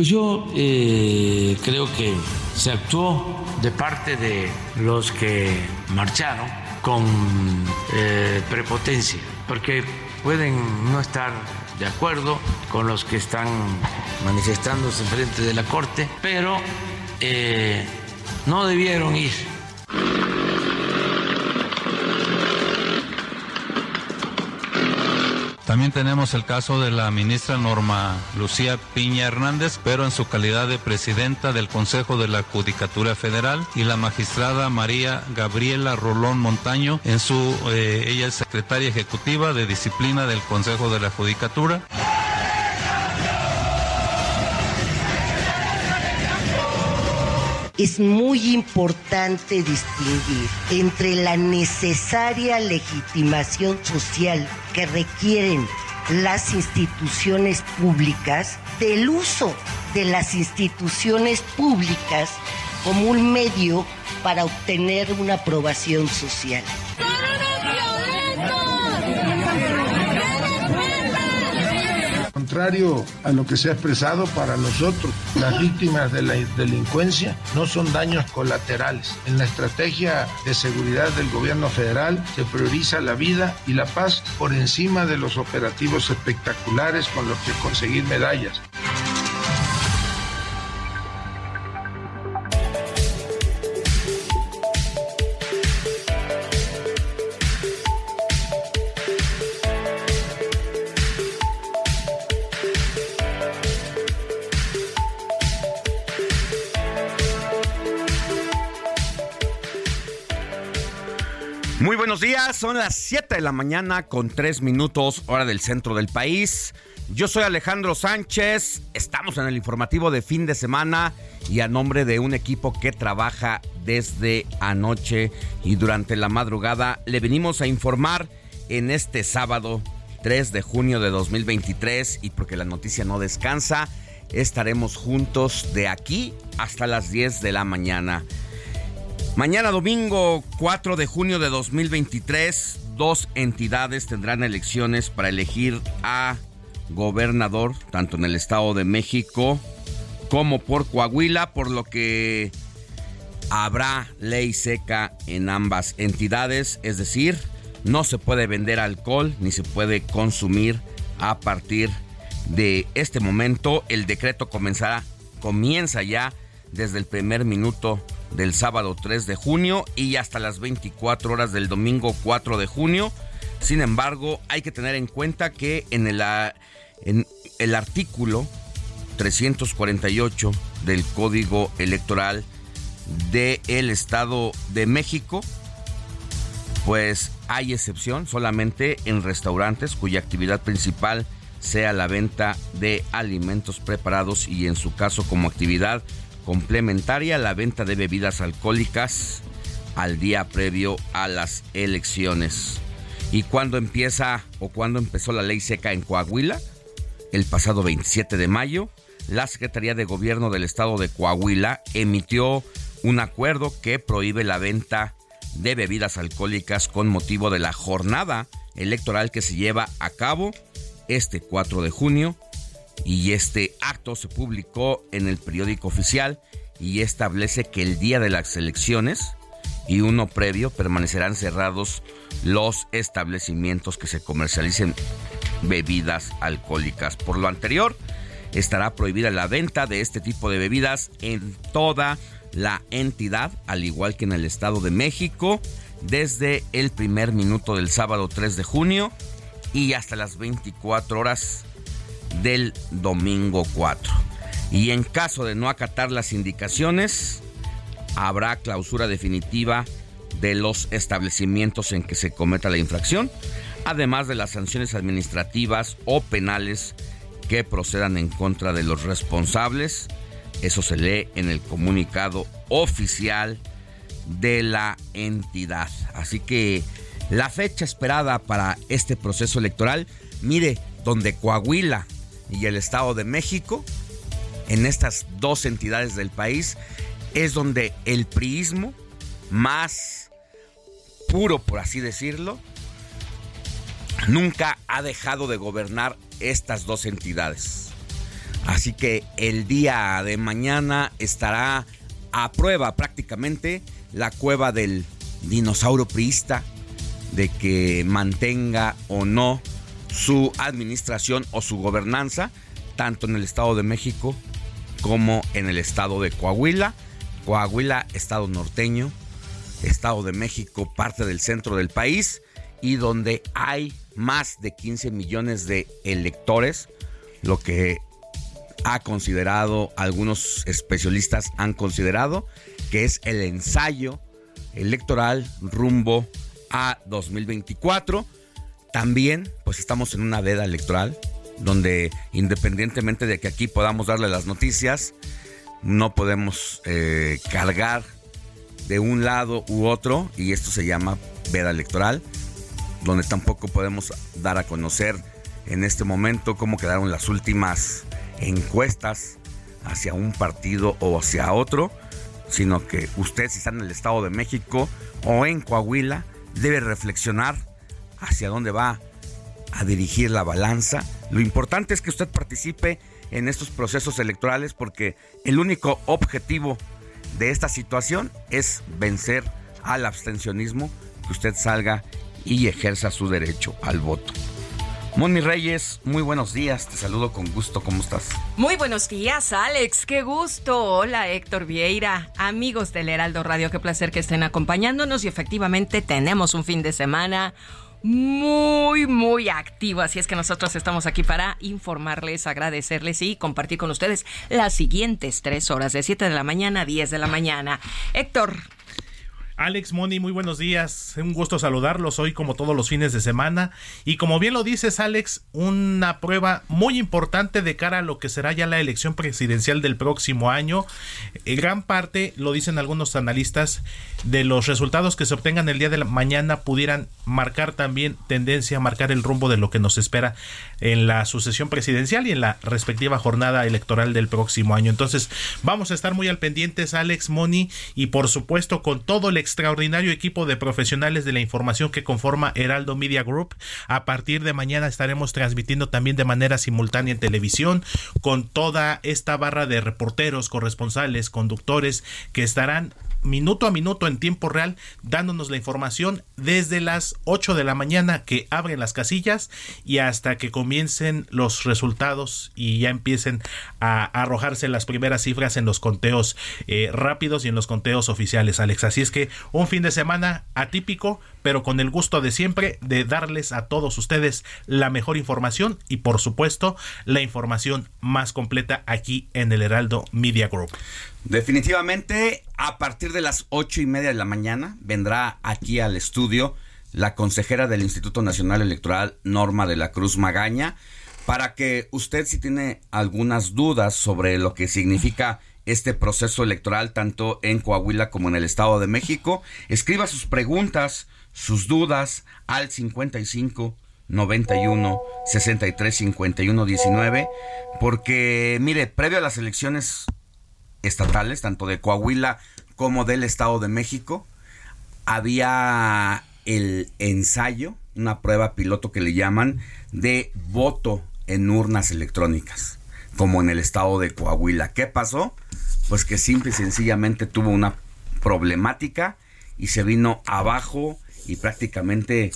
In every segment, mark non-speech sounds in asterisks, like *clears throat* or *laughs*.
Pues yo eh, creo que se actuó de parte de los que marcharon con eh, prepotencia, porque pueden no estar de acuerdo con los que están manifestándose frente de la Corte, pero eh, no debieron ir También tenemos el caso de la ministra Norma Lucía Piña Hernández, pero en su calidad de presidenta del Consejo de la Judicatura Federal, y la magistrada María Gabriela Rolón Montaño, en su, eh, ella es secretaria ejecutiva de disciplina del Consejo de la Judicatura. Es muy importante distinguir entre la necesaria legitimación social que requieren las instituciones públicas del uso de las instituciones públicas como un medio para obtener una aprobación social. Contrario a lo que se ha expresado para nosotros, las víctimas de la delincuencia no son daños colaterales. En la estrategia de seguridad del gobierno federal se prioriza la vida y la paz por encima de los operativos espectaculares con los que conseguir medallas. Días, son las 7 de la mañana con 3 minutos hora del centro del país. Yo soy Alejandro Sánchez, estamos en el informativo de fin de semana y a nombre de un equipo que trabaja desde anoche y durante la madrugada le venimos a informar en este sábado 3 de junio de 2023 y porque la noticia no descansa, estaremos juntos de aquí hasta las 10 de la mañana. Mañana domingo 4 de junio de 2023, dos entidades tendrán elecciones para elegir a gobernador, tanto en el Estado de México como por Coahuila, por lo que habrá ley seca en ambas entidades, es decir, no se puede vender alcohol ni se puede consumir a partir de este momento. El decreto comenzará, comienza ya desde el primer minuto del sábado 3 de junio y hasta las 24 horas del domingo 4 de junio. Sin embargo, hay que tener en cuenta que en el, en el artículo 348 del Código Electoral del Estado de México, pues hay excepción solamente en restaurantes cuya actividad principal sea la venta de alimentos preparados y en su caso como actividad complementaria la venta de bebidas alcohólicas al día previo a las elecciones. ¿Y cuándo empieza o cuándo empezó la ley seca en Coahuila? El pasado 27 de mayo, la Secretaría de Gobierno del Estado de Coahuila emitió un acuerdo que prohíbe la venta de bebidas alcohólicas con motivo de la jornada electoral que se lleva a cabo este 4 de junio y este acto se publicó en el periódico oficial y establece que el día de las elecciones y uno previo permanecerán cerrados los establecimientos que se comercialicen bebidas alcohólicas. Por lo anterior, estará prohibida la venta de este tipo de bebidas en toda la entidad, al igual que en el Estado de México, desde el primer minuto del sábado 3 de junio y hasta las 24 horas del domingo 4. Y en caso de no acatar las indicaciones, habrá clausura definitiva de los establecimientos en que se cometa la infracción, además de las sanciones administrativas o penales que procedan en contra de los responsables. Eso se lee en el comunicado oficial de la entidad. Así que la fecha esperada para este proceso electoral, mire, donde Coahuila y el Estado de México, en estas dos entidades del país, es donde el priismo más puro, por así decirlo, nunca ha dejado de gobernar estas dos entidades. Así que el día de mañana estará a prueba prácticamente la cueva del dinosaurio priista de que mantenga o no su administración o su gobernanza, tanto en el Estado de México como en el Estado de Coahuila. Coahuila, Estado norteño, Estado de México, parte del centro del país y donde hay más de 15 millones de electores, lo que ha considerado, algunos especialistas han considerado que es el ensayo electoral rumbo a 2024. También, pues estamos en una veda electoral, donde independientemente de que aquí podamos darle las noticias, no podemos eh, cargar de un lado u otro, y esto se llama veda electoral donde tampoco podemos dar a conocer en este momento cómo quedaron las últimas encuestas hacia un partido o hacia otro, sino que usted si está en el Estado de México o en Coahuila debe reflexionar hacia dónde va a dirigir la balanza. Lo importante es que usted participe en estos procesos electorales porque el único objetivo de esta situación es vencer al abstencionismo, que usted salga y ejerza su derecho al voto. Moni Reyes, muy buenos días, te saludo con gusto, ¿cómo estás? Muy buenos días, Alex, qué gusto. Hola, Héctor Vieira, amigos del Heraldo Radio, qué placer que estén acompañándonos y efectivamente tenemos un fin de semana muy, muy activo. Así es que nosotros estamos aquí para informarles, agradecerles y compartir con ustedes las siguientes tres horas, de 7 de la mañana a 10 de la mañana. Héctor, Alex Moni, muy buenos días. Un gusto saludarlos hoy como todos los fines de semana. Y como bien lo dices, Alex, una prueba muy importante de cara a lo que será ya la elección presidencial del próximo año. En gran parte, lo dicen algunos analistas, de los resultados que se obtengan el día de la mañana pudieran marcar también tendencia, marcar el rumbo de lo que nos espera en la sucesión presidencial y en la respectiva jornada electoral del próximo año. Entonces, vamos a estar muy al pendientes, Alex Moni, y por supuesto con todo el extraordinario equipo de profesionales de la información que conforma Heraldo Media Group. A partir de mañana estaremos transmitiendo también de manera simultánea en televisión con toda esta barra de reporteros, corresponsales, conductores que estarán minuto a minuto en tiempo real dándonos la información desde las 8 de la mañana que abren las casillas y hasta que comiencen los resultados y ya empiecen a arrojarse las primeras cifras en los conteos eh, rápidos y en los conteos oficiales, Alex. Así es que un fin de semana atípico, pero con el gusto de siempre de darles a todos ustedes la mejor información y por supuesto la información más completa aquí en el Heraldo Media Group. Definitivamente, a partir de las ocho y media de la mañana vendrá aquí al estudio la consejera del Instituto Nacional Electoral, Norma de la Cruz Magaña, para que usted si tiene algunas dudas sobre lo que significa este proceso electoral tanto en Coahuila como en el Estado de México, escriba sus preguntas, sus dudas al 55 91 63 51 19 porque mire, previo a las elecciones estatales, tanto de Coahuila como del Estado de México, había el ensayo una prueba piloto que le llaman de voto en urnas electrónicas, como en el estado de Coahuila. ¿Qué pasó? Pues que simple y sencillamente tuvo una problemática y se vino abajo y prácticamente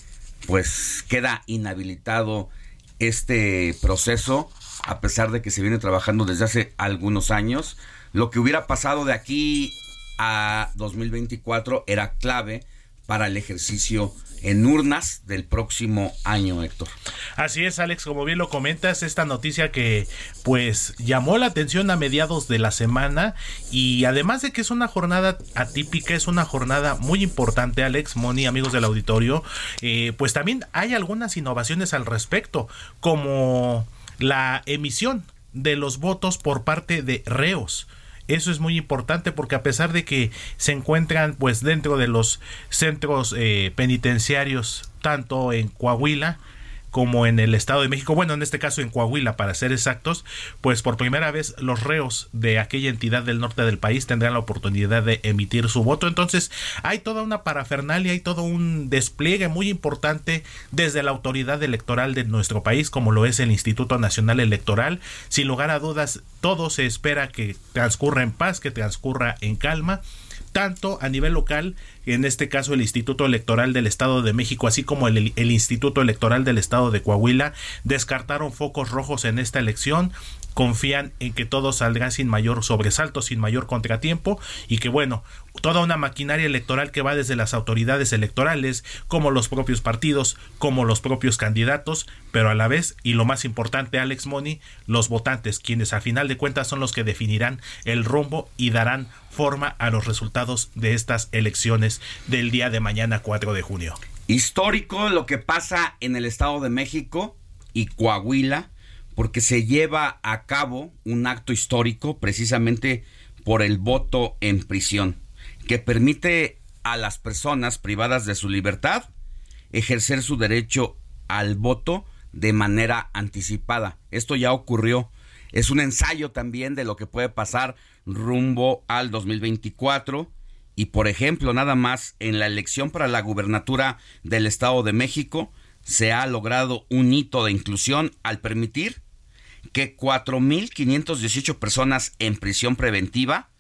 pues queda inhabilitado este proceso a pesar de que se viene trabajando desde hace algunos años. Lo que hubiera pasado de aquí a 2024 era clave para el ejercicio en urnas del próximo año, Héctor. Así es, Alex, como bien lo comentas, esta noticia que pues llamó la atención a mediados de la semana y además de que es una jornada atípica, es una jornada muy importante, Alex, Moni, amigos del auditorio, eh, pues también hay algunas innovaciones al respecto, como la emisión de los votos por parte de reos. Eso es muy importante porque a pesar de que se encuentran pues dentro de los centros eh, penitenciarios tanto en Coahuila como en el Estado de México, bueno, en este caso en Coahuila para ser exactos, pues por primera vez los reos de aquella entidad del norte del país tendrán la oportunidad de emitir su voto. Entonces hay toda una parafernalia, hay todo un despliegue muy importante desde la autoridad electoral de nuestro país, como lo es el Instituto Nacional Electoral. Sin lugar a dudas, todo se espera que transcurra en paz, que transcurra en calma tanto a nivel local, en este caso el Instituto Electoral del Estado de México, así como el, Instituto Electoral del Estado de Coahuila, descartaron focos rojos en esta elección. Confían en que todo saldrá sin mayor sobresalto, sin mayor contratiempo y que bueno, toda una maquinaria electoral que va desde las autoridades electorales, como los propios partidos, como los propios candidatos, pero a la vez, y lo más importante, Alex Money, los votantes, quienes a final de cuentas son los que definirán el rumbo y darán forma a los resultados de estas elecciones del día de mañana 4 de junio. Histórico lo que pasa en el Estado de México y Coahuila porque se lleva a cabo un acto histórico precisamente por el voto en prisión, que permite a las personas privadas de su libertad ejercer su derecho al voto de manera anticipada. Esto ya ocurrió. Es un ensayo también de lo que puede pasar rumbo al 2024. Y por ejemplo, nada más en la elección para la gubernatura del Estado de México se ha logrado un hito de inclusión al permitir que 4.518 personas en prisión preventiva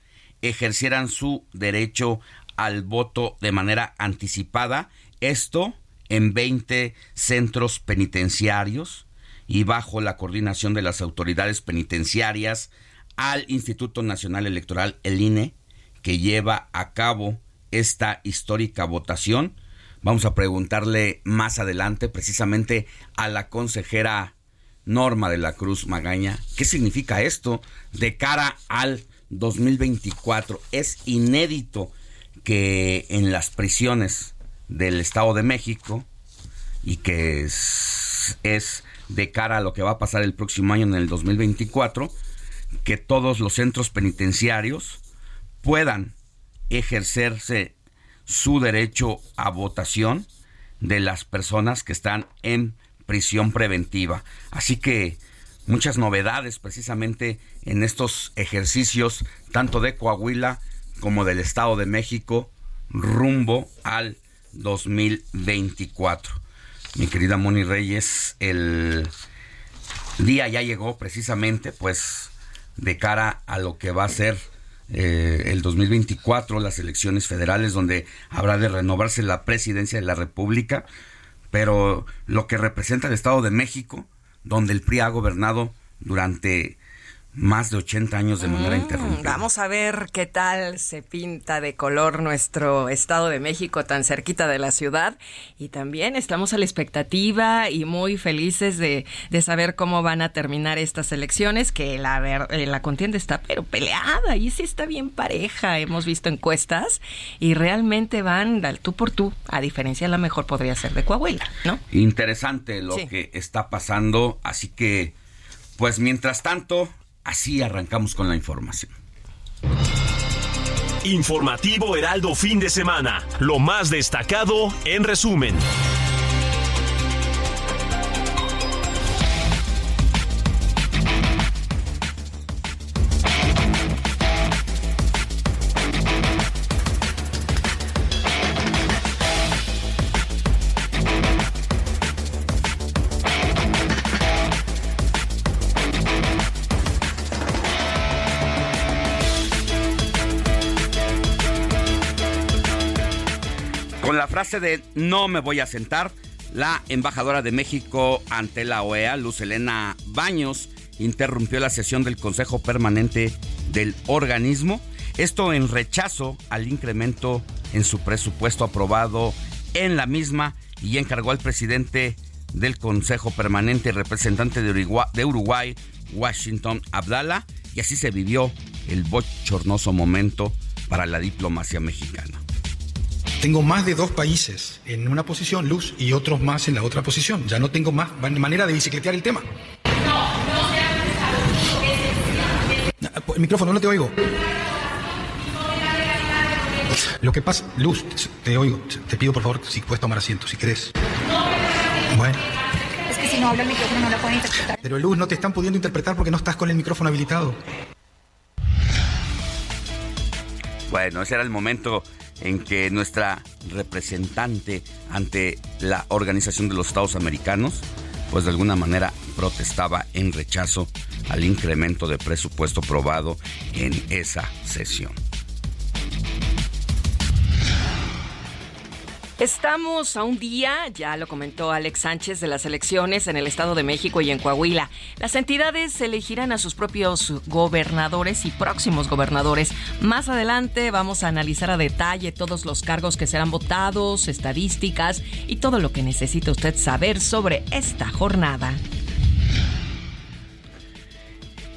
ejercieran su derecho al voto de manera anticipada, esto en 20 centros penitenciarios y bajo la coordinación de las autoridades penitenciarias al Instituto Nacional Electoral, el INE, que lleva a cabo esta histórica votación. Vamos a preguntarle más adelante precisamente a la consejera Norma de la Cruz Magaña. ¿Qué significa esto de cara al 2024? Es inédito que en las prisiones del Estado de México y que es, de cara a lo que va a pasar el próximo año en el 2024, que todos los centros penitenciarios puedan ejercerse su derecho a votación de las personas que están en prisión preventiva. Así que muchas novedades precisamente en estos ejercicios, tanto de Coahuila como del Estado de México, rumbo al 2024. Mi querida Moni Reyes, el día ya llegó precisamente, pues, de cara a lo que va a ser eh, el 2024, las elecciones federales, donde habrá de renovarse la presidencia de la República pero lo que representa el Estado de México, donde el PRI ha gobernado durante más de 80 años de manera mm, interrumpida. Vamos a ver qué tal se pinta de color nuestro Estado de México tan cerquita de la ciudad. Y también estamos a la expectativa y muy felices de, de saber cómo van a terminar estas elecciones, que la, ver, eh, la contienda está pero peleada y sí está bien pareja. Hemos visto encuestas y realmente van al tú por tú, a diferencia la mejor podría ser de Coahuila, ¿no? Interesante lo que está pasando, así que, pues mientras tanto, Así arrancamos con la información. Informativo Heraldo fin de semana. Lo más destacado en resumen. Frase de no me voy a sentar, la embajadora de México ante la OEA, Luz Elena Baños, interrumpió la sesión del Consejo Permanente del organismo. Esto en rechazo al incremento en su presupuesto aprobado en la misma y encargó al presidente del Consejo Permanente, representante de Uruguay, Washington Abdala, y así se vivió el bochornoso momento para la diplomacia mexicana. Tengo más de dos países en una posición, Luz, y otros más en la otra posición. Ya no tengo más manera de bicicletear el tema. El micrófono, no te oigo. Lo que pasa, Luz, te oigo. Te pido por favor si puedes tomar asiento, si querés. Bueno. Es que si no habla el micrófono no la pueden interpretar. Pero Luz, no te están pudiendo interpretar porque no estás con el micrófono habilitado. Bueno, ese era el momento en que nuestra representante ante la Organización de los Estados Americanos, pues de alguna manera protestaba en rechazo al incremento de presupuesto aprobado en esa sesión. Estamos a un día, ya lo comentó Alex Sánchez, de las elecciones en el Estado de México y en Coahuila. Las entidades elegirán a sus propios gobernadores y próximos gobernadores. Más adelante vamos a analizar a detalle todos los cargos que serán votados, estadísticas y todo lo que necesita usted saber sobre esta jornada.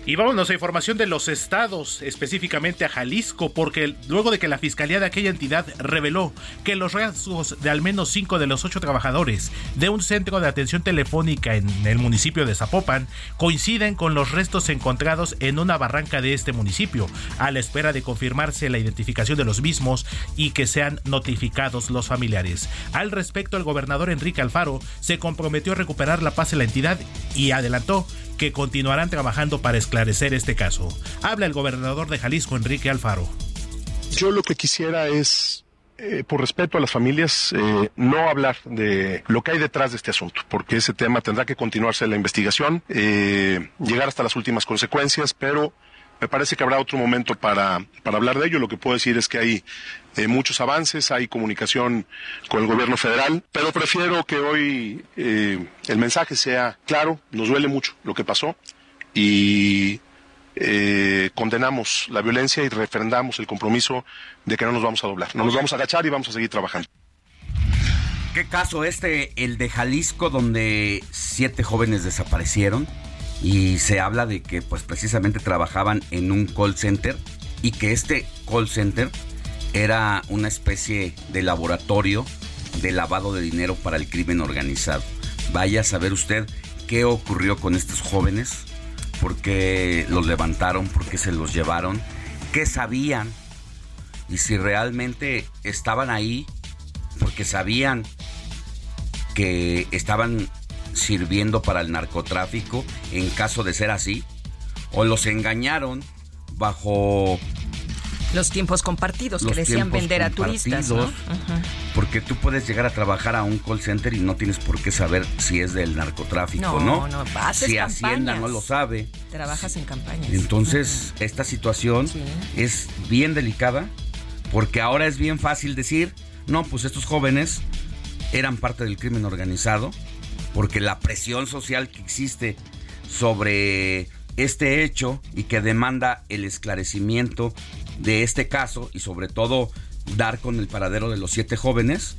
Y vámonos a información de los estados, específicamente a Jalisco, porque luego de que la fiscalía de aquella entidad reveló que los rasgos de al menos cinco de los ocho trabajadores de un centro de atención telefónica en el municipio de Zapopan coinciden con los restos encontrados en una barranca de este municipio, a la espera de confirmarse la identificación de los mismos y que sean notificados los familiares. Al respecto, el gobernador Enrique Alfaro se comprometió a recuperar la paz en la entidad y adelantó que continuarán trabajando para esclarecer este caso. Habla el gobernador de Jalisco, Enrique Alfaro. Yo lo que quisiera es eh, por respeto a las familias, eh, no hablar de lo que hay detrás de este asunto, porque ese tema tendrá que continuarse la investigación, eh, llegar hasta las últimas consecuencias, pero me parece que habrá otro momento para, para hablar de ello. Lo que puedo decir es que hay eh, muchos avances, hay comunicación con el gobierno federal, pero prefiero que hoy eh, el mensaje sea claro, nos duele mucho lo que pasó y eh, condenamos la violencia y refrendamos el compromiso de que no nos vamos a doblar, no nos vamos a agachar y vamos a seguir trabajando. ¿Qué caso este, el de Jalisco, donde siete jóvenes desaparecieron? Y se habla de que pues precisamente trabajaban en un call center y que este call center era una especie de laboratorio de lavado de dinero para el crimen organizado. Vaya a saber usted qué ocurrió con estos jóvenes, por qué los levantaron, por qué se los llevaron, qué sabían y si realmente estaban ahí porque sabían que estaban sirviendo para el narcotráfico en caso de ser así? ¿O los engañaron bajo los tiempos compartidos que decían vender a turistas. Porque tú puedes llegar a trabajar a un call center y no tienes por qué saber si es del narcotráfico, ¿no? No, no, Si Hacienda no lo sabe. Trabajas en campañas. Entonces, esta situación es bien delicada porque ahora es bien fácil decir, no, pues estos jóvenes eran parte del crimen organizado porque la presión social que existe sobre este hecho y que demanda el esclarecimiento de este caso y sobre todo dar con el paradero de los siete jóvenes,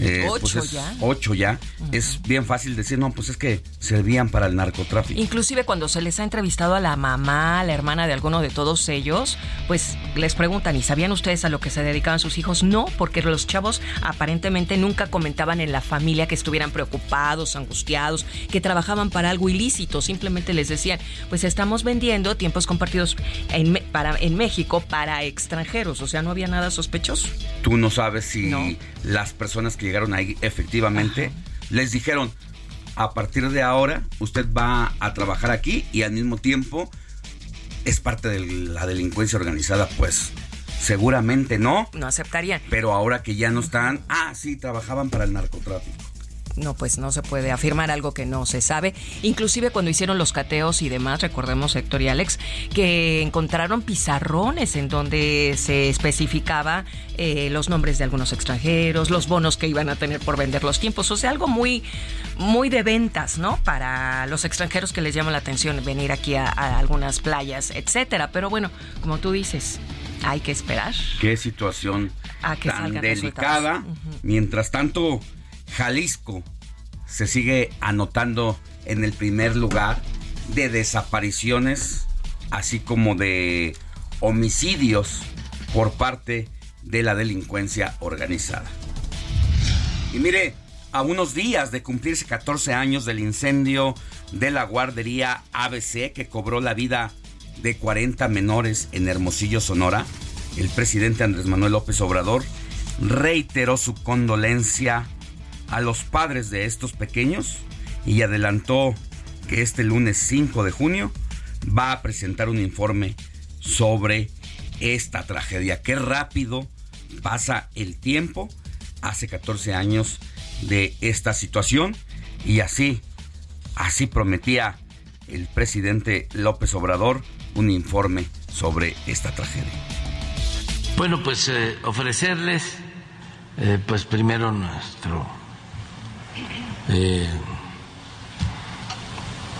eh, pues ocho ya. Ocho ya. Es bien fácil decir, no, pues es que servían para el narcotráfico. Inclusive cuando se les ha entrevistado a la mamá, a la hermana de alguno de todos ellos, pues les preguntan, ¿y sabían ustedes a lo que se dedicaban sus hijos? No, porque los chavos aparentemente nunca comentaban en la familia que estuvieran preocupados, angustiados, que trabajaban para algo ilícito. Simplemente les decían, pues estamos vendiendo tiempos compartidos en, para, en México para extranjeros. O sea, no había nada sospechoso. Tú no sabes si las personas que llegaron ahí efectivamente les dijeron, a partir de ahora usted va a trabajar aquí y al mismo tiempo es parte de la delincuencia organizada, pues seguramente no. No aceptarían. Pero ahora que ya no están, ah, sí, trabajaban para el narcotráfico. No, pues no se puede afirmar algo que no se sabe. Inclusive cuando hicieron los cateos y demás, recordemos Héctor y Alex, que encontraron pizarrones en donde se especificaba eh, los nombres de algunos extranjeros, los bonos que iban a tener por vender los tiempos, o sea, algo muy, muy de ventas, ¿no? Para los extranjeros que les llama la atención venir aquí a, algunas playas, etcétera. Pero bueno, como tú dices, hay que esperar. Qué situación tan delicada. Mientras tanto, Jalisco se sigue anotando en el primer lugar de desapariciones, así como de homicidios por parte de la delincuencia organizada. Y mire, a unos días de cumplirse 14 años del incendio de la guardería ABC que cobró la vida de 40 menores en Hermosillo, Sonora, el presidente Andrés Manuel López Obrador reiteró su condolencia a los padres de estos pequeños y adelantó que este lunes 5 de junio va a presentar un informe sobre esta tragedia. Qué rápido pasa el tiempo. Hace 14 años de esta situación y así, así prometía el presidente López Obrador un informe sobre esta tragedia. Bueno, pues eh, ofrecerles, eh, pues primero nuestro eh,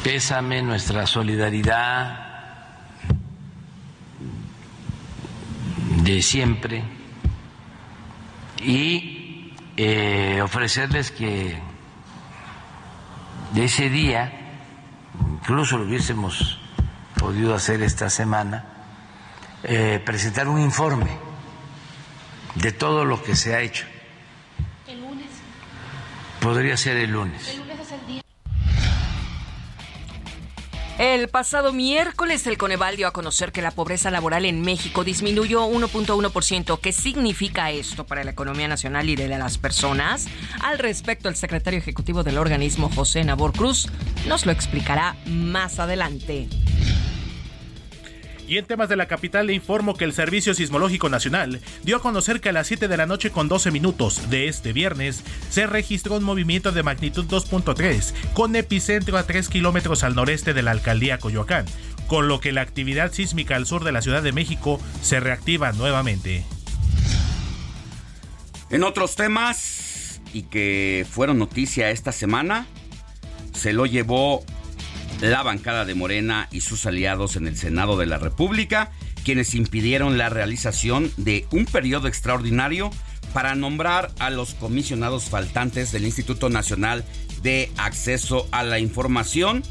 pésame, nuestra solidaridad de siempre y eh, ofrecerles que de ese día, incluso lo hubiésemos podido hacer esta semana, eh, presentar un informe de todo lo que se ha hecho. Podría ser el lunes. El pasado miércoles el Coneval dio a conocer que la pobreza laboral en México disminuyó 1.1%. ¿Qué significa esto para la economía nacional y de las personas? Al respecto, el secretario ejecutivo del organismo, José Nabor Cruz, nos lo explicará más adelante. Y en temas de la capital le informo que el Servicio Sismológico Nacional dio a conocer que a las 7 de la noche con 12 minutos de este viernes se registró un movimiento de magnitud 2.3 con epicentro a 3 kilómetros al noreste de la alcaldía Coyoacán, con lo que la actividad sísmica al sur de la Ciudad de México se reactiva nuevamente. En otros temas, y que fueron noticia esta semana, se lo llevó la bancada de Morena y sus aliados en el Senado de la República, quienes impidieron la realización de un periodo extraordinario para nombrar a los comisionados faltantes del Instituto Nacional de Acceso a la Información,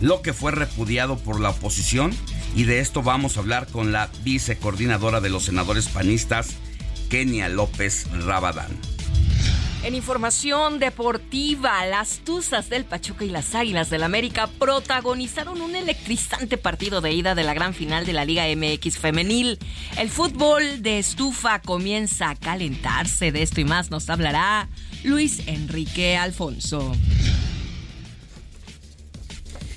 lo que fue repudiado por la oposición. Y de esto vamos a hablar con la vicecoordinadora de los senadores panistas, Kenia López Rabadán. En información deportiva, las Tuzas del Pachuca y las Águilas del América protagonizaron un electrizante partido de ida de la gran final de la Liga MX femenil. El fútbol de estufa comienza a calentarse. De esto y más nos hablará Luis Enrique Alfonso.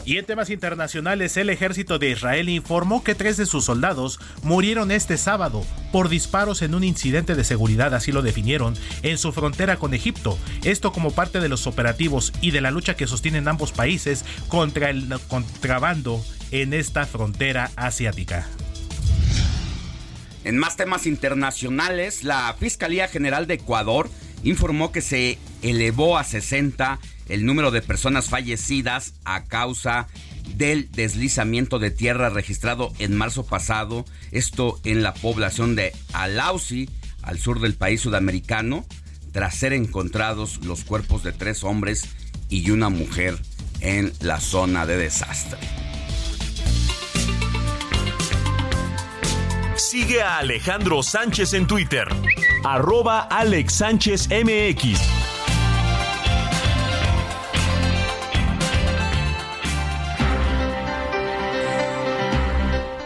Y en temas internacionales, el ejército de Israel informó que tres de sus soldados murieron este sábado por disparos en un incidente de seguridad, así lo definieron, en su frontera con Egipto. Esto como parte de los operativos y de la lucha que sostienen ambos países contra el contrabando en esta frontera asiática. En más temas internacionales, la Fiscalía General de Ecuador informó que se elevó a 60 el número de personas fallecidas a causa del deslizamiento de tierra registrado en marzo pasado, esto en la población de Alausi, al sur del país sudamericano, tras ser encontrados los cuerpos de tres hombres y una mujer en la zona de desastre. Sigue a Alejandro Sánchez en Twitter, arroba Alex Sánchez MX.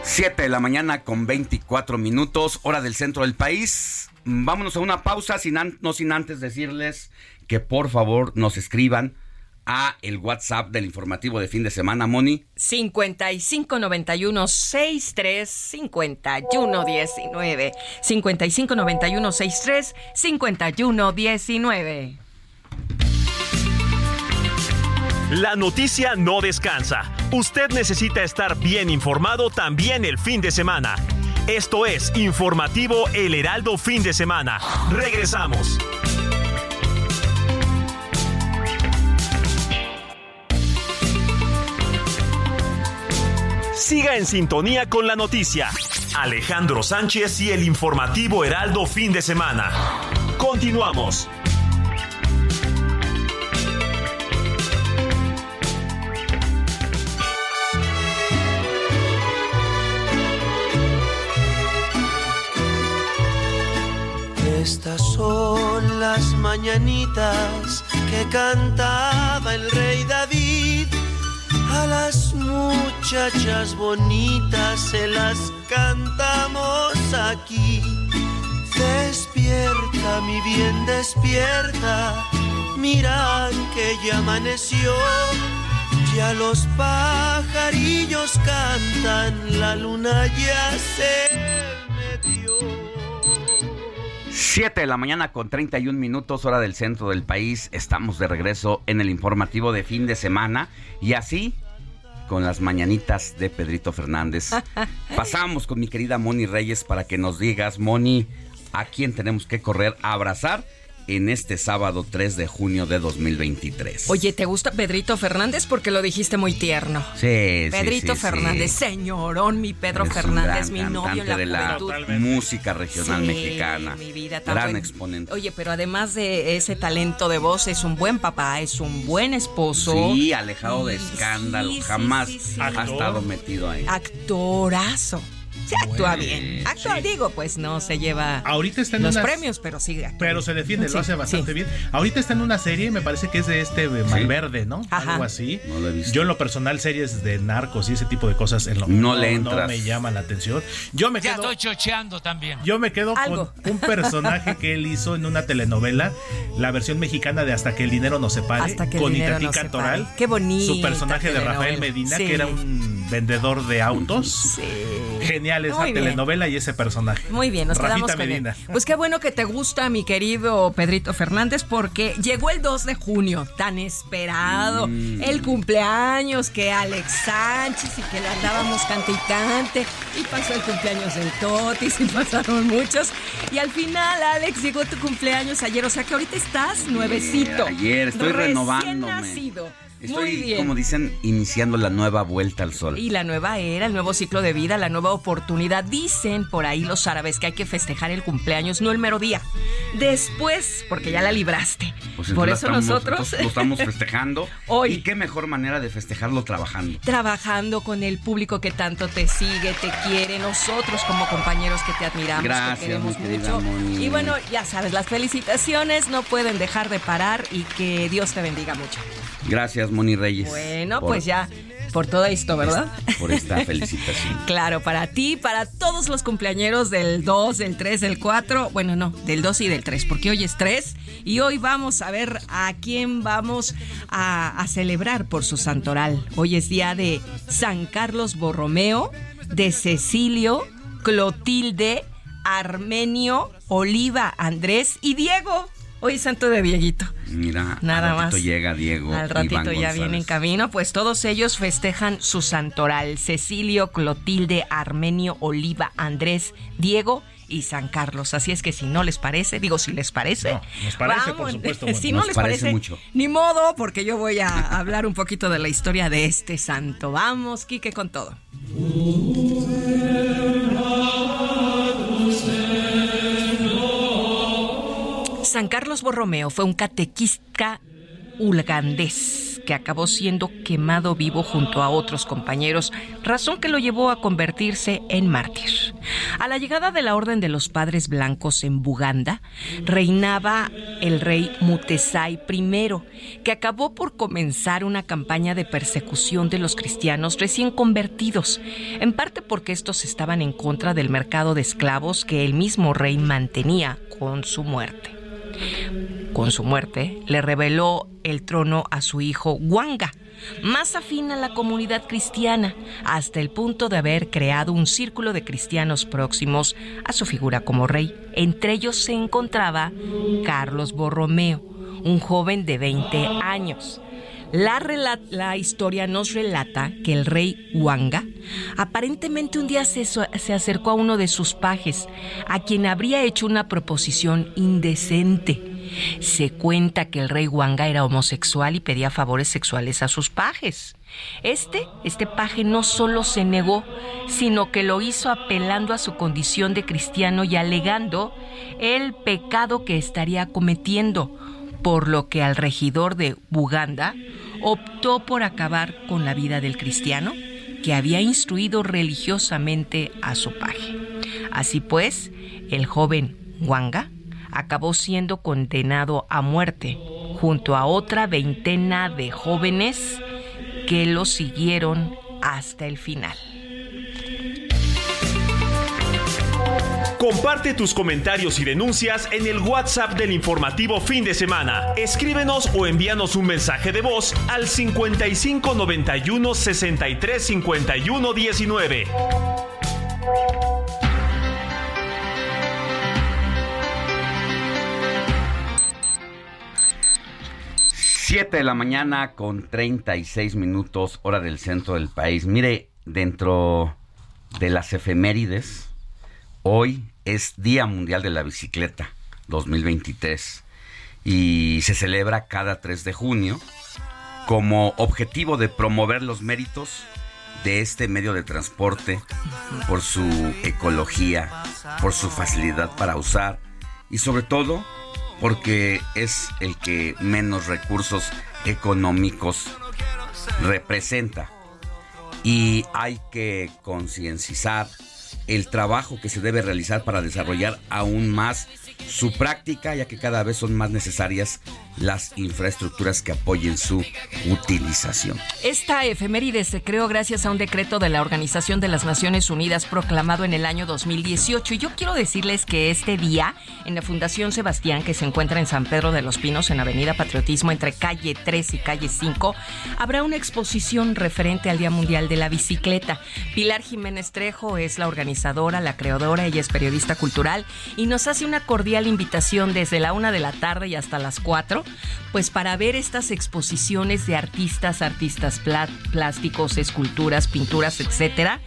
7 de la mañana con 24 minutos, hora del centro del país. Vámonos a una pausa, sin no sin antes decirles que por favor nos escriban a el WhatsApp del informativo de fin de semana, Moni. 5591 63 51 19. 5591 63 51 19. La noticia no descansa. Usted necesita estar bien informado también el fin de semana. Esto es Informativo El Heraldo Fin de Semana. Regresamos. Siga en sintonía con la noticia. Alejandro Sánchez y el informativo Heraldo fin de semana. Continuamos. Estas son las mañanitas que cantaba el rey David a las muchachas bonitas se las cantamos aquí. Despierta, mi bien, despierta. Mira que ya amaneció. Ya los pajarillos cantan, la luna ya se metió. 7 de la mañana con 31 minutos, hora del centro del país. Estamos de regreso en el informativo de fin de semana. Y así, con las mañanitas de Pedrito Fernández. *laughs* Pasamos con mi querida Moni Reyes para que nos digas, Moni, a quién tenemos que correr a abrazar en este sábado 3 de junio de 2023. Oye, ¿te gusta Pedrito Fernández? Porque lo dijiste muy tierno. Sí, Pedrito sí, Fernández, sí. señorón, mi Pedro un Fernández, gran mi novio en la cantante de la música regional Sí, mexicana. mi vida, tan gran buen- exponente. Oye, pero además de ese talento de voz, es un buen papá, es un buen esposo. Sí, alejado de escándalo, sí, sí, jamás sí, sí. ha estado metido ahí. Actorazo. Actúa Bueno, bien. Actúa, digo, pues no se lleva Ahorita está en los unas- premios, pero sí. actúa. Pero se defiende, Sí, lo hace bastante sí. bien. Ahorita está en una serie, me parece que es de este Malverde, ¿no? Ajá. Algo así. No lo he visto. Yo en lo personal, series de narcos y ese tipo de cosas en lo No le entras. No me llama la atención. Yo me Ya quedo, estoy chocheando también. yo me quedo Algo. con un personaje que él hizo en una telenovela, la versión mexicana de Hasta que el dinero nos separe, Hasta que el con Itatí Cantoral. Qué bonita Su personaje de Rafael. Medina, Sí. que era un vendedor de autos. Genial esa Muy bien. telenovela y ese personaje. Muy bien, nos Rafita quedamos con Medina. él. Pues qué bueno que te gusta, mi querido Pedrito Fernández, porque llegó el 2 de junio, tan esperado, Mm. el cumpleaños que Alex Sánchez y que le andábamos cante y cante, y pasó el cumpleaños del Totis *laughs* y pasaron muchos, y al final, Alex, llegó tu cumpleaños ayer, o sea que ahorita estás nuevecito. Ayer estoy renovándome. nacido. Muy Estoy, bien. como dicen, iniciando la nueva vuelta al sol. Y la nueva era, el nuevo ciclo de vida, la nueva oportunidad. Dicen por ahí los árabes que hay que festejar el cumpleaños, no el mero día. Después, porque ya la libraste. Pues por eso estamos- nosotros lo estamos *laughs* festejando. Hoy. Y qué mejor manera de festejarlo trabajando. trabajando con el público que tanto te sigue, te quiere, nosotros como compañeros que te admiramos, Gracias, que queremos mucho. Moni. Y bueno, ya sabes, las felicitaciones no pueden dejar de parar y que Dios te bendiga mucho. Gracias, Moni Reyes. Bueno, por- pues ya, por todo esto, ¿verdad? Por esta felicitación. *laughs* Claro, para ti, para todos los cumpleañeros del 2, del 3, del 4, bueno, no, del 2 y del 3, porque hoy es 3 y hoy vamos a ver a quién vamos a, a celebrar por su santoral. Hoy es día de San Carlos Borromeo, de Cecilio, Clotilde, Armenio, Oliva, Andrés y Diego. Hoy es santo de Dieguito. Mira, Nada al ratito más. llega Diego. Al ratito Iván ya González. viene en camino, pues todos ellos festejan su santoral. Cecilio, Clotilde, Armenio, Oliva, Andrés, Diego y San Carlos. Así es que si no les parece, digo si les parece. No, nos parece, por supuesto, *laughs* si no Nos les parece parece, mucho. ni modo, porque yo voy a *laughs* hablar un poquito de la historia de este santo. Vamos, Quique, con todo. San Carlos Borromeo fue un catequista ugandés que acabó siendo quemado vivo junto a otros compañeros, razón que lo llevó a convertirse en mártir. A la llegada de la Orden de los Padres Blancos en Buganda, reinaba el rey Mutesai I, que acabó por comenzar una campaña de persecución de los cristianos recién convertidos, en parte porque estos estaban en contra del mercado de esclavos que el mismo rey mantenía con su muerte. Con su muerte, le reveló el trono a su hijo Wanga, más afín a la comunidad cristiana, hasta el punto de haber creado un círculo de cristianos próximos a su figura como rey. Entre ellos se encontraba Carlos Borromeo, un joven de 20 años. La, historia nos relata que el rey Wanga aparentemente un día se, se, acercó a uno de sus pajes, a quien habría hecho una proposición indecente. Se cuenta que el rey Wanga era homosexual y pedía favores sexuales a sus pajes. Este, este paje no solo se negó, sino que lo hizo apelando a su condición de cristiano y alegando el pecado que estaría cometiendo, por lo que al regidor de Buganda optó por acabar con la vida del cristiano que había instruido religiosamente a su paje. Así pues, el joven Wanga acabó siendo condenado a muerte junto a otra veintena de jóvenes que lo siguieron hasta el final. Comparte tus comentarios y denuncias en el WhatsApp del informativo fin de semana. Escríbenos o envíanos un mensaje de voz al 55 91 63 51 19. 7 de la mañana con 36 minutos, hora del centro del país. Mire, dentro de las efemérides, hoy es Día Mundial de la Bicicleta 2023 y se celebra cada 3 de junio como objetivo de promover los méritos de este medio de transporte por su ecología, por su facilidad para usar y sobre todo porque es el que menos recursos económicos representa. Y hay que concienciar el trabajo que se debe realizar para desarrollar aún más su práctica, ya que cada vez son más necesarias las infraestructuras que apoyen su utilización. Esta efeméride se creó gracias a un decreto de la Organización de las Naciones Unidas proclamado en el año 2018. Y yo quiero decirles que este día, en la Fundación Sebastián, que se encuentra en San Pedro de los Pinos, en Avenida Patriotismo, entre calle 3 y calle 5, habrá una exposición referente al Día Mundial de la Bicicleta. Pilar Jiménez Trejo es la organizadora, la creadora, ella es periodista cultural y nos hace una cordial invitación desde la una de la tarde y hasta las 4, pues para ver estas exposiciones de artistas, artistas plásticos, esculturas, pinturas, etcétera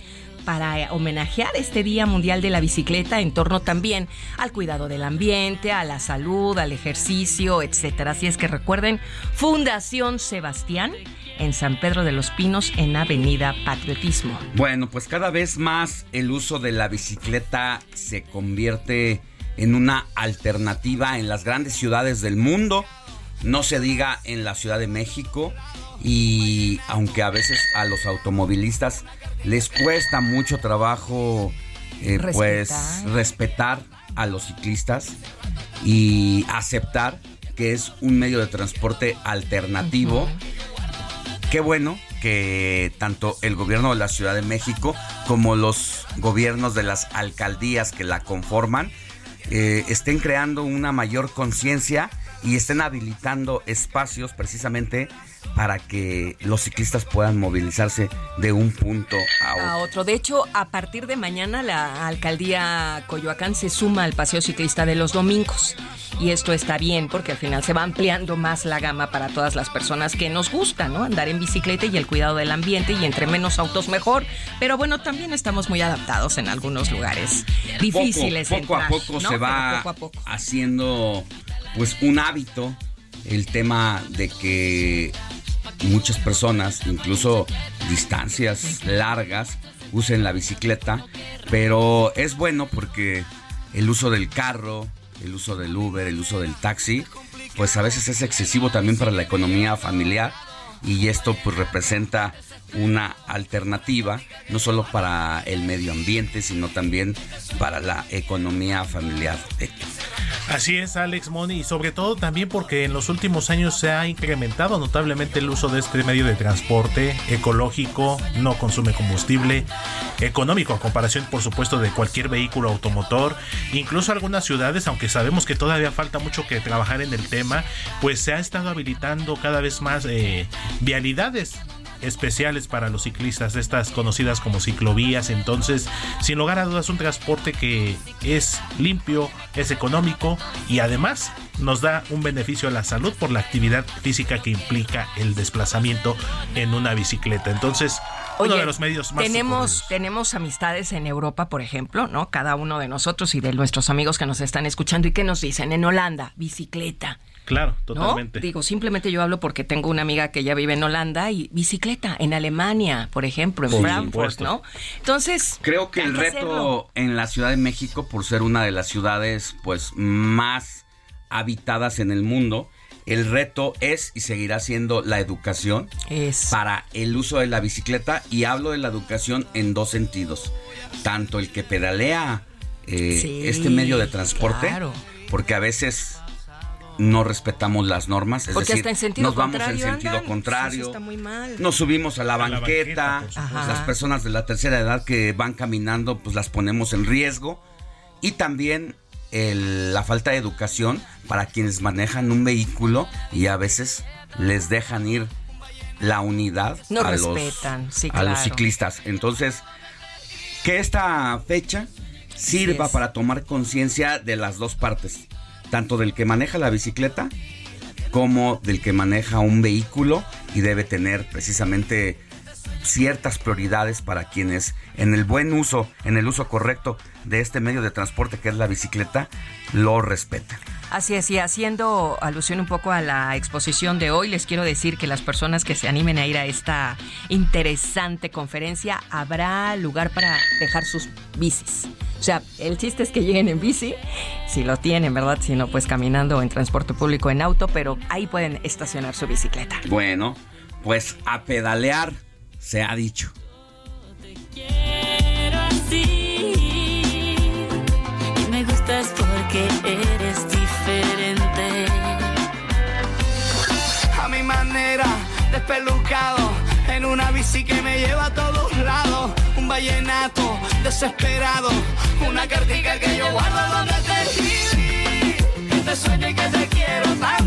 para homenajear este Día Mundial de la Bicicleta en torno también al cuidado del ambiente, a la salud, al ejercicio, etcétera. Así es que recuerden, Fundación Sebastián en San Pedro de los Pinos en Avenida Patriotismo. Bueno, pues cada vez más el uso de la bicicleta se convierte en una alternativa en las grandes ciudades del mundo, no se diga en la Ciudad de México y aunque a veces a los automovilistas les cuesta mucho trabajo eh, pues respetar a los ciclistas y aceptar que es un medio de transporte alternativo. Qué bueno que tanto el gobierno de la Ciudad de México como los gobiernos de las alcaldías que la conforman eh, estén creando una mayor conciencia y estén habilitando espacios precisamente para que los ciclistas puedan movilizarse de un punto a otro. a otro. De hecho, a partir de mañana la alcaldía Coyoacán se suma al paseo ciclista de los domingos. Y esto está bien porque al final se va ampliando más la gama para todas las personas que nos gusta, ¿no? Andar en bicicleta y el cuidado del ambiente y entre menos autos mejor. Pero bueno, también estamos muy adaptados en algunos lugares difíciles. Poco, a poco se va haciendo pues un hábito el tema de que muchas personas, incluso distancias largas, usen la bicicleta, pero es bueno porque el uso del carro, el uso del Uber, el uso del taxi, pues a veces es excesivo también para la economía familiar y esto pues representa una alternativa no solo para el medio ambiente, sino también para la economía familiar. Así es, Alex Moni, y sobre todo también porque en los últimos años se ha incrementado notablemente el uso de este medio de transporte ecológico, no consume combustible, económico a comparación, por supuesto, de cualquier vehículo automotor. Incluso algunas ciudades, aunque sabemos que todavía falta mucho que trabajar en el tema, pues se ha estado habilitando cada vez más eh, vialidades especiales para los ciclistas, estas conocidas como ciclovías. Entonces, sin lugar a dudas, un transporte que es limpio, es económico y además nos da un beneficio a la salud por la actividad física que implica el desplazamiento en una bicicleta. Entonces, uno de los medios más tenemos tenemos amistades en Europa, por ejemplo, ¿no? Cada uno de nosotros y de nuestros amigos que nos están escuchando y que nos dicen en Holanda, bicicleta. Claro, ¿No? totalmente. Digo, simplemente yo hablo porque tengo una amiga que ya vive en Holanda y bicicleta en Alemania, por ejemplo, en Por Frankfurt, supuesto. ¿no? Entonces, Creo que el reto hacerlo. en la Ciudad de México, por ser una de las ciudades pues más habitadas en el mundo, el reto es y seguirá siendo la educación Es. para el uso de la bicicleta y hablo de la educación en dos sentidos, tanto el que pedalea eh, Sí, este medio de transporte, claro. porque a veces no respetamos las normas, es Porque decir, hasta en sentido nos vamos en sentido andan. contrario. Eso está muy mal. Nos subimos a la A la banqueta, supuesto. las personas de la tercera edad que van caminando, pues las ponemos en riesgo. Y también el- la falta de educación para quienes manejan un vehículo y a veces les dejan ir la unidad No a, respetan, los, sí, a los claro. ciclistas. Entonces, que esta fecha sirva es. para tomar conciencia de las dos partes, tanto del que maneja la bicicleta como del que maneja un vehículo y debe tener precisamente ciertas prioridades para quienes en el buen uso, en el uso correcto de este medio de transporte que es la bicicleta, lo respetan. Así es, y haciendo alusión un poco a la exposición de hoy, les quiero decir que las personas que se animen a ir a esta interesante conferencia, habrá lugar para dejar sus bicis. O sea, el chiste es que lleguen en bici, si lo tienen, ¿verdad? Si no, pues caminando o en transporte público, en auto, pero ahí pueden estacionar su bicicleta. Bueno, pues a pedalear se ha dicho. quiero así. Porque eres diferente. a mi manera, despelucado, en una bici que me lleva a todos lados, un vallenato desesperado, una cartica que yo guardo donde te escribí, que te sueño y que te quiero tanto,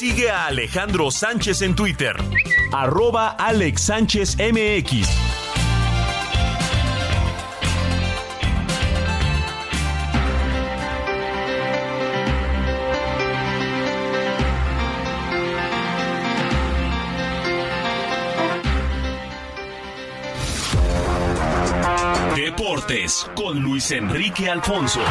Sigue a Alejandro Sánchez en Twitter. Arroba Alex Sánchez MX. Deportes con Luis Enrique Alfonso.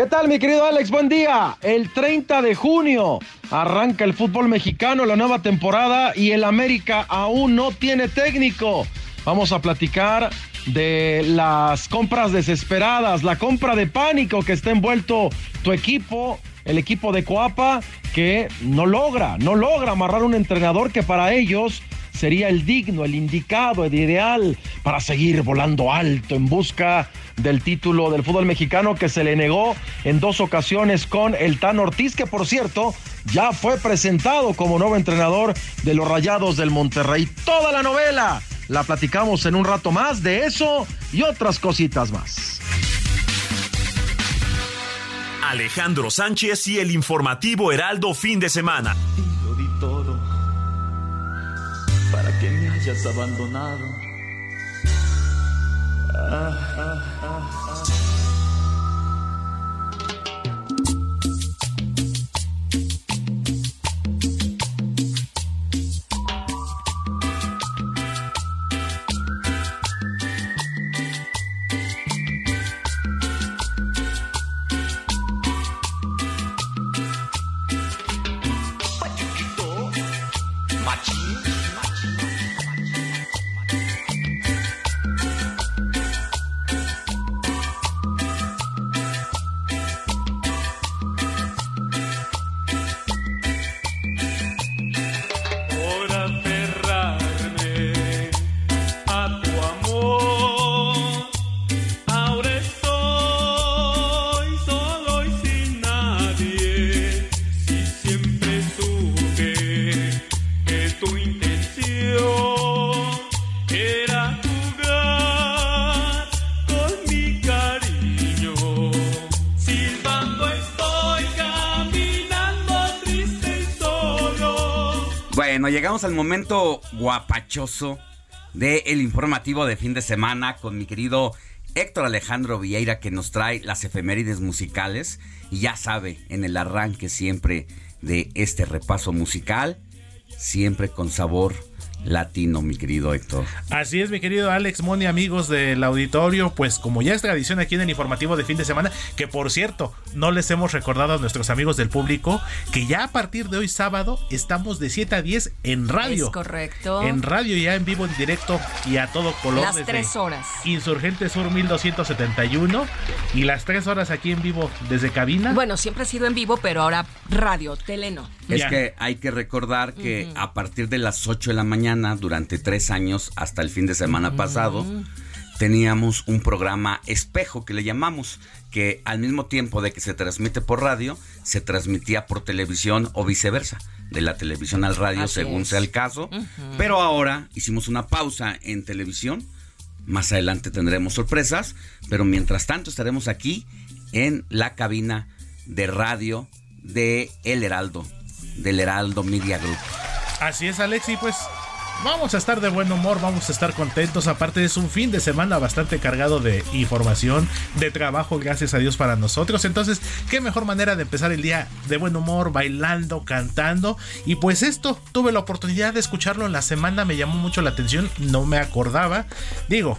¿Qué tal, mi querido Alex? Buen día. El 30 de junio arranca el fútbol mexicano, la nueva temporada y el América aún no tiene técnico. Vamos a platicar de las compras desesperadas, la compra de pánico que está envuelto tu equipo, el equipo de Coapa, que no logra, no logra amarrar un entrenador que para ellos sería el digno, el indicado, el ideal para seguir volando alto en busca del título del fútbol mexicano que se le negó en dos ocasiones con el Tan Ortiz, que por cierto ya fue presentado como nuevo entrenador de los Rayados del Monterrey. Toda la novela la platicamos en un rato más de eso y otras cositas más. Alejandro Sánchez y el informativo Heraldo fin de semana. Me hayas abandonado. Ah, ah, ah, al momento guapachoso del informativo de fin de semana con mi querido Héctor Alejandro Vieira que nos trae las efemérides musicales y ya sabe, en el arranque siempre de este repaso musical, siempre con sabor latino, mi querido Héctor. Así es, mi querido Alex Moni, amigos del auditorio, pues como ya es tradición aquí en el informativo de fin de semana, que por cierto, no les hemos recordado a nuestros amigos del público que ya a partir de hoy sábado estamos de 7 a 10 en radio. Es correcto. En radio ya en vivo, en directo y a todo color. Las tres horas. Insurgente Sur 1271 y las tres horas aquí en vivo desde cabina. Bueno, siempre ha sido en vivo, pero ahora radio, tele no. Es que hay que recordar que a partir de las 8 de la mañana, durante tres años, hasta el fin de semana pasado, teníamos un programa espejo que le llamamos, que al mismo tiempo de que se transmite por radio, se transmitía por televisión o viceversa, de la televisión al radio Así según es. sea el caso. Pero ahora hicimos una pausa en televisión. Más adelante tendremos sorpresas, pero mientras tanto estaremos aquí en la cabina de radio de El Heraldo, del Heraldo Media Group. Así es, Alex, y pues vamos a estar de buen humor, vamos a estar contentos. Aparte, es un fin de semana bastante cargado de información, de trabajo, gracias a Dios para nosotros. Entonces, qué mejor manera de empezar el día de buen humor, bailando, cantando. Y pues esto, tuve la oportunidad de escucharlo en la semana, me llamó mucho la atención, no me acordaba. Digo.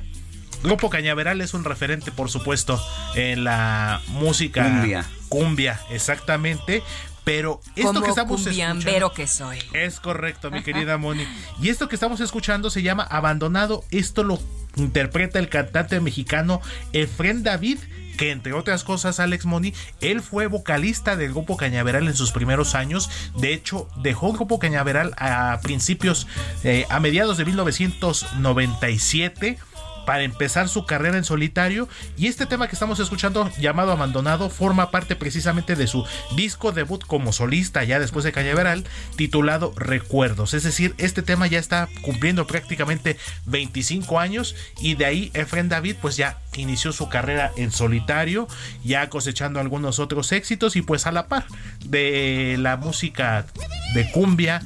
Grupo Cañaveral es un referente, por supuesto, en la música Cumbia. cumbia, exactamente. Pero esto Como que estamos escuchando- que soy. es correcto, mi querida Moni. Y esto que estamos escuchando se llama Abandonado. Esto lo interpreta el cantante mexicano Efren David. Que entre otras cosas, Alex Moni, él fue vocalista del grupo Cañaveral en sus primeros años. De hecho, dejó el grupo Cañaveral a principios, eh, a mediados de 1997 para empezar su carrera en solitario. Y este tema que estamos escuchando llamado Abandonado forma parte precisamente de su disco debut como solista ya después de Cañaveral titulado Recuerdos, es decir, este tema ya está cumpliendo prácticamente 25 años y de ahí Efren David pues ya inició su carrera en solitario, ya cosechando algunos otros éxitos y pues a la par de la música de cumbia,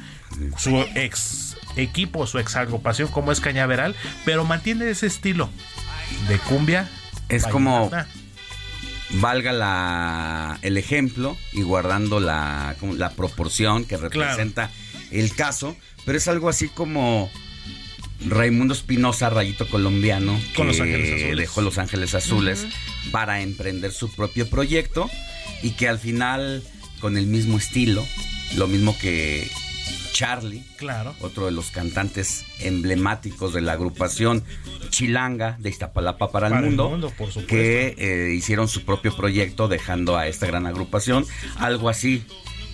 su ex equipo, su ex agrupación como es Cañaveral, pero mantiene ese estilo de cumbia. Es como valga la, el ejemplo y guardando la, la proporción que representa el caso, pero es algo así como Raimundo Espinosa, rayito colombiano, Con Los que Ángeles Azules. dejó Los Ángeles Azules para emprender su propio proyecto y que al final con el mismo estilo, lo mismo que Charlie, Claro. otro de los cantantes emblemáticos de la agrupación Chilanga de Iztapalapa para, Para el el mundo, mundo, por supuesto. que eh, hicieron su propio proyecto dejando a esta gran agrupación. Algo así,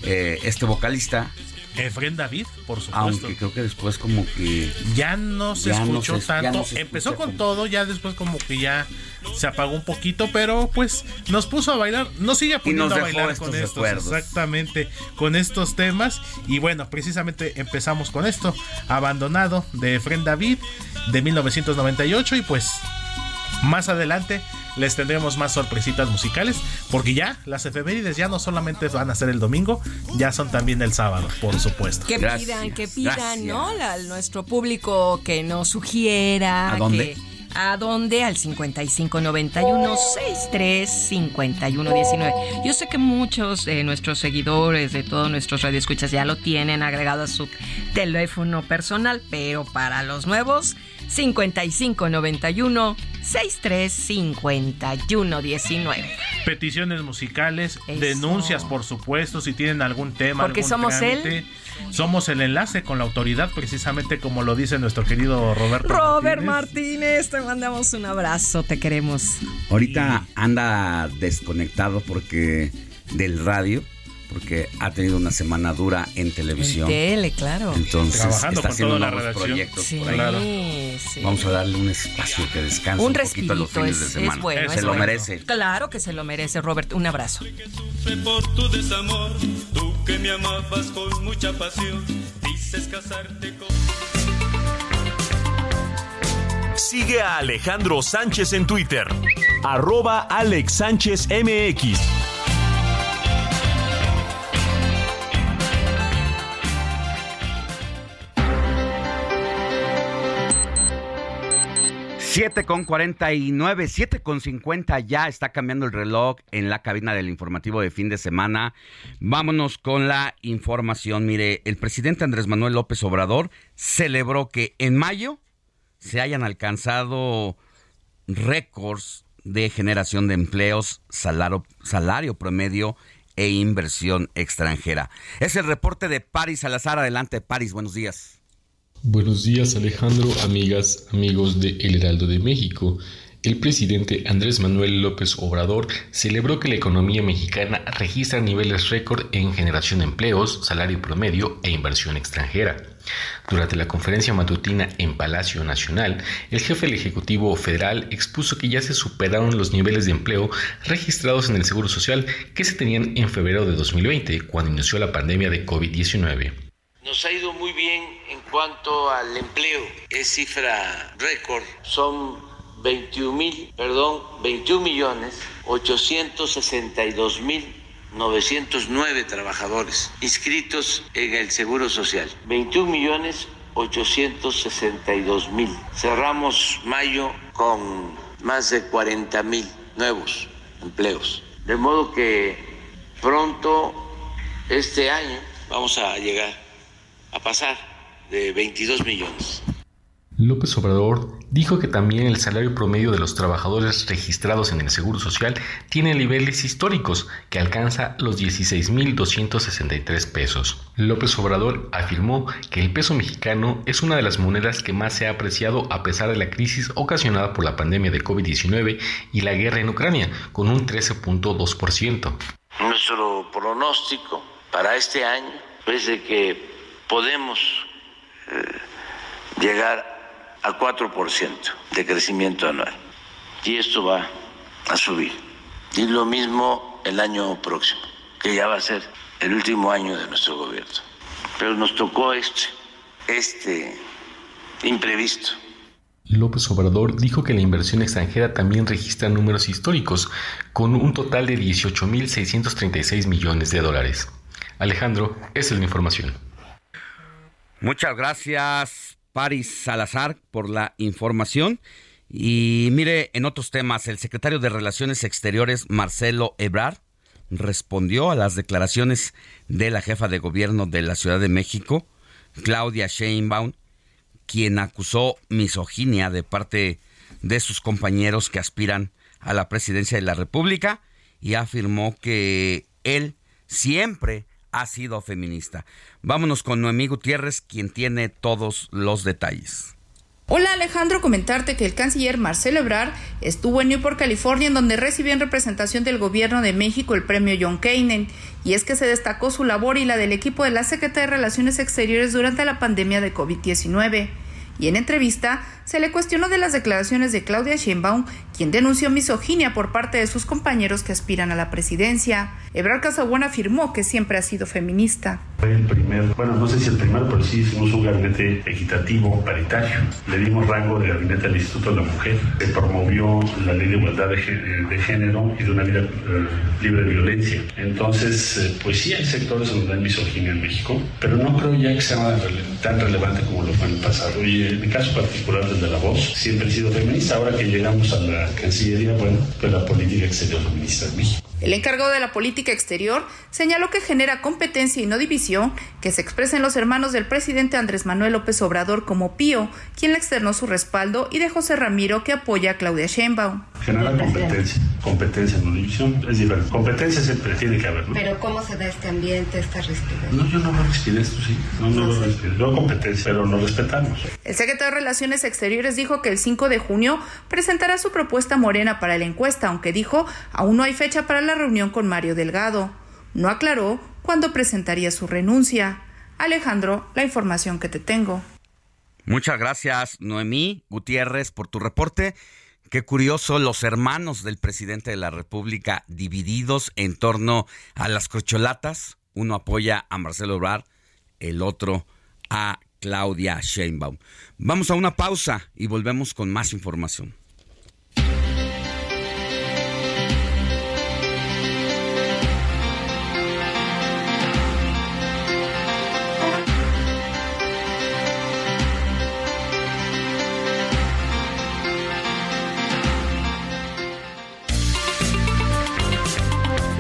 eh, este vocalista, Efren David, por supuesto. aunque creo que después como que... ya no se Ya no escuchó se- tanto. no se Empezó con como- todo, ya después como que ya se apagó un poquito, pero pues nos puso a bailar, nos sigue poniendo nos a bailar estos con estos, recuerdos. exactamente, con estos temas. Y bueno, precisamente empezamos con esto, Abandonado de Efren David de 1998 y pues más adelante les tendremos más sorpresitas musicales porque ya las efemérides ya no solamente van a ser el domingo, ya son también el sábado, por supuesto. Que pidan, que pidan, ¿no? La- nuestro público que nos sugiera. ¿A dónde? que- ¿A dónde? Al 5591 63 5119. Yo sé que muchos de nuestros seguidores, de todos nuestros radioescuchas, ya lo tienen agregado a su teléfono personal, pero para los nuevos, 5591 63 5119. peticiones musicales, denuncias, por supuesto, si tienen algún tema, Porque algún somos trámite. Somos el enlace con la autoridad, precisamente como lo dice nuestro querido Roberto. Robert Martínez. Martínez, te mandamos un abrazo, te queremos. Ahorita anda desconectado porque del radio, porque ha tenido una semana dura en televisión. En tele, claro. Entonces Trabajando está con haciendo toda la nuevos proyectos Sí, por ahí. Claro. sí. Vamos a darle un espacio que descanse Un un, poquito a los fines es, de es semana. bueno. Se es lo bueno. merece. Claro que se lo merece, Robert. Un abrazo. por tu desamor, tú que me amabas con mucha pasión, dices casarte con... Sigue a Alejandro Sánchez en Twitter. Arroba Alex Sánchez MX. 7 con 49, 7 con 50 ya está cambiando el reloj en la cabina del informativo de fin de semana. Vámonos con la información. Mire, el presidente Andrés Manuel López Obrador celebró que en mayo se hayan alcanzado récords de generación de empleos, salario, salario promedio e inversión extranjera. Es el reporte de Paris Salazar. Adelante, Paris, buenos días. Buenos días Alejandro, amigas, amigos de El Heraldo de México. El presidente Andrés Manuel López Obrador celebró que la economía mexicana registra niveles récord en generación de empleos, salario promedio e inversión extranjera. Durante la conferencia matutina en Palacio Nacional, el jefe del Ejecutivo Federal expuso que ya se superaron los niveles de empleo registrados en el Seguro Social que se tenían en febrero de 2020, cuando inició la pandemia de COVID-19. Nos ha ido muy bien en cuanto al empleo. Es cifra récord. Son 21 mil, perdón, 21 millones 862 mil 909 trabajadores inscritos en el Seguro Social. 21 millones 862 mil. Cerramos mayo con más de 40 mil nuevos empleos. De modo que pronto, este año, vamos a llegar a pasar de 22 millones. López Obrador dijo que también el salario promedio de los trabajadores registrados en el Seguro Social tiene niveles históricos que alcanza los 16.263 pesos. López Obrador afirmó que el peso mexicano es una de las monedas que más se ha apreciado a pesar de la crisis ocasionada por la pandemia de COVID-19 y la guerra en Ucrania, con un 13.2%. Nuestro pronóstico para este año es de que podemos eh, llegar a 4% de crecimiento anual. Y esto va a subir. Y lo mismo el año próximo, que ya va a ser el último año de nuestro gobierno. Pero nos tocó este, este imprevisto. López Obrador dijo que la inversión extranjera también registra números históricos, con un total de 18.636 millones de dólares. Alejandro, esa es la información. Muchas gracias, Paris Salazar, por la información. Y mire, en otros temas, el secretario de Relaciones Exteriores, Marcelo Ebrard, respondió a las declaraciones de la jefa de gobierno de la Ciudad de México, Claudia Sheinbaum, quien acusó misoginia de parte de sus compañeros que aspiran a la presidencia de la República y afirmó que él siempre ha sido feminista. Vámonos con Noemí Gutiérrez, quien tiene todos los detalles. Hola Alejandro, comentarte que el canciller Marcelo Ebrard estuvo en Newport, California, en donde recibió en representación del gobierno de México el premio John Kainen, y es que se destacó su labor y la del equipo de la Secretaría de Relaciones Exteriores durante la pandemia de COVID-19 y en entrevista se le cuestionó de las declaraciones de Claudia Sheinbaum, quien denunció misoginia por parte de sus compañeros que aspiran a la presidencia. Ebrard Casabuena afirmó que siempre ha sido feminista. El primer, bueno, no sé si el primer, pero sí hicimos un gabinete equitativo, paritario. Le dimos rango de gabinete al Instituto de la Mujer. Se promovió la ley de igualdad de, género y de una vida eh, libre de violencia. Entonces, eh, pues sí hay sectores donde hay misoginia en México, pero no creo ya que sea tan relevante como lo fue en el pasado. Y en mi caso particular, de la voz, siempre he sido feminista. Ahora que llegamos a la Cancillería, bueno, pues la política exterior feminista en México. El encargado de la política exterior señaló que genera competencia y no división que se expresa en los hermanos del presidente Andrés Manuel López Obrador como Pío, quien le externó su respaldo, y de José Ramiro, que apoya a Claudia Sheinbaum. Genera competencia, competencia, no división, es diferente. Competencia siempre tiene que haber. Pero ¿cómo se da este ambiente, esta rispidez? No, yo no veo rispidez, tú sí. No, no, no veo Veo competencia, pero lo respetamos. El secretario de Relaciones Exteriores dijo que el 5 de junio presentará su propuesta morena para la encuesta, aunque dijo aún no hay fecha para la reunión con Mario Delgado. No aclaró cuándo presentaría su renuncia. Alejandro, la información que te tengo. Muchas gracias, Noemí Gutiérrez, por tu reporte. Qué curioso, los hermanos del presidente de la República divididos en torno a las corcholatas. Uno apoya a Marcelo Obrar, el otro a Claudia Sheinbaum. Vamos a una pausa y volvemos con más información.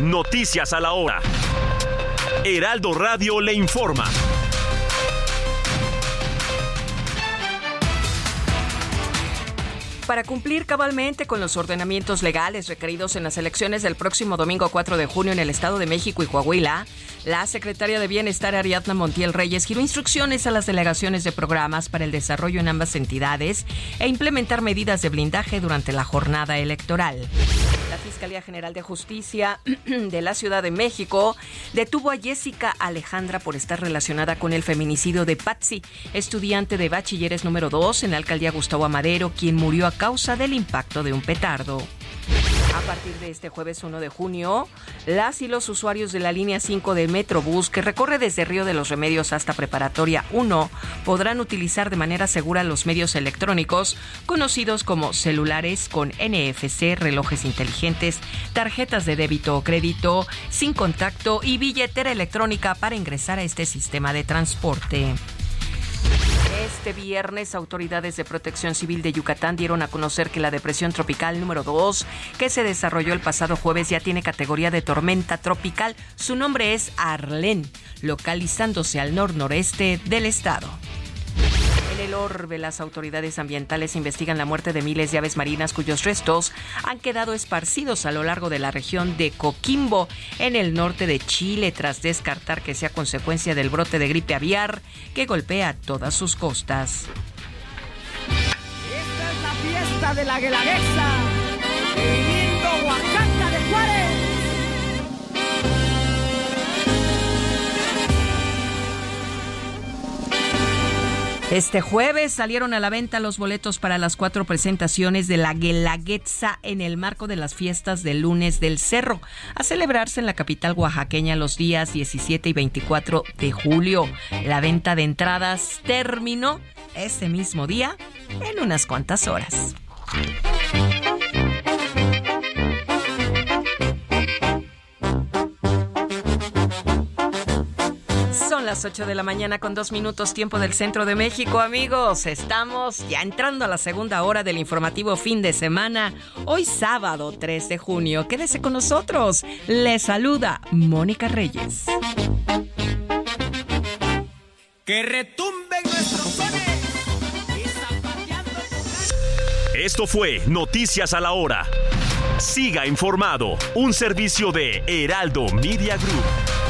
Noticias a la Hora. Heraldo Radio le informa. Para cumplir cabalmente con los ordenamientos legales requeridos en las elecciones del próximo domingo 4 de junio en el Estado de México y Coahuila, la secretaria de Bienestar Ariadna Montiel Reyes giró instrucciones a las delegaciones de programas para el desarrollo en ambas entidades e implementar medidas de blindaje durante la jornada electoral. La Fiscalía General de Justicia *clears throat* de la Ciudad de México detuvo a Jessica Alejandra por estar relacionada con el feminicidio de Patsy, estudiante de bachilleres número 2 en la alcaldía Gustavo Amadero, quien murió a causa del impacto de un petardo. A partir de este jueves 1 de junio, las y los usuarios de la línea 5 del Metrobús, que recorre desde Río de los Remedios hasta Preparatoria 1, podrán utilizar de manera segura los medios electrónicos conocidos como celulares con NFC, relojes inteligentes, tarjetas de débito o crédito, sin contacto y billetera electrónica para ingresar a este sistema de transporte. Este viernes, autoridades de protección civil de Yucatán dieron a conocer que la depresión tropical número 2, que se desarrolló el pasado jueves, ya tiene categoría de tormenta tropical. Su nombre es Arlen, localizándose al nor-noreste del estado. El orbe, las autoridades ambientales investigan la muerte de miles de aves marinas cuyos restos han quedado esparcidos a lo largo de la región de Coquimbo, en el norte de Chile, tras descartar que sea consecuencia del brote de gripe aviar que golpea todas sus costas. Esta es la fiesta de la guelaguetza, Este jueves salieron a la venta los boletos para las cuatro presentaciones de la Guelaguetza en el marco de las fiestas del lunes del Cerro, a celebrarse en la capital oaxaqueña los días 17 y 24 de julio. La venta de entradas terminó ese mismo día en unas cuantas horas. Las 8 de la mañana con dos minutos tiempo del centro de México, amigos. Estamos ya entrando a la segunda hora del informativo fin de semana. Hoy sábado 3 de junio. Quédese con nosotros. Le saluda Mónica Reyes. Que retumben nuestros sones. Esto fue Noticias a la Hora. Siga informado, un servicio de Heraldo Media Group.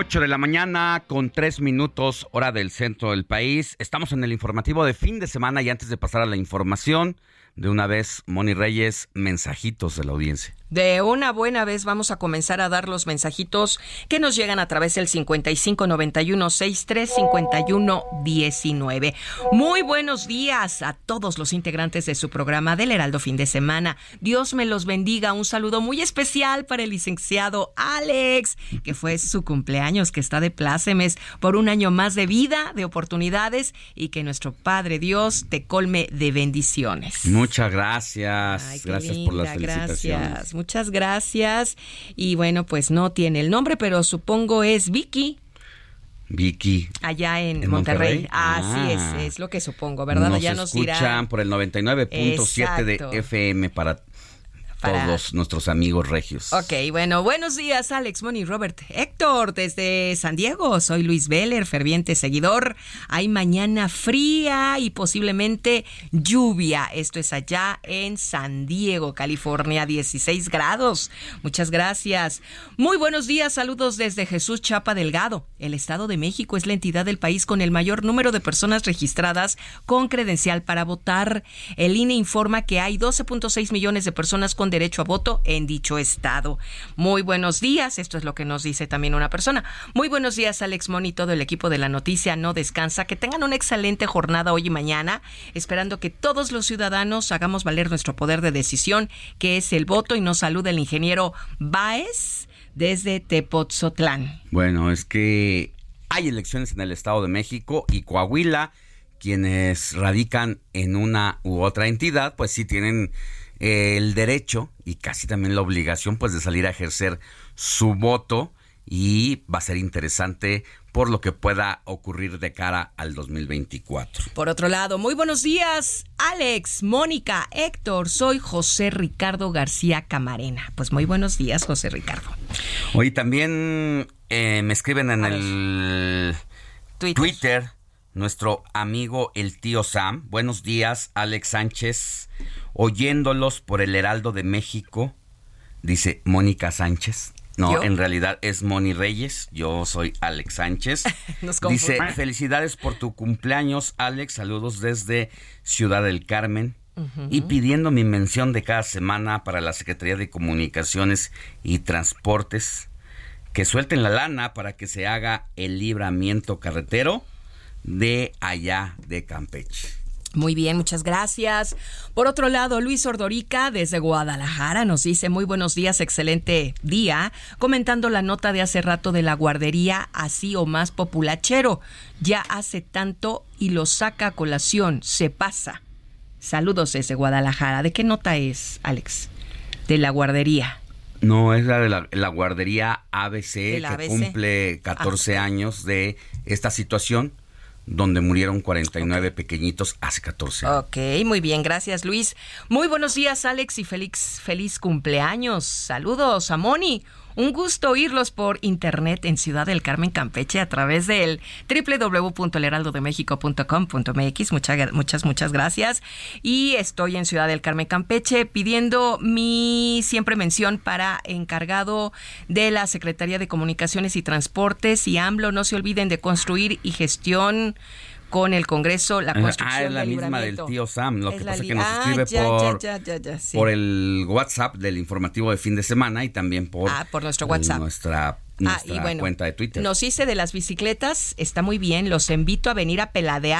8 de la mañana con 3 minutos hora del centro del país. Estamos en el informativo de fin de semana y antes de pasar a la información, de una vez, Moni Reyes, mensajitos de la audiencia. De una buena vez vamos a comenzar a dar los mensajitos que nos llegan a través del 5591-635119. Muy buenos días a todos los integrantes de su programa del Heraldo Fin de Semana. Dios me los bendiga. Un saludo muy especial para el licenciado Alex, que fue su cumpleaños, que está de plácemes por un año más de vida, de oportunidades y que nuestro Padre Dios te colme de bendiciones. Muchas gracias. Ay, gracias por las felicitaciones. Gracias, muchas gracias. Y bueno, pues no tiene el nombre, pero supongo es Vicky. Vicky. Allá en, ¿En Monterrey. Monterrey? Así Ah. es, es lo que supongo, ¿verdad? Nos Allá nos escuchan dirá. por el 99.7 de. FM para, Para- todos nuestros amigos regios. Ok, bueno, buenos días, Alex, Moni, Robert, Héctor, desde San Diego. Soy Luis Veller, ferviente seguidor. Hay mañana fría y posiblemente lluvia. Esto es allá en San Diego, California, 16 grados. Muchas gracias. Muy buenos días, saludos desde Jesús Chapa Delgado. El Estado de México es la entidad del país con el mayor número de personas registradas con credencial para votar. El INE informa que hay 12.6 millones de personas con derecho a voto en dicho estado. Muy buenos días, esto es lo que nos dice también una persona. Muy buenos días, Alex Mon y todo el equipo de la noticia no descansa. Que tengan una excelente jornada hoy y mañana, esperando que todos los ciudadanos hagamos valer nuestro poder de decisión, que es el voto, y nos saluda el ingeniero Baez desde Tepotzotlán. Bueno, es que hay elecciones en el Estado de México y Coahuila, quienes radican en una u otra entidad, pues sí tienen el derecho y casi también la obligación pues de salir a ejercer su voto y va a ser interesante por lo que pueda ocurrir de cara al 2024. Por otro lado, muy buenos días, Alex, Mónica, Héctor, soy José Ricardo García Camarena. Pues muy buenos días, José Ricardo. Hoy también eh, me escriben en el Twitter. Twitter. nuestro amigo el tío Sam. Buenos días, Alex Sánchez. Oyéndolos por el Heraldo de México, dice Mónica Sánchez. No, en realidad es Moni Reyes. Yo soy Alex Sánchez. *laughs* Dice, felicidades por tu cumpleaños, Alex. Saludos desde Ciudad del Carmen. Y pidiendo mi mención de cada semana para la Secretaría de Comunicaciones y Transportes, que suelten la lana para que se haga el libramiento carretero de allá de Campeche. Muy bien, muchas gracias. Por otro lado, Luis Ordorica desde Guadalajara nos dice muy buenos días, excelente día, comentando la nota de hace rato de la guardería así o más populachero. Ya hace tanto y lo saca a colación, se pasa. Saludos desde Guadalajara. ¿De qué nota es, Alex? De la guardería. No, es la de la, guardería ABC, que cumple 14 años de esta situación donde murieron 49 pequeñitos hace 14 años. Ok, muy bien, gracias Luis. Muy buenos días Alex y feliz, feliz cumpleaños. Saludos a Moni. Un gusto oírlos por internet en Ciudad del Carmen, Campeche, a través del www.elheraldodemexico.com.mx. Muchas, muchas, muchas gracias. Y estoy en Ciudad del Carmen, Campeche, pidiendo mi siempre mención para encargado de la Secretaría de Comunicaciones y Transportes y AMLO. No se olviden de construir y gestión con el Congreso la construcción Ah, es la misma del tío Sam. Lo que pasa es que nos ah, escribe por, por el WhatsApp del informativo de fin de semana y también por, ah, por nuestro WhatsApp. nuestra, ah, cuenta de Twitter. Nos hice de las bicicletas, está muy bien. Los invito a venir a,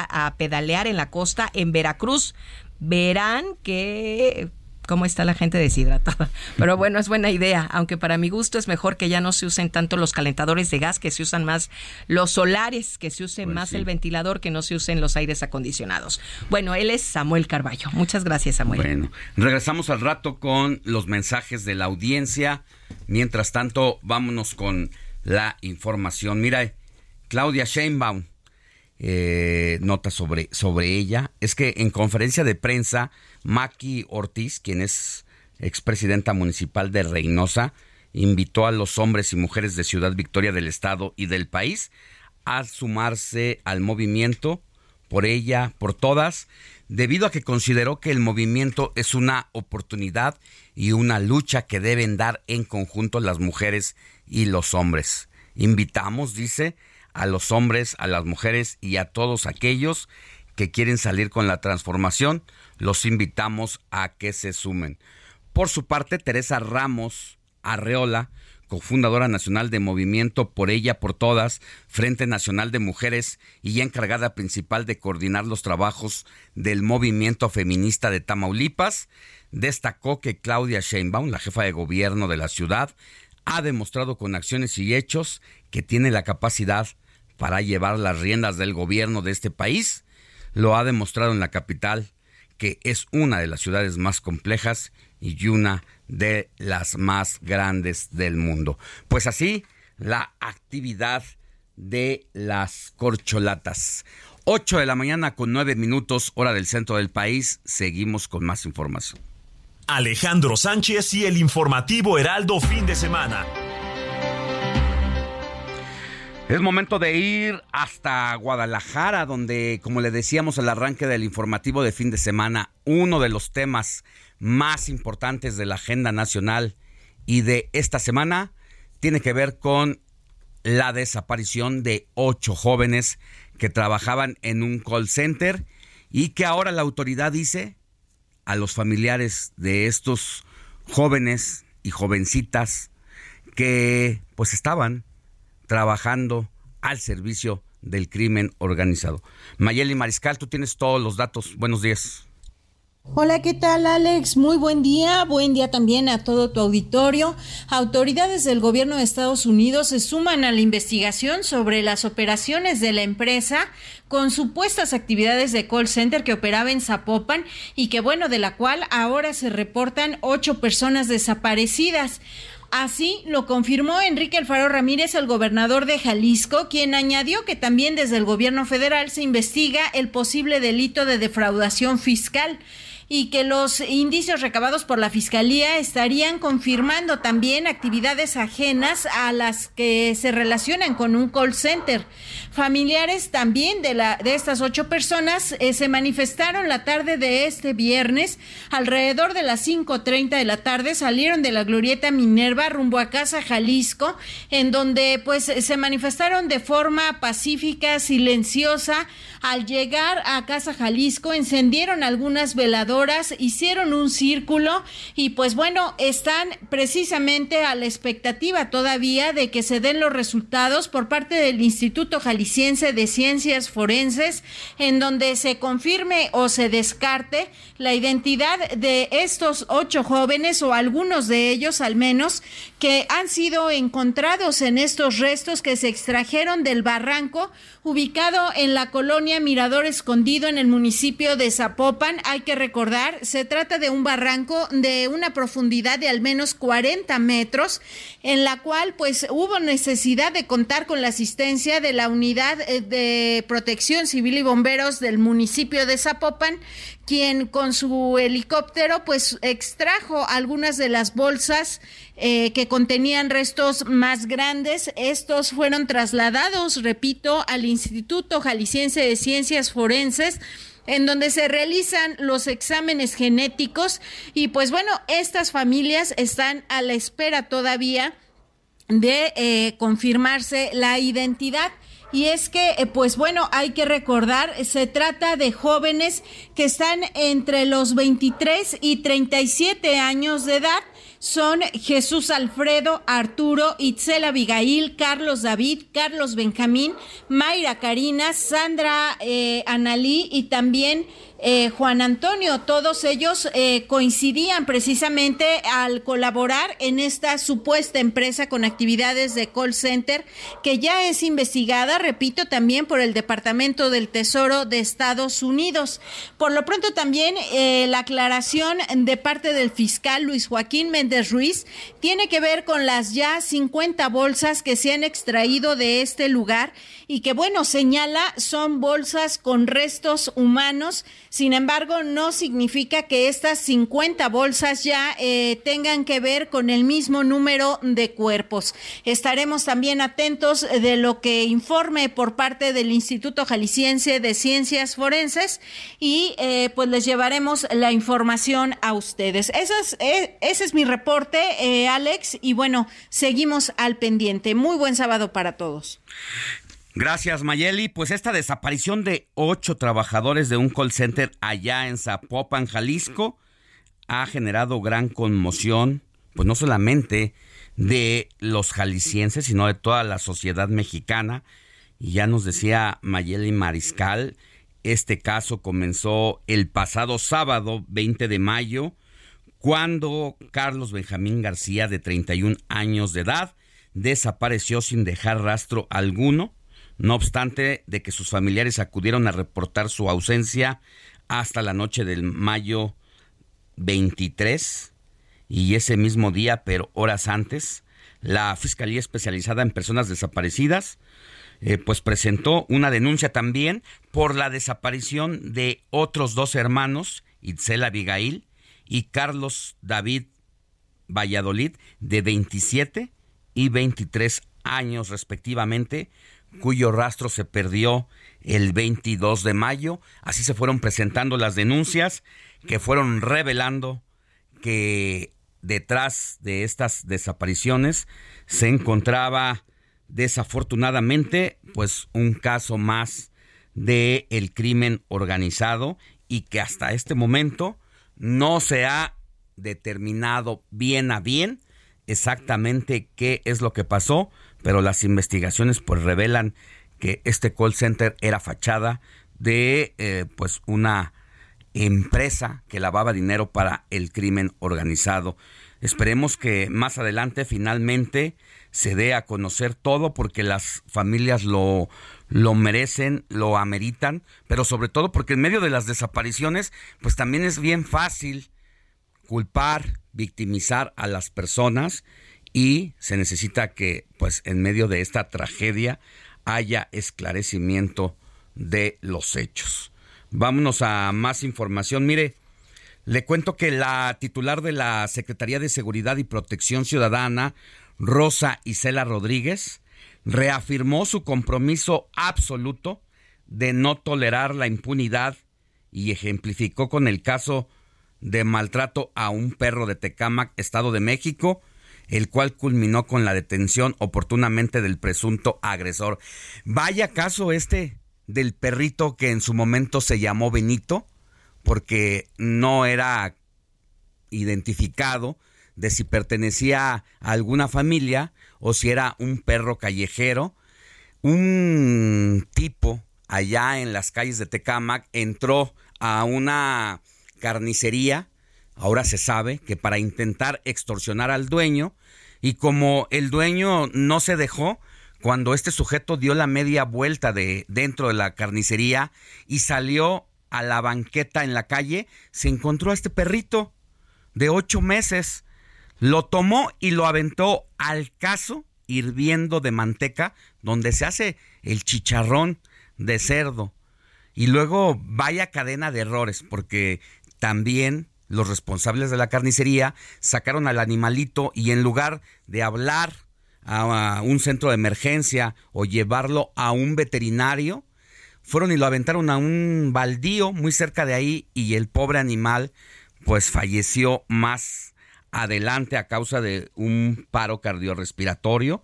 a pedalear en la costa en Veracruz. Verán que cómo está la gente deshidratada. *laughs* Pero bueno, es buena idea, aunque para mi gusto es mejor que ya no se usen tanto los calentadores de gas, que se usan más los solares, que se use pues más el ventilador, que no se usen los aires acondicionados. Bueno, él es Samuel Carballo. Muchas gracias, Samuel. Bueno, regresamos al rato con los mensajes de la audiencia. Mientras tanto, vámonos con la información. Mira, Claudia Sheinbaum eh, nota sobre, sobre ella es que en conferencia de prensa, Maki Ortiz, quien es expresidenta municipal de Reynosa, invitó a los hombres y mujeres de Ciudad Victoria del Estado y del país a sumarse al movimiento por ella, por todas, debido a que consideró que el movimiento es una oportunidad y una lucha que deben dar en conjunto las mujeres y los hombres. Invitamos, dice, a los hombres, a las mujeres y a todos aquellos que quieren salir con la transformación, los invitamos a que se sumen. Por su parte, Teresa Ramos Arreola, cofundadora nacional de Movimiento por ella, por todas, Frente Nacional de Mujeres y encargada principal de coordinar los trabajos del movimiento feminista de Tamaulipas, destacó que Claudia Sheinbaum, la jefa de gobierno de la ciudad, ha demostrado con acciones y hechos que tiene la capacidad para llevar las riendas del gobierno de este país. Lo ha demostrado en la capital, que es una de las ciudades más complejas y una de las más grandes del mundo. Pues así, la actividad de las corcholatas. 8 de la mañana con 9 minutos, hora del centro del país. Seguimos con más información. Alejandro Sánchez y el informativo Heraldo fin de semana. Es momento de ir hasta Guadalajara, donde, como le decíamos al arranque del informativo de fin de semana, uno de los temas más importantes de la agenda nacional y de esta semana tiene que ver con la desaparición de ocho jóvenes que trabajaban en un call center y que ahora la autoridad dice a los familiares de estos jóvenes y jovencitas que pues estaban trabajando al servicio del crimen organizado. Mayeli Mariscal, tú tienes todos los datos. Buenos días. Hola, ¿qué tal Alex? Muy buen día, buen día también a todo tu auditorio. Autoridades del gobierno de Estados Unidos se suman a la investigación sobre las operaciones de la empresa con supuestas actividades de call center que operaba en Zapopan y que bueno, de la cual ahora se reportan ocho personas desaparecidas. Así lo confirmó Enrique Alfaro Ramírez, el gobernador de Jalisco, quien añadió que también desde el gobierno federal se investiga el posible delito de defraudación fiscal y que los indicios recabados por la Fiscalía estarían confirmando también actividades ajenas a las que se relacionan con un call center. Familiares también de, la, de estas ocho personas eh, se manifestaron la tarde de este viernes, alrededor de las 5.30 de la tarde, salieron de la glorieta Minerva rumbo a Casa Jalisco, en donde pues se manifestaron de forma pacífica, silenciosa. Al llegar a Casa Jalisco, encendieron algunas veladoras, hicieron un círculo y pues bueno, están precisamente a la expectativa todavía de que se den los resultados por parte del Instituto Jalisciense de Ciencias Forenses, en donde se confirme o se descarte la identidad de estos ocho jóvenes o algunos de ellos al menos que han sido encontrados en estos restos que se extrajeron del barranco ubicado en la colonia Mirador Escondido en el municipio de Zapopan. Hay que recordar, se trata de un barranco de una profundidad de al menos 40 metros, en la cual pues hubo necesidad de contar con la asistencia de la unidad eh, de protección civil y bomberos del municipio de Zapopan, quien con su helicóptero pues extrajo algunas de las bolsas eh, que contenían restos más grandes. Estos fueron trasladados, repito, al Instituto Jalisciense de Ciencias Forenses en donde se realizan los exámenes genéticos y pues bueno, estas familias están a la espera todavía de eh, confirmarse la identidad. Y es que, eh, pues bueno, hay que recordar, se trata de jóvenes que están entre los 23 y 37 años de edad. Son Jesús Alfredo, Arturo, Itzel Abigail, Carlos David, Carlos Benjamín, Mayra Karina, Sandra eh, Analí y también eh, Juan Antonio, todos ellos eh, coincidían precisamente al colaborar en esta supuesta empresa con actividades de call center que ya es investigada, repito, también por el Departamento del Tesoro de Estados Unidos. Por lo pronto también eh, la aclaración de parte del fiscal Luis Joaquín Méndez Ruiz tiene que ver con las ya 50 bolsas que se han extraído de este lugar y que bueno, señala son bolsas con restos humanos sin embargo, no significa que estas 50 bolsas ya eh, tengan que ver con el mismo número de cuerpos. Estaremos también atentos de lo que informe por parte del Instituto Jalisciense de Ciencias Forenses y eh, pues les llevaremos la información a ustedes. Eh, ese es mi reporte, Alex, y bueno, seguimos al pendiente. Muy buen sábado para todos. Gracias, Mayeli. Pues esta desaparición de ocho trabajadores de un call center allá en Zapopan, Jalisco, ha generado gran conmoción, pues no solamente de los jaliscienses, sino de toda la sociedad mexicana. Y ya nos decía Mayeli Mariscal, este caso comenzó el pasado sábado 20 de mayo, cuando Carlos Benjamín García, de 31 años de edad, desapareció sin dejar rastro alguno no obstante de que sus familiares acudieron a reportar su ausencia hasta la noche del mayo 23 y ese mismo día, pero horas antes, la Fiscalía Especializada en Personas Desaparecidas eh, pues presentó una denuncia también por la desaparición de otros dos hermanos, Itzel Abigail y Carlos David Valladolid, de 27 y 23 años respectivamente, cuyo rastro se perdió el 22 de mayo. Así se fueron presentando las denuncias que fueron revelando que detrás de estas desapariciones se encontraba desafortunadamente pues un caso más de el crimen organizado y que hasta este momento no se ha determinado bien a bien exactamente qué es lo que pasó, pero las investigaciones pues revelan que este call center era fachada de eh, pues una empresa que lavaba dinero para el crimen organizado. Esperemos que más adelante finalmente se dé a conocer todo porque las familias lo, lo merecen, lo ameritan, pero sobre todo porque en medio de las desapariciones, pues también es bien fácil culpar, victimizar a las personas y se necesita que pues en medio de esta tragedia haya esclarecimiento de los hechos. Vámonos a más información. Mire, le cuento que la titular de la Secretaría de Seguridad y Protección Ciudadana, Rosa Isela Rodríguez, reafirmó su compromiso absoluto de no tolerar la impunidad y ejemplificó con el caso de maltrato a un perro de Tecámac, Estado de México, el cual culminó con la detención oportunamente del presunto agresor. Vaya caso este del perrito que en su momento se llamó Benito, porque no era identificado de si pertenecía a alguna familia o si era un perro callejero. Un tipo allá en las calles de Tecámac entró a una carnicería, ahora se sabe que para intentar extorsionar al dueño, y como el dueño no se dejó, cuando este sujeto dio la media vuelta de dentro de la carnicería y salió a la banqueta en la calle, se encontró a este perrito de ocho meses. Lo tomó y lo aventó al caso hirviendo de manteca, donde se hace el chicharrón de cerdo. Y luego vaya cadena de errores, porque también los responsables de la carnicería sacaron al animalito y en lugar de hablar a un centro de emergencia o llevarlo a un veterinario, fueron y lo aventaron a un baldío muy cerca de ahí y el pobre animal pues falleció más adelante a causa de un paro cardiorrespiratorio.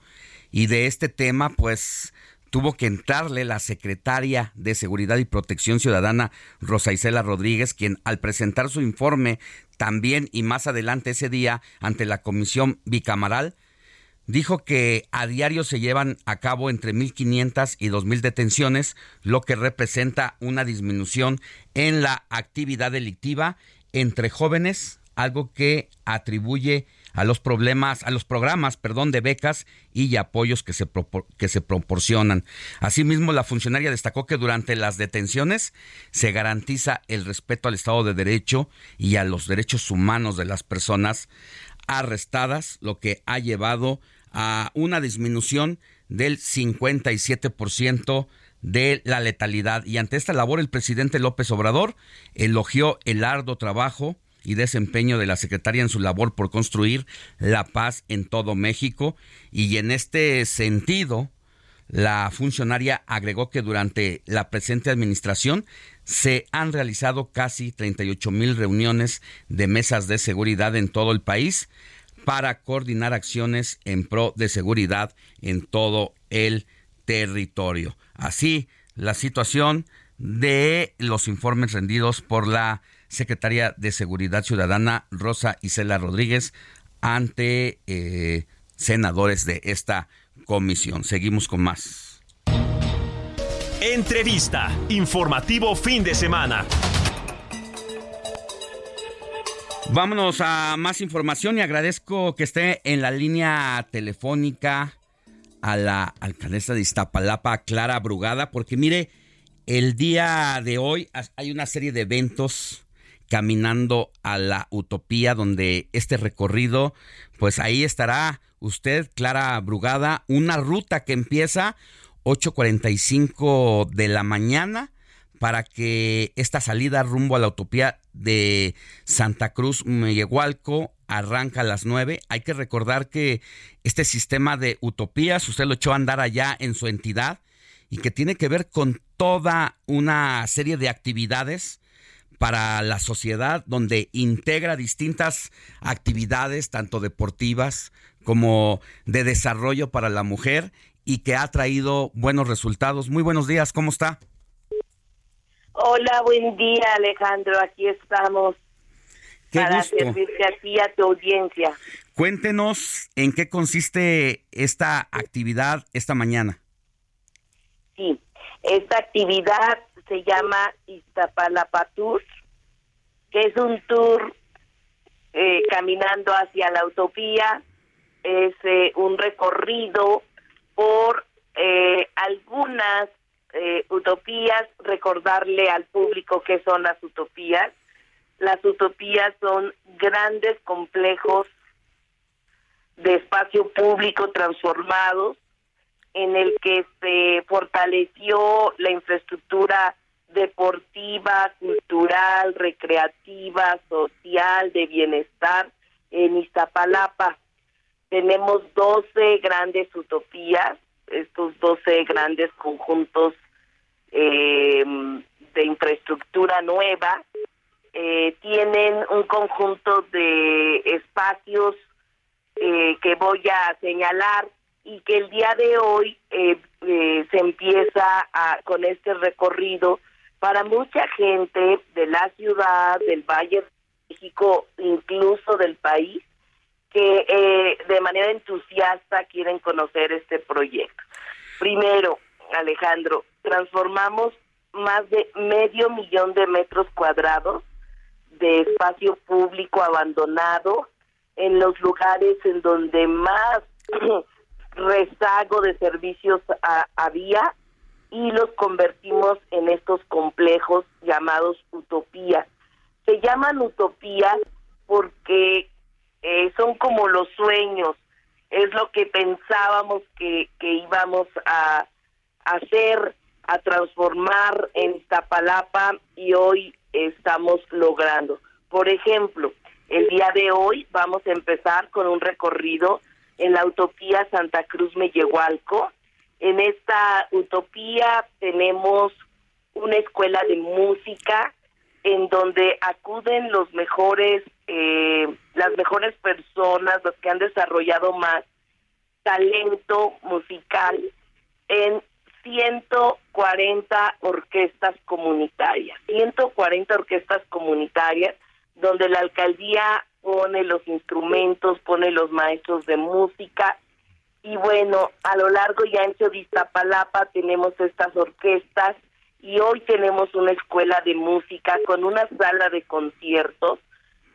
Y de este tema pues tuvo que entrarle la secretaria de Seguridad y Protección Ciudadana, Rosa Isela Rodríguez, quien al presentar su informe también y más adelante ese día ante la comisión bicamaral, dijo que a diario se llevan a cabo entre 1.500 y 2.000 detenciones, lo que representa una disminución en la actividad delictiva entre jóvenes, algo que atribuye a los problemas, a los programas, perdón, de becas y apoyos que se, que se proporcionan. Asimismo, la funcionaria destacó que durante las detenciones se garantiza el respeto al Estado de Derecho y a los derechos humanos de las personas arrestadas, lo que ha llevado a una disminución del 57% de la letalidad. Y ante esta labor, el presidente López Obrador elogió el arduo trabajo y desempeño de la secretaria en su labor por construir la paz en todo México. Y en este sentido, la funcionaria agregó que durante la presente administración se han realizado casi 38 mil reuniones de mesas de seguridad en todo el país para coordinar acciones en pro de seguridad en todo el territorio. Así, la situación de los informes rendidos por la secretaria de Seguridad Ciudadana, Rosa Isela Rodríguez, ante eh, senadores de esta comisión. Seguimos con más. Entrevista, informativo fin de semana. Vámonos a más información y agradezco que esté en la línea telefónica a la alcaldesa de Iztapalapa, Clara Brugada, porque mire, el día de hoy hay una serie de eventos caminando a la utopía donde este recorrido, pues ahí estará usted, Clara Brugada, una ruta que empieza 8.45 de la mañana para que esta salida rumbo a la utopía de Santa Cruz Mellehualco arranca a las 9. Hay que recordar que este sistema de utopías usted lo echó a andar allá en su entidad y que tiene que ver con toda una serie de actividades para la sociedad donde integra distintas actividades, tanto deportivas como de desarrollo para la mujer y que ha traído buenos resultados. Muy buenos días, ¿cómo está? Hola, buen día Alejandro, aquí estamos. para servirte aquí a tu audiencia. Cuéntenos en qué consiste esta actividad esta mañana. Sí, esta actividad se llama Iztapalapa Tour, que es un tour eh, caminando hacia la utopía, es eh, un recorrido por eh, algunas utopías, recordarle al público qué son las utopías. Las utopías son grandes complejos de espacio público transformados en el que se fortaleció la infraestructura deportiva, cultural, recreativa, social, de bienestar en Iztapalapa. Tenemos 12 grandes utopías, estos 12 grandes conjuntos eh, de infraestructura nueva, eh, tienen un conjunto de espacios eh, que voy a señalar y que el día de hoy eh, eh, se empieza a, con este recorrido para mucha gente de la ciudad, del Valle de México, incluso del país, que eh, de manera entusiasta quieren conocer este proyecto. Primero, Alejandro, transformamos más de medio millón de metros cuadrados de espacio público abandonado en los lugares en donde más *clears throat* rezago de servicios había y los convertimos en estos complejos llamados utopías. Se llaman utopías porque eh, son como los sueños, es lo que pensábamos que, íbamos a, hacer, a transformar en Iztapalapa y hoy estamos logrando. Por ejemplo, el día de hoy vamos a empezar con un recorrido en la utopía Santa Cruz Mellehualco. En esta utopía tenemos una escuela de música en donde acuden los mejores, eh, las mejores personas, los que han desarrollado más talento musical en 140 orquestas comunitarias, 140 orquestas comunitarias, donde la alcaldía pone los instrumentos, pone los maestros de música. Y bueno, a lo largo y ancho de Iztapalapa tenemos estas orquestas y hoy tenemos una escuela de música con una sala de conciertos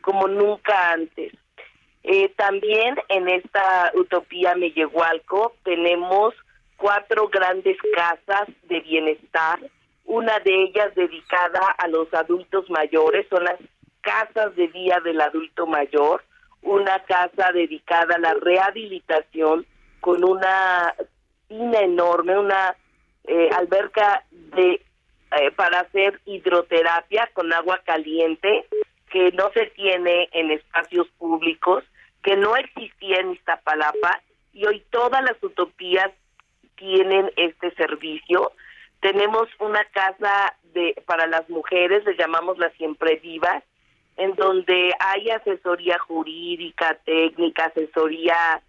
como nunca antes. Eh, también en esta Utopía Mellehualco tenemos cuatro grandes casas de bienestar, una de ellas dedicada a los adultos mayores, son las casas de día del adulto mayor, una casa dedicada a la rehabilitación con una piscina enorme, una eh, alberca de eh, para hacer hidroterapia con agua caliente que no se tiene en espacios públicos, que no existía en Iztapalapa y hoy todas las utopías tienen este servicio. Tenemos una casa de para las mujeres, le llamamos las siempre vivas, en donde hay asesoría jurídica, técnica, asesoría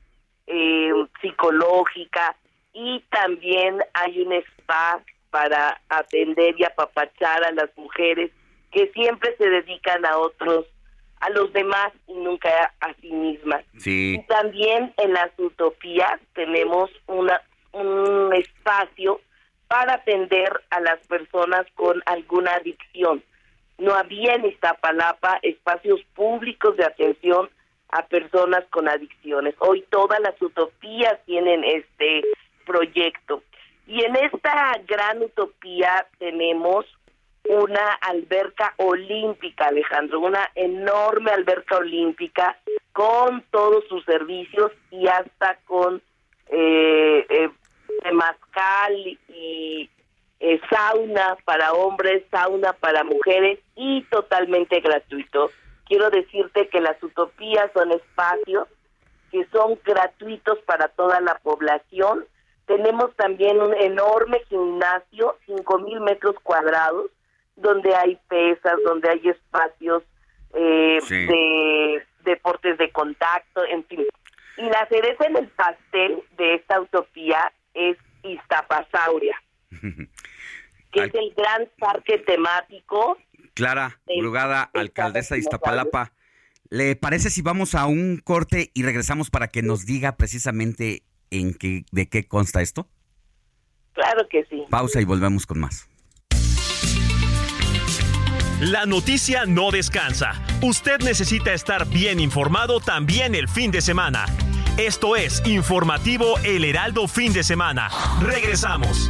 eh, psicológica y también hay un spa para atender y apapachar a las mujeres que siempre se dedican a otros, a los demás y nunca a, sí mismas. Sí. Y también en las utopías tenemos una un espacio para atender a las personas con alguna adicción no había en Iztapalapa espacios públicos de atención a personas con adicciones. Hoy todas las utopías tienen este proyecto. Y en esta gran utopía tenemos una alberca olímpica, Alejandro, una enorme alberca olímpica con todos sus servicios y hasta con eh, eh, y eh, sauna para hombres, sauna para mujeres y totalmente gratuito. Quiero decirte que las utopías son espacios que son gratuitos para toda la población. Tenemos también un enorme gimnasio, cinco mil metros cuadrados, donde hay pesas, donde hay espacios eh, de deportes de contacto, en fin. Y la cereza en el pastel de esta utopía es Iztapasauria. Que es el gran parque temático. Clara Brugada, alcaldesa de Iztapalapa. ¿Le parece si vamos a un corte y regresamos para que nos diga precisamente en qué, de qué consta esto? Claro que sí. Pausa y volvemos con más. La noticia no descansa. Usted necesita estar bien informado también el fin de semana. Esto es Informativo El Heraldo Fin de Semana. Regresamos.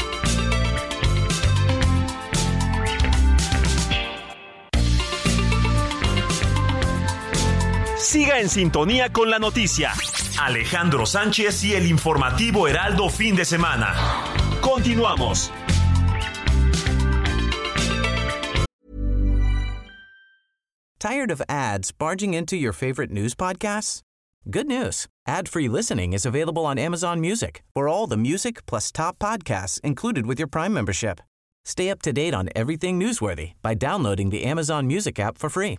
Siga en sintonía con la noticia. Alejandro Sánchez y el informativo Heraldo Fin de Semana. Continuamos. Tired of ads barging into your favorite news podcasts? Good news. Ad-free listening is available on Amazon Music for all the music plus top podcasts included with your Prime membership. Stay up to date on everything newsworthy by downloading the Amazon Music app for free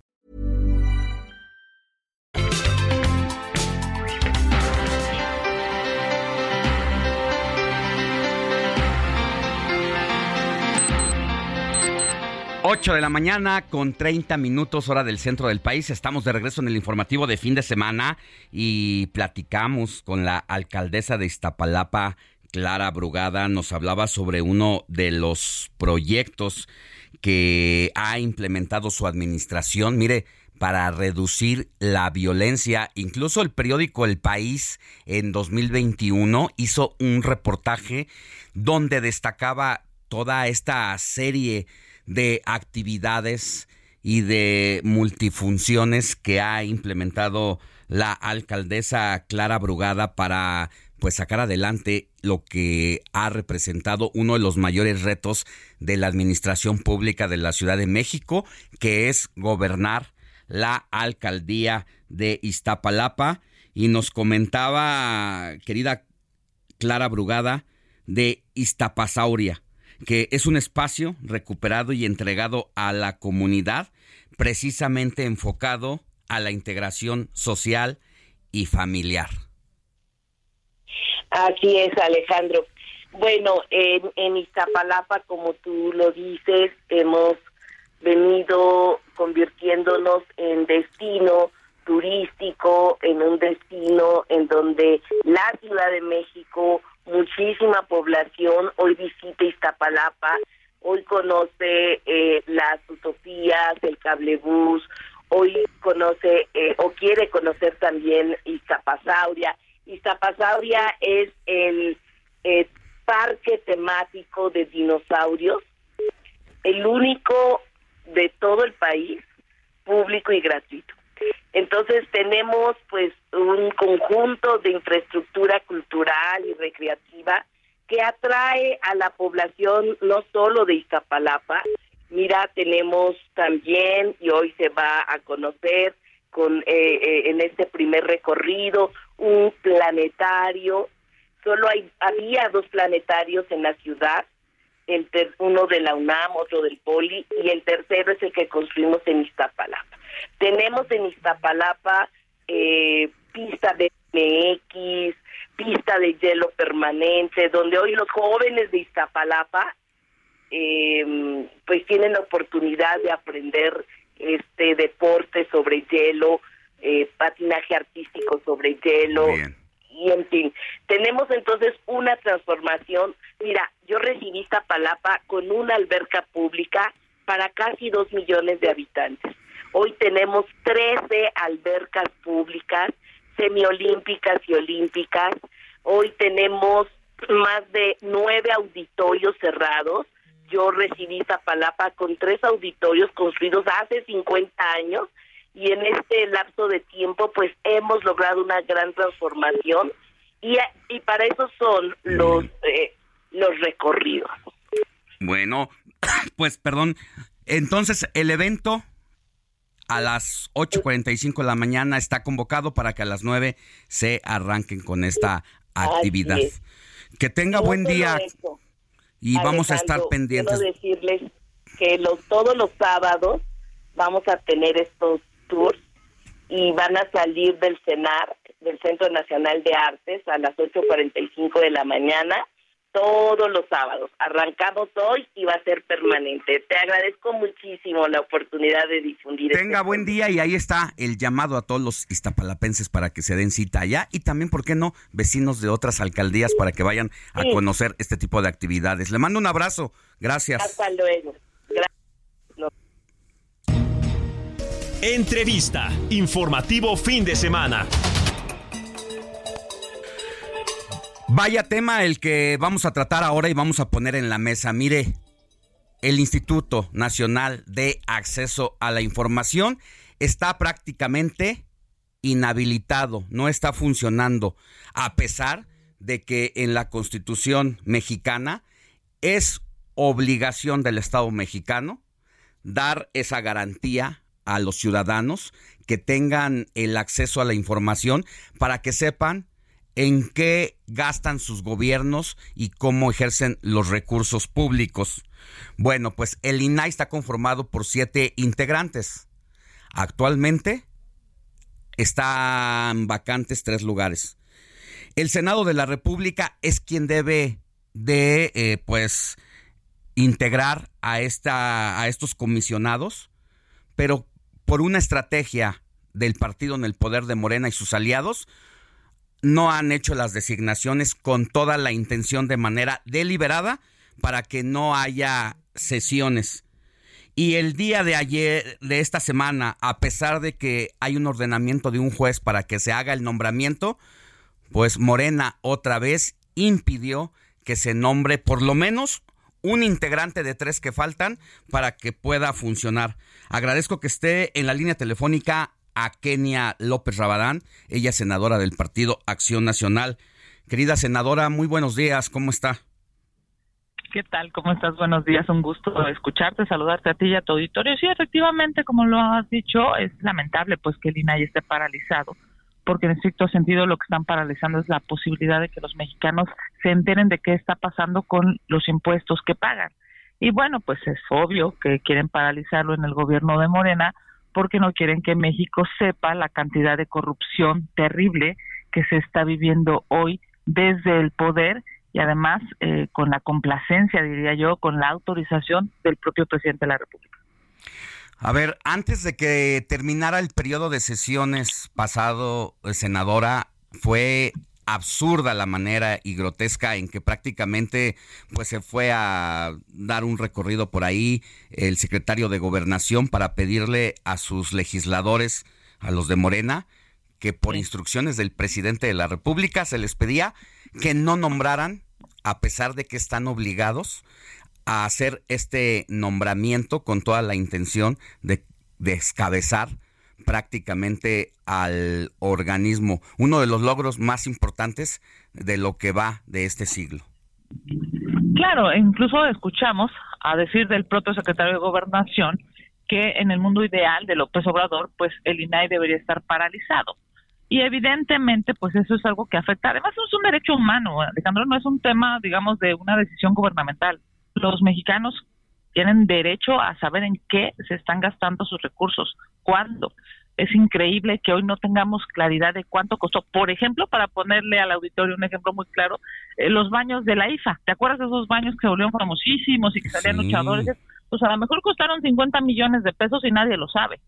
Ocho de la mañana con 30 minutos hora del centro del país. Estamos de regreso en el informativo de fin de semana y platicamos con la alcaldesa de Iztapalapa, Clara Brugada. Nos hablaba sobre uno de los proyectos que ha implementado su administración. Mire, para reducir la violencia. Incluso el periódico El País en 2021 hizo un reportaje donde destacaba toda esta serie de actividades y de multifunciones que ha implementado la alcaldesa Clara Brugada para pues sacar adelante lo que ha representado uno de los mayores retos de la administración pública de la Ciudad de México, que es gobernar la alcaldía de Iztapalapa. Y nos comentaba querida Clara Brugada de Iztapasauria que es un espacio recuperado y entregado a la comunidad, precisamente enfocado a la integración social y familiar. Así es, Alejandro. Bueno, en, en Iztapalapa, como tú lo dices, hemos venido convirtiéndonos en destino turístico, en un destino en donde la Ciudad de México muchísima población hoy visita Iztapalapa, hoy conoce eh, las utopías, el cablebús, hoy conoce eh, o quiere conocer también Iztapasauria. Iztapasauria es el eh, parque temático de dinosaurios, el único de todo el país, público y gratuito. Entonces tenemos pues un conjunto de infraestructura cultural y recreativa que atrae a la población no solo de Iztapalapa, mira, tenemos también, y hoy se va a conocer con eh, eh, en este primer recorrido, un planetario. Solo hay, había dos planetarios en la ciudad, el uno de la UNAM, otro del Poli, y el tercero es el que construimos en Iztapalapa. Tenemos en Iztapalapa eh, pista de MX, pista de hielo permanente, donde hoy los jóvenes de Iztapalapa eh, pues tienen la oportunidad de aprender este deporte sobre hielo, eh, patinaje artístico sobre hielo. Y en fin, tenemos entonces una transformación. Mira, yo recibí Iztapalapa con una alberca pública para casi dos millones de habitantes. Hoy tenemos 13 albercas públicas, semiolímpicas y olímpicas. Hoy tenemos más de nueve auditorios cerrados. Yo recibí Zapalapa con tres auditorios construidos hace 50 años y en este lapso de tiempo pues hemos logrado una gran transformación y, y para eso son los, eh, los recorridos. Bueno, *clears throat* pues perdón, entonces el evento a las 8.45 de la mañana está convocado para que a las 9 se arranquen con esta actividad. Que tenga buen día y vamos a estar pendientes. Quiero decirles que los, todos los sábados vamos a tener estos y van a salir del CENAR, del Centro Nacional de Artes, a las 8.45 de la mañana todos los sábados. Arrancamos hoy y va a ser permanente. Te agradezco muchísimo la oportunidad de difundir. Tenga este buen día y ahí está el llamado a todos los iztapalapenses para que se den cita allá y también, ¿por qué no?, vecinos de otras alcaldías para que vayan a Sí. conocer este tipo de actividades. Le mando un abrazo. Gracias. Hasta luego. Entrevista. Informativo fin de semana. Vaya tema el que vamos a tratar ahora y vamos a poner en la mesa. Mire, el Instituto Nacional de Acceso a la Información está prácticamente inhabilitado, no está funcionando, a pesar de que en la Constitución mexicana es obligación del Estado mexicano dar esa garantía a los ciudadanos que tengan el acceso a la información para que sepan en qué gastan sus gobiernos y cómo ejercen los recursos públicos. Bueno, pues el INAI está conformado por siete integrantes. Actualmente están vacantes tres lugares. El Senado de la República es quien debe de, eh, pues, integrar a, esta, a estos comisionados, pero por una estrategia del partido en el poder de Morena y sus aliados, no han hecho las designaciones con toda la intención de manera deliberada para que no haya sesiones. Y el día de ayer, de esta semana, a pesar de que hay un ordenamiento de un juez para que se haga el nombramiento, pues Morena otra vez impidió que se nombre por lo menos un integrante de tres que faltan para que pueda funcionar. Agradezco que esté en la línea telefónica a Kenia López Rabadán, ella es senadora del Partido Acción Nacional. Querida senadora, muy buenos días, ¿cómo está? ¿Qué tal? ¿Cómo estás? Buenos días, un gusto escucharte, saludarte a ti y a tu auditorio. Sí, efectivamente, como lo has dicho, es lamentable pues que el INAI esté paralizado, porque en estricto sentido lo que están paralizando es la posibilidad de que los mexicanos se enteren de qué está pasando con los impuestos que pagan. Y bueno, pues es obvio que quieren paralizarlo en el gobierno de Morena porque no quieren que México sepa la cantidad de corrupción terrible que se está viviendo hoy desde el poder y además eh, con la complacencia, diría yo, con la autorización del propio presidente de la República. A ver, antes de que terminara el periodo de sesiones pasado, eh, senadora, fue absurda la manera y grotesca en que prácticamente pues se fue a dar un recorrido por ahí el secretario de gobernación para pedirle a sus legisladores, a los de Morena, que por instrucciones del presidente de la República se les pedía que no nombraran, a pesar de que están obligados a hacer este nombramiento con toda la intención de descabezar prácticamente al organismo, uno de los logros más importantes de lo que va de este siglo. Claro, incluso escuchamos a decir del propio secretario de Gobernación que en el mundo ideal de López Obrador, pues el INAI debería estar paralizado. Y evidentemente, pues eso es algo que afecta. Además, es un derecho humano, Alejandro, no es un tema, digamos, de una decisión gubernamental. Los mexicanos tienen derecho a saber en qué se están gastando sus recursos, cuándo. Es increíble que hoy no tengamos claridad de cuánto costó. Por ejemplo, para ponerle al auditorio un ejemplo muy claro, eh, los baños de la IFA. ¿Te acuerdas de esos baños que se volvieron famosísimos y que salían Sí. luchadores? Pues a lo mejor costaron 50 millones de pesos y nadie lo sabe.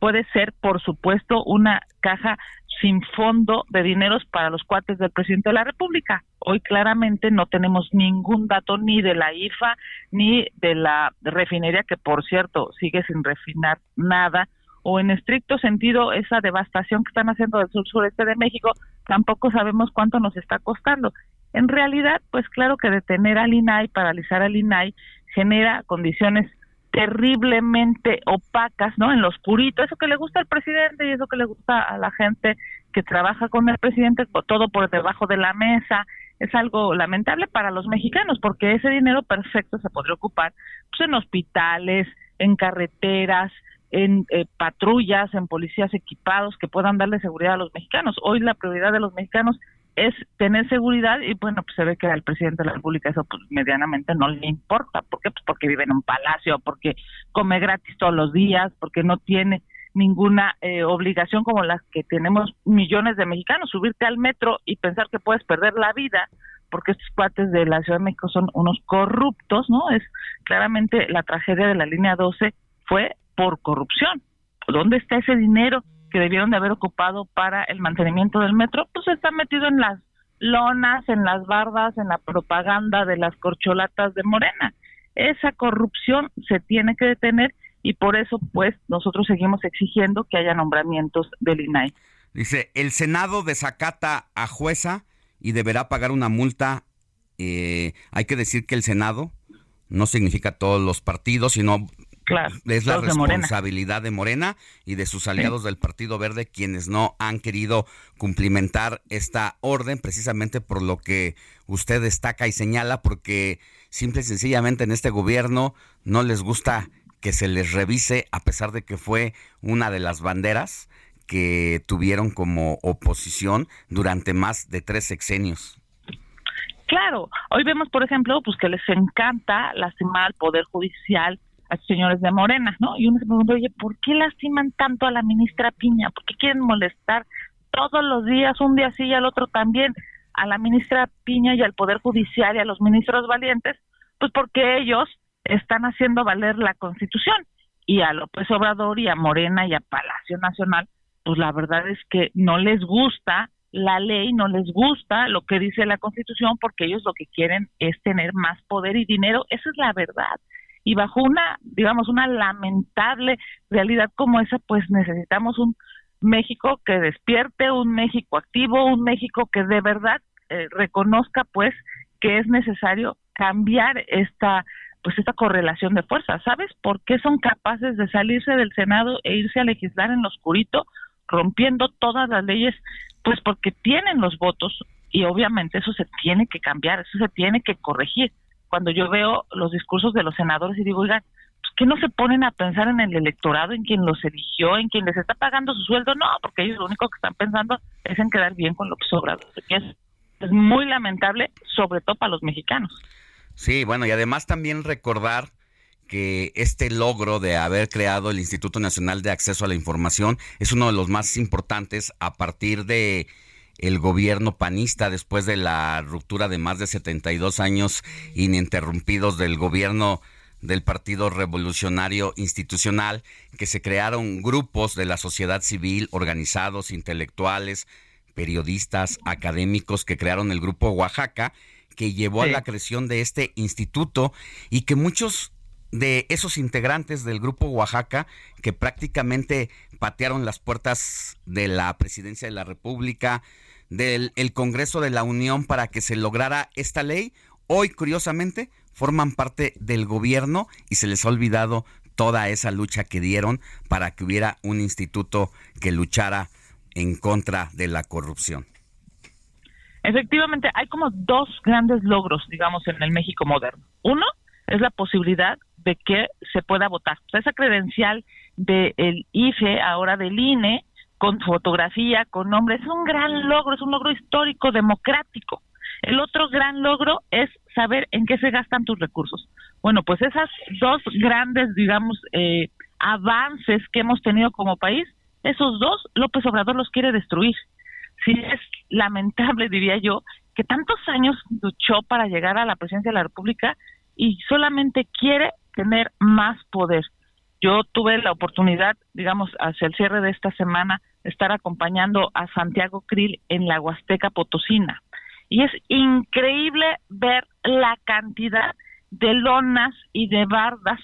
Puede ser, por supuesto, una caja sin fondo de dineros para los cuates del presidente de la República. Hoy claramente no tenemos ningún dato ni de la IFA ni de la refinería, que por cierto sigue sin refinar nada, o en estricto sentido esa devastación que están haciendo del sur sureste de México, tampoco sabemos cuánto nos está costando. En realidad, pues claro que detener al INAI, paralizar al INAI, genera condiciones terriblemente opacas, ¿no? En lo oscurito, eso que le gusta al presidente y eso que le gusta a la gente que trabaja con el presidente, todo por debajo de la mesa, es algo lamentable para los mexicanos porque ese dinero perfecto se podría ocupar pues, en hospitales, en carreteras, en eh, patrullas, en policías equipados que puedan darle seguridad a los mexicanos. Hoy la prioridad de los mexicanos es tener seguridad y bueno, pues se ve que al presidente de la República eso pues medianamente no le importa. ¿Por qué? Pues porque vive en un palacio, porque come gratis todos los días, porque no tiene ninguna eh, obligación como las que tenemos millones de mexicanos, subirte al metro y pensar que puedes perder la vida porque estos cuates de la Ciudad de México son unos corruptos, ¿no? Es claramente la tragedia de la línea 12 fue por corrupción. ¿Dónde está ese dinero que debieron de haber ocupado para el mantenimiento del metro? Pues está metido en las lonas, en las bardas, en la propaganda de las corcholatas de Morena. Esa corrupción se tiene que detener y por eso pues nosotros seguimos exigiendo que haya nombramientos del INAI. Dice, el Senado desacata a jueza y deberá pagar una multa. Eh, hay que decir que el Senado no significa todos los partidos, sino es la responsabilidad de Morena. y de sus aliados del Partido Verde quienes no han querido cumplimentar esta orden precisamente por lo que usted destaca y señala porque simple y sencillamente en este gobierno no les gusta que se les revise a pesar de que fue una de las banderas que tuvieron como oposición durante más de tres sexenios. Claro, hoy vemos, por ejemplo, pues que les encanta lastimar al Poder Judicial a señores de Morena, ¿no? Y uno se pregunta, oye, ¿por qué lastiman tanto a la ministra Piña? ¿Por qué quieren molestar todos los días, un día sí y al otro también, a la ministra Piña y al Poder Judicial y a los ministros valientes? Pues porque ellos están haciendo valer la Constitución y a López Obrador y a Morena y a Palacio Nacional, pues la verdad es que no les gusta la ley, no les gusta lo que dice la Constitución porque ellos lo que quieren es tener más poder y dinero, esa es la verdad. Y bajo una, digamos, una lamentable realidad como esa, pues necesitamos un México que despierte, un México activo, un México que de verdad eh, reconozca pues que es necesario cambiar esta pues esta correlación de fuerzas. ¿Sabes por qué son capaces de salirse del Senado e irse a legislar en lo oscurito, rompiendo todas las leyes? Pues porque tienen los votos y obviamente eso se tiene que cambiar, eso se tiene que corregir. Cuando yo veo los discursos de los senadores y digo, oigan, pues que no se ponen a pensar en el electorado, en quien los eligió, en quien les está pagando su sueldo? No, porque ellos lo único que están pensando es en quedar bien con lo que sobra. Es, es muy lamentable, sobre todo para los mexicanos. Sí, bueno, y además también recordar que este logro de haber creado el Instituto Nacional de Acceso a la Información es uno de los más importantes a partir de el gobierno panista después de la ruptura de más de 72 años ininterrumpidos del gobierno del Partido Revolucionario Institucional, que se crearon grupos de la sociedad civil organizados, intelectuales, periodistas, académicos, que crearon el grupo Oaxaca que llevó a la creación de este instituto y que muchos de esos integrantes del grupo Oaxaca que prácticamente patearon las puertas de la presidencia de la República, del Congreso de la Unión para que se lograra esta ley, hoy curiosamente forman parte del gobierno y se les ha olvidado toda esa lucha que dieron para que hubiera un instituto que luchara en contra de la corrupción. Efectivamente, hay como dos grandes logros, digamos, en el México moderno. Uno es la posibilidad de que se pueda votar. O sea, esa credencial del IFE, ahora del INE, con fotografía, con nombre, es un gran logro, es un logro histórico, democrático. El otro gran logro es saber en qué se gastan tus recursos. Bueno, pues esas dos grandes, digamos, eh, avances que hemos tenido como país, esos dos López Obrador los quiere destruir sí es lamentable, *laughs* diría yo, que tantos años luchó para llegar a la presidencia de la República y solamente quiere tener más poder. Yo tuve la oportunidad, digamos, hacia el cierre de esta semana, estar acompañando a Santiago Krill en la Huasteca Potosina. Y es increíble ver la cantidad de lonas y de bardas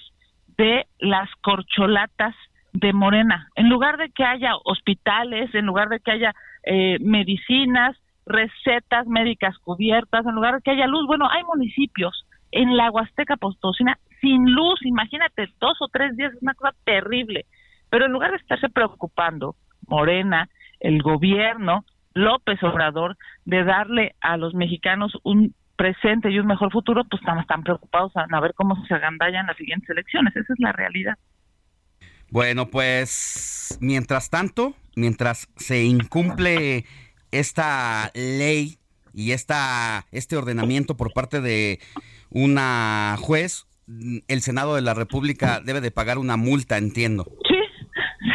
de las corcholatas de Morena. En lugar de que haya hospitales, en lugar de que haya eh, medicinas, recetas médicas cubiertas, en lugar de que haya luz. Bueno, hay municipios en la Huasteca Postocina sin luz, imagínate, dos o tres días, es una cosa terrible. Pero en lugar de estarse preocupando, Morena, el gobierno, López Obrador, de darle a los mexicanos un presente y un mejor futuro, pues están, están preocupados a, a ver cómo se agandallan las siguientes elecciones. Esa es la realidad. Bueno, pues mientras tanto, mientras se incumple esta ley y esta, este ordenamiento por parte de una juez, el Senado de la República debe de pagar una multa, entiendo. Sí,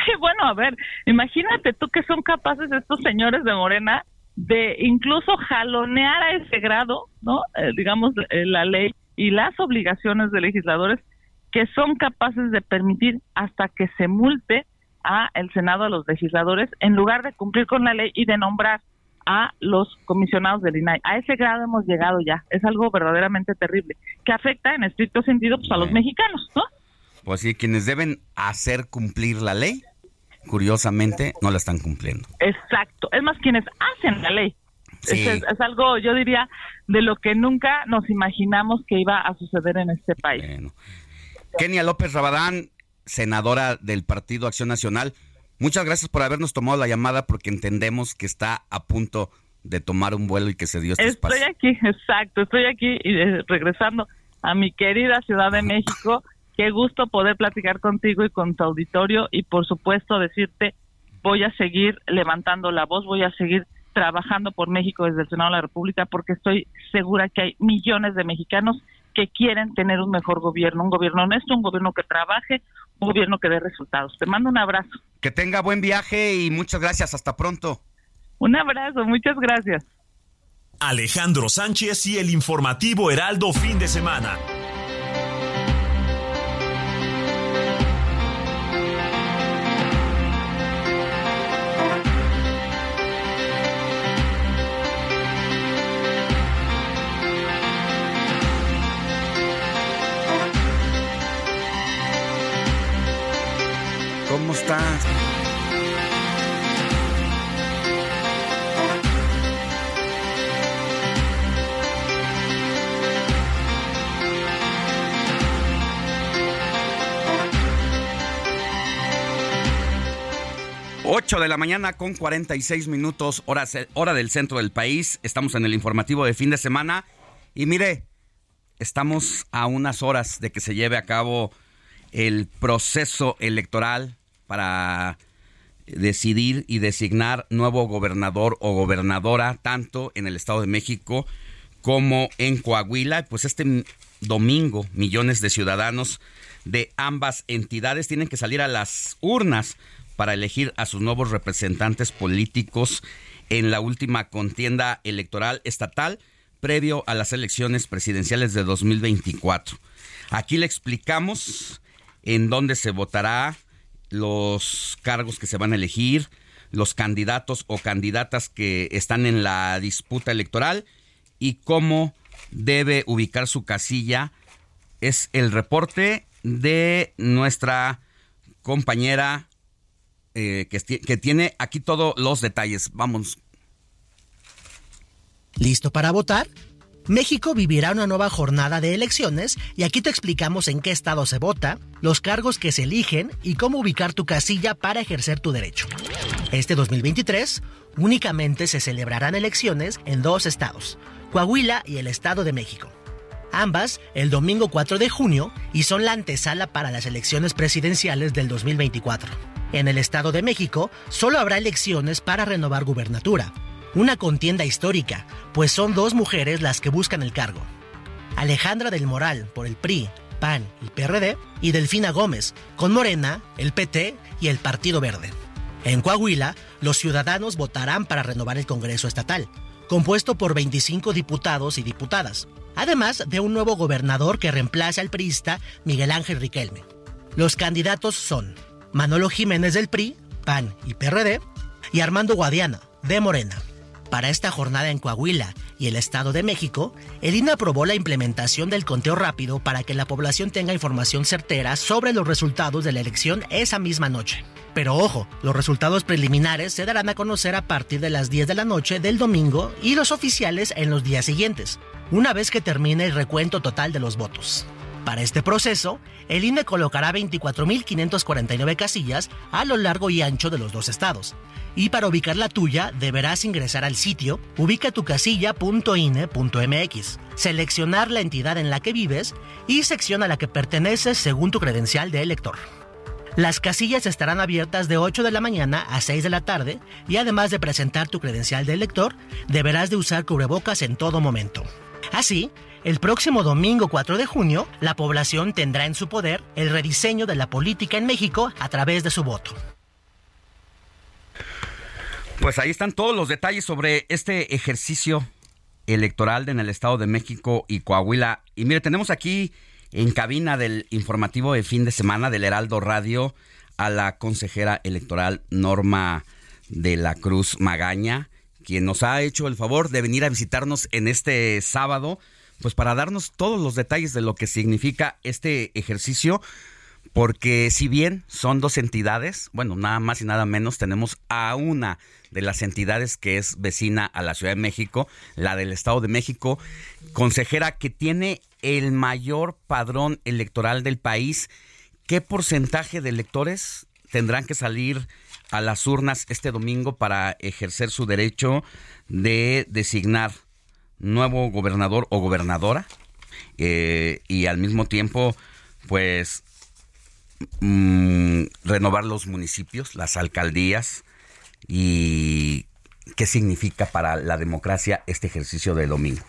sí, bueno, a ver, imagínate tú que son capaces estos señores de Morena de incluso jalonear a ese grado, ¿no? Eh, digamos, eh, la ley y las obligaciones de legisladores que son capaces de permitir hasta que se multe a el Senado, a los legisladores, en lugar de cumplir con la ley y de nombrar a los comisionados del INAI. A ese grado hemos llegado ya. Es algo verdaderamente terrible, que afecta en estricto sentido pues, a los mexicanos, ¿no? Pues sí, quienes deben hacer cumplir la ley, curiosamente, no la están cumpliendo. Exacto. Es más, quienes hacen la ley. Es, algo, yo diría, de lo que nunca nos imaginamos que iba a suceder en este país. Kenia López Rabadán, senadora del Partido Acción Nacional, muchas gracias por habernos tomado la llamada porque entendemos que está a punto de tomar un vuelo y que se dio este estoy espacio. Estoy aquí, exacto, estoy aquí y eh, regresando a mi querida Ciudad de México. Qué gusto poder platicar contigo y con tu auditorio y por supuesto decirte, voy a seguir levantando la voz, voy a seguir trabajando por México desde el Senado de la República porque estoy segura que hay millones de mexicanos que quieren tener un mejor gobierno, un gobierno honesto, un gobierno que trabaje, un gobierno que dé resultados. Te mando un abrazo. Que tenga buen viaje y muchas gracias. Hasta pronto. Un abrazo, muchas gracias. Alejandro Sánchez y el informativo Heraldo fin de semana. ¿Cómo estás? Ocho de la mañana con 46 minutos, hora, hora del centro del país. Estamos en el informativo de fin de semana. Y mire, estamos a unas horas de que se lleve a cabo el proceso electoral para decidir y designar nuevo gobernador o gobernadora, tanto en el Estado de México como en Coahuila. Pues este domingo millones de ciudadanos de ambas entidades tienen que salir a las urnas para elegir a sus nuevos representantes políticos en la última contienda electoral estatal previo a las elecciones presidenciales de 2024. Aquí le explicamos en dónde se votará, los cargos que se van a elegir, los candidatos o candidatas que están en la disputa electoral y cómo debe ubicar su casilla. Es el reporte de nuestra compañera eh, que, que tiene aquí todos los detalles. Vamos. ¿Listo para votar? México vivirá una nueva jornada de elecciones y aquí te explicamos en qué estado se vota, los cargos que se eligen y cómo ubicar tu casilla para ejercer tu derecho. Este 2023 únicamente se celebrarán elecciones en dos estados, Coahuila y el Estado de México. Ambas el domingo 4 de junio y son la antesala para las elecciones presidenciales del 2024. En el Estado de México solo habrá elecciones para renovar gubernatura, una contienda histórica, pues son dos mujeres las que buscan el cargo. Alejandra del Moral por el PRI, PAN y PRD, y Delfina Gómez con Morena, el PT y el Partido Verde. En Coahuila, los ciudadanos votarán para renovar el Congreso Estatal, compuesto por 25 diputados y diputadas, además de un nuevo gobernador que reemplace al priista Miguel Ángel Riquelme. Los candidatos son Manolo Jiménez del PRI, PAN y PRD, y Armando Guadiana, de Morena. Para esta jornada en Coahuila y el Estado de México, el INE aprobó la implementación del conteo rápido para que la población tenga información certera sobre los resultados de la elección esa misma noche. Pero ojo, los resultados preliminares se darán a conocer a partir de las 10 de la noche del domingo y los oficiales en los días siguientes, una vez que termine el recuento total de los votos. Para este proceso, el INE colocará 24.549 casillas a lo largo y ancho de los dos estados. Y para ubicar la tuya, deberás ingresar al sitio ubicatucasilla.ine.mx, seleccionar la entidad en la que vives y sección a la que perteneces según tu credencial de elector. Las casillas estarán abiertas de 8 de la mañana a 6 de la tarde y además de presentar tu credencial de elector, deberás de usar cubrebocas en todo momento. Así, el próximo domingo 4 de junio, la población tendrá en su poder el rediseño de la política en México a través de su voto. Pues ahí están todos los detalles sobre este ejercicio electoral en el Estado de México y Coahuila. Y mire, tenemos aquí en cabina del informativo de fin de semana del Heraldo Radio a la consejera electoral Norma de la Cruz Magaña, quien nos ha hecho el favor de venir a visitarnos en este sábado, pues para darnos todos los detalles de lo que significa este ejercicio porque si bien son dos entidades, bueno, nada más y nada menos, tenemos a una de las entidades que es vecina a la Ciudad de México, la del Estado de México, consejera que tiene el mayor padrón electoral del país. ¿Qué porcentaje de electores tendrán que salir a las urnas este domingo para ejercer su derecho de designar nuevo gobernador o gobernadora? Eh, y al mismo tiempo, pues Mm, renovar los municipios, las alcaldías y qué significa para la democracia este ejercicio de domingo.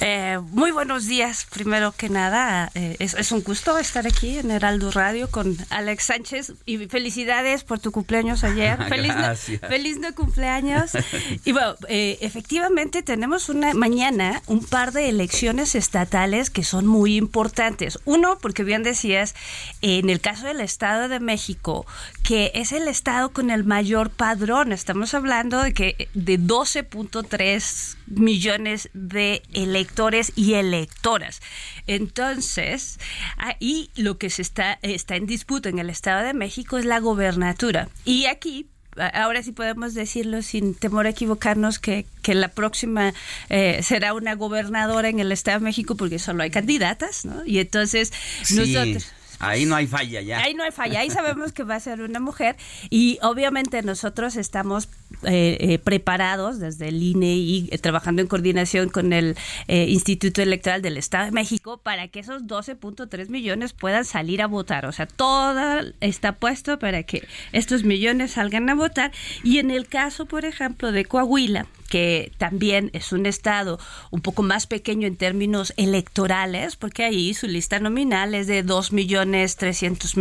Eh, muy buenos días, primero que nada. Eh, es, un gusto estar aquí en Heraldo Radio con Alex Sánchez y felicidades por tu cumpleaños ayer. *laughs* feliz, no, feliz cumpleaños. *laughs* y bueno, eh, efectivamente tenemos una mañana un par de elecciones estatales que son muy importantes. Uno, porque bien decías, en el caso del Estado de México, que es el estado con el mayor padrón. Estamos hablando de que de 12.3 millones de electores y electoras. Entonces, ahí lo que se está, está en disputa en el Estado de México es la gobernatura. Y aquí ahora sí podemos decirlo sin temor a equivocarnos que, que la próxima eh, será una gobernadora en el Estado de México porque solo hay candidatas, ¿no? Y entonces nosotros Ahí no hay falla ya. Ahí no hay falla, ahí sabemos que va a ser una mujer y obviamente nosotros estamos eh, eh, preparados desde el INE y eh, trabajando en coordinación con el Instituto Electoral del Estado de México para que esos 12.3 millones puedan salir a votar. O sea, todo está puesto para que estos millones salgan a votar y en el caso, por ejemplo, de Coahuila, que también es un estado un poco más pequeño en términos electorales, porque ahí su lista nominal es de 2 millones 300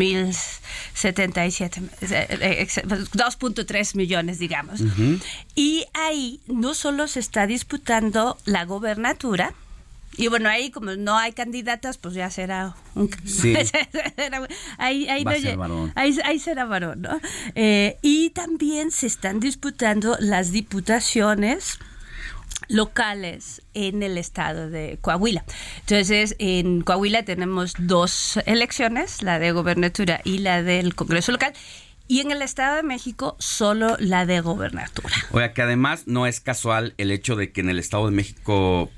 mil 77, 2.3 millones, digamos. Y ahí no solo se está disputando la gobernatura, y bueno, ahí como no hay candidatas, pues ya será un... *laughs* Sí. ahí, ahí, ahí, será varón, ¿no? Eh, y también se están disputando las diputaciones locales en el estado de Coahuila. Entonces, en Coahuila tenemos dos elecciones, la de gobernatura y la del Congreso local. Y en el Estado de México, solo la de gobernatura. Oiga, que además no es casual el hecho de que en el Estado de México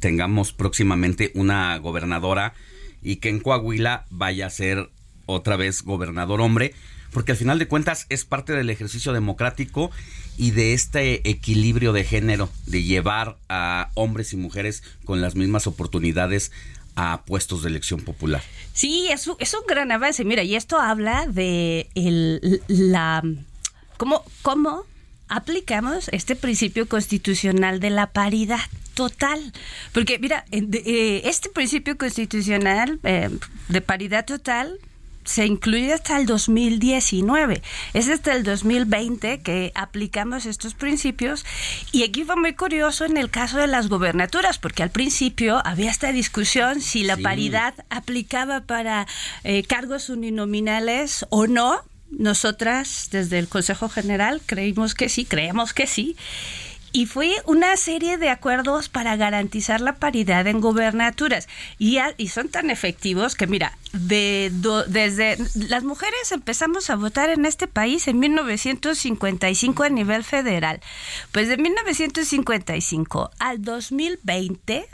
tengamos próximamente una gobernadora y que en Coahuila vaya a ser otra vez gobernador hombre, porque al final de cuentas es parte del ejercicio democrático y de este equilibrio de género, de llevar a hombres y mujeres con las mismas oportunidades a puestos de elección popular. Sí, es un, es un gran avance. Mira, y esto habla de el, la... ¿Cómo, ¿Cómo aplicamos este principio constitucional de la paridad? total. Porque, mira, eh, este principio constitucional eh, de paridad total se incluye hasta el 2019. Es hasta el 2020 que aplicamos estos principios y aquí fue muy curioso en el caso de las gobernaturas, porque al principio había esta discusión si la paridad aplicaba para eh, cargos uninominales o no. Nosotras, desde el Consejo General, creímos que sí, creemos que sí y fue una serie de acuerdos para garantizar la paridad en gobernaturas. Y, y son tan efectivos que, mira, de desde las mujeres empezamos a votar en este país en 1955 a nivel federal. Pues de 1955 al 2020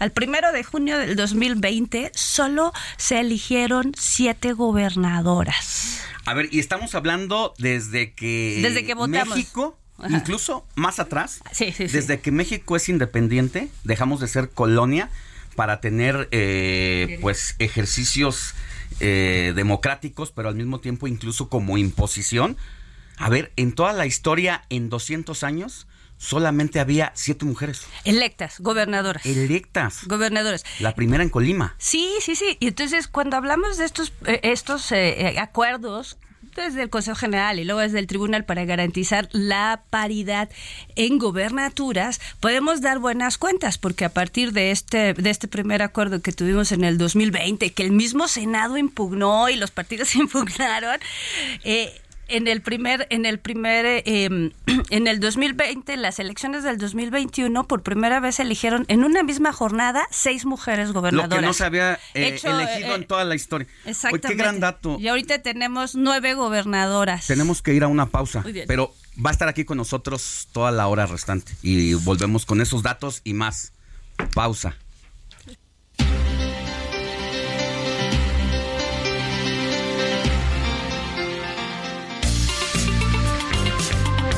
al primero de junio del 2020 solo se eligieron siete gobernadoras. A ver, y estamos hablando desde que, desde que votamos. México Incluso más atrás, desde que México es independiente, dejamos de ser colonia para tener eh, pues ejercicios eh, democráticos, pero al mismo tiempo incluso como imposición. A ver, en toda la historia, en 200 años, solamente había siete mujeres. Electas, gobernadoras. Electas. Gobernadoras. La primera en Colima. Sí, sí, sí. Y entonces cuando hablamos de estos, eh, estos acuerdos desde el Consejo General y luego desde el Tribunal para garantizar la paridad en gobernaturas, podemos dar buenas cuentas, porque a partir de este, de este primer acuerdo que tuvimos en el 2020, que el mismo Senado impugnó y los partidos *laughs* impugnaron, eh, en el primer en el primer eh, em, *clears throat* en el 2020 las elecciones del 2021 por primera vez eligieron en una misma jornada seis mujeres gobernadoras lo que no se había eh, elegido en toda la historia. Exactamente qué gran dato. Y ahorita tenemos nueve gobernadoras. Tenemos que ir a una pausa pero va a estar aquí con nosotros toda la hora restante. Y volvemos con esos datos y más. Pausa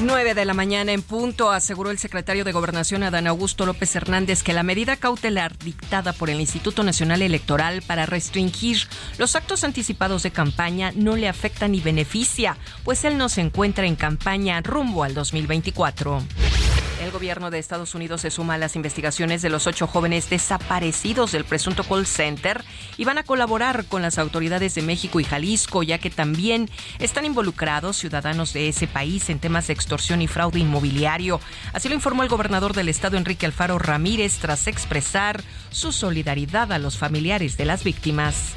9 de la mañana en punto, aseguró el secretario de Gobernación Adán Augusto López Hernández que la medida cautelar dictada por el Instituto Nacional Electoral para restringir los actos anticipados de campaña no le afecta ni beneficia, pues él no se encuentra en campaña rumbo al 2024. El gobierno de Estados Unidos se suma a las investigaciones de los ocho jóvenes desaparecidos del presunto call center y van a colaborar con las autoridades de México y Jalisco, ya que también están involucrados ciudadanos de ese país en temas de extorsión y fraude inmobiliario. Así lo informó el gobernador del estado, Enrique Alfaro Ramírez, tras expresar su solidaridad a los familiares de las víctimas.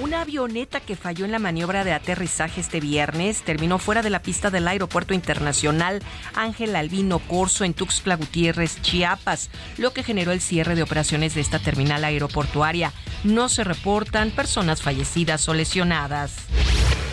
Una avioneta que falló en la maniobra de aterrizaje este viernes terminó fuera de la pista del Aeropuerto Internacional Ángel Albino Corso en Tuxtla Gutiérrez, Chiapas, lo que generó el cierre de operaciones de esta terminal aeroportuaria. No se reportan personas fallecidas o lesionadas.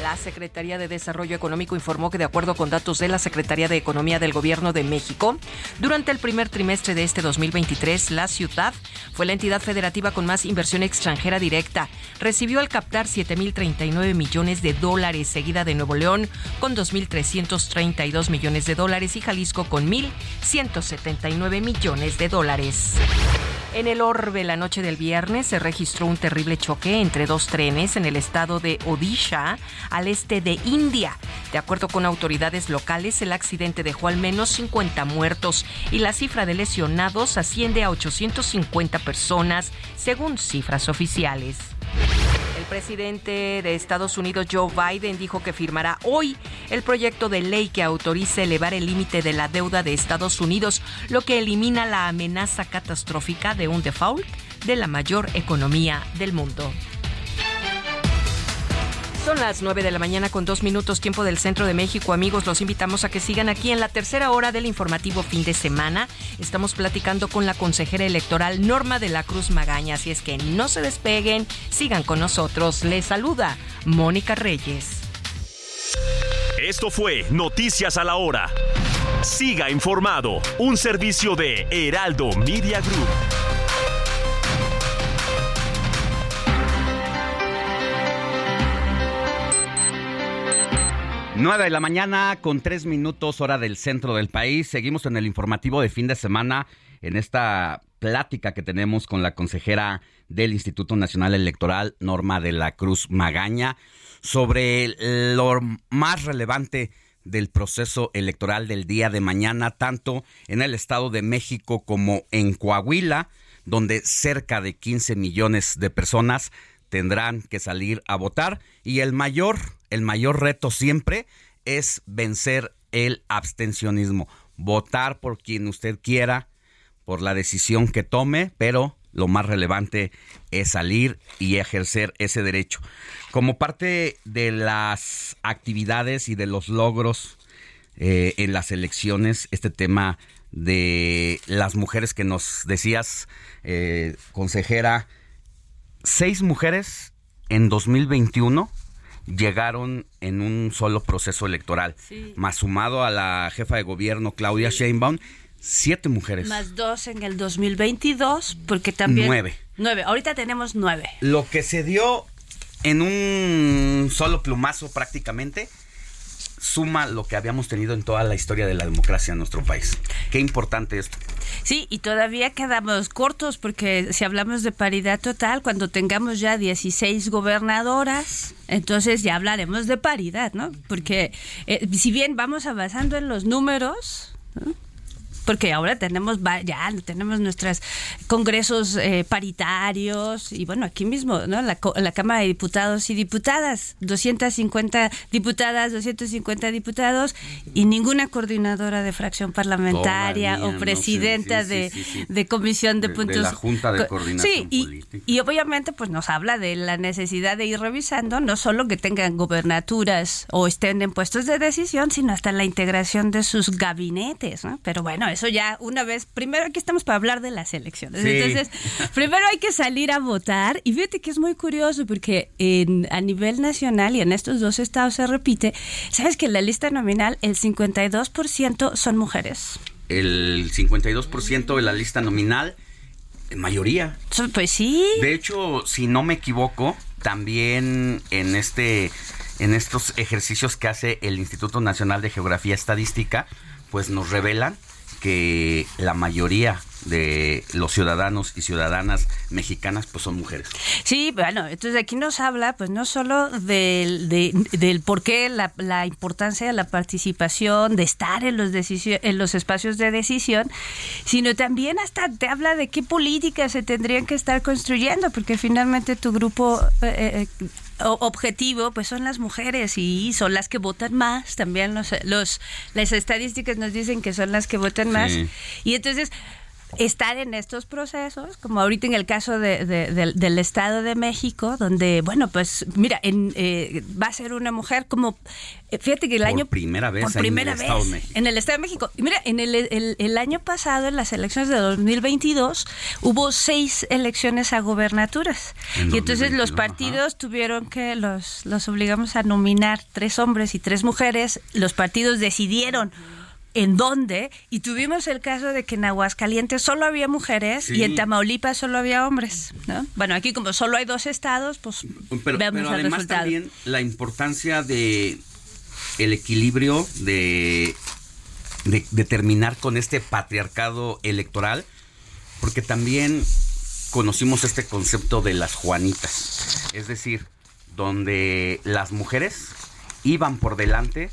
La Secretaría de Desarrollo Económico informó que de acuerdo con datos de la Secretaría de Economía del Gobierno de México, durante el primer trimestre de este 2023, la ciudad fue la entidad federativa con más inversión extranjera directa. Recibió al captar 7.039 millones de dólares, seguida de Nuevo León con 2.332 millones de dólares y Jalisco con 1.179 millones de dólares. En el orbe la noche del viernes se registró un terrible choque entre dos trenes en el estado de Odisha, al este de India. De acuerdo con autoridades locales, el accidente dejó al menos 50 muertos y la cifra de lesionados asciende a 850 personas, según cifras oficiales. El presidente de Estados Unidos, Joe Biden, dijo que firmará hoy el proyecto de ley que autorice elevar el límite de la deuda de Estados Unidos, lo que elimina la amenaza catastrófica de un default de la mayor economía del mundo. Son las 9 de la mañana con dos minutos tiempo del centro de México. Amigos, los invitamos a que sigan aquí en la tercera hora del informativo fin de semana. Estamos platicando con la consejera electoral Norma de la Cruz Magaña. Así es que no se despeguen, sigan con nosotros. Les saluda Mónica Reyes. Esto fue Noticias a la Hora. Siga informado, un servicio de Heraldo Media Group. 9 de la mañana con tres minutos hora del centro del país. Seguimos en el informativo de fin de semana en esta plática que tenemos con la consejera del Instituto Nacional Electoral, Norma de la Cruz Magaña, sobre lo más relevante del proceso electoral del día de mañana, tanto en el Estado de México como en Coahuila, donde cerca de 15 millones de personas tendrán que salir a votar y el mayor, el mayor reto siempre es vencer el abstencionismo, votar por quien usted quiera, por la decisión que tome, pero lo más relevante es salir y ejercer ese derecho. Como parte de las actividades y de los logros eh, en las elecciones, este tema de las mujeres que nos decías, eh, consejera, seis mujeres en 2021 llegaron en un solo proceso electoral. Más sumado a la jefa de gobierno Claudia Sheinbaum, siete mujeres. Más dos en el 2022, porque también... Nueve. Nueve. Ahorita tenemos nueve. Lo que se dio en un solo plumazo prácticamente suma lo que habíamos tenido en toda la historia de la democracia en nuestro país. Qué importante esto. Sí, y todavía quedamos cortos porque si hablamos de paridad total, cuando tengamos ya 16 gobernadoras, entonces ya hablaremos de paridad, ¿no? Porque eh, si bien vamos avanzando en los números. Porque ahora tenemos ya tenemos nuestros congresos eh, paritarios y bueno aquí mismo no la, la, Cámara de Diputados y Diputadas 250 diputadas 250 diputados y ninguna coordinadora de fracción parlamentaria o presidenta de, de, comisión de, puntos de la Junta de Coordinación sí y, y obviamente pues nos habla de la necesidad de ir revisando no solo que tengan gobernaturas o estén en puestos de decisión sino hasta la integración de sus gabinetes ¿no? pero bueno eso ya una vez, primero aquí estamos para hablar de las elecciones. Entonces, primero hay que salir a votar y fíjate que es muy curioso porque en, a nivel nacional y en estos dos estados se repite, ¿sabes que en la lista nominal el 52% son mujeres? El 52% de la lista nominal, mayoría. Pues sí. De hecho, si no me equivoco, también en este en estos ejercicios que hace el Instituto Nacional de Geografía Estadística, pues nos revelan que la mayoría de los ciudadanos y ciudadanas mexicanas pues son mujeres. Sí, bueno, entonces aquí nos habla pues no solo del, del por qué la, la, importancia de la participación, de estar en los, en los espacios de decisión, sino también hasta te habla de qué políticas se tendrían que estar construyendo, porque finalmente tu grupo eh, eh, objetivo pues son las mujeres y son las que votan más. También los, los las estadísticas nos dicen que son las que votan más. Y entonces estar en estos procesos, como ahorita en el caso de, del Estado de México, donde, bueno, pues mira, en, eh, va a ser una mujer como, eh, fíjate que el por año... primera vez por primera en el vez Estado de México. En el Estado de México. Y mira, en el, el, el, año pasado, en las elecciones de 2022, hubo seis elecciones a gobernaturas. y entonces los partidos ajá. tuvieron que, los, los obligamos a nominar tres hombres y tres mujeres. Los partidos decidieron en dónde y tuvimos el caso de que en Aguascalientes solo había mujeres Sí. y en Tamaulipas solo había hombres, ¿no? Bueno, aquí como solo hay dos estados, pues Pero, pero el además resultado. también la importancia de el equilibrio de, de, de terminar con este patriarcado electoral, porque también conocimos este concepto de las Juanitas, es decir, donde las mujeres iban por delante,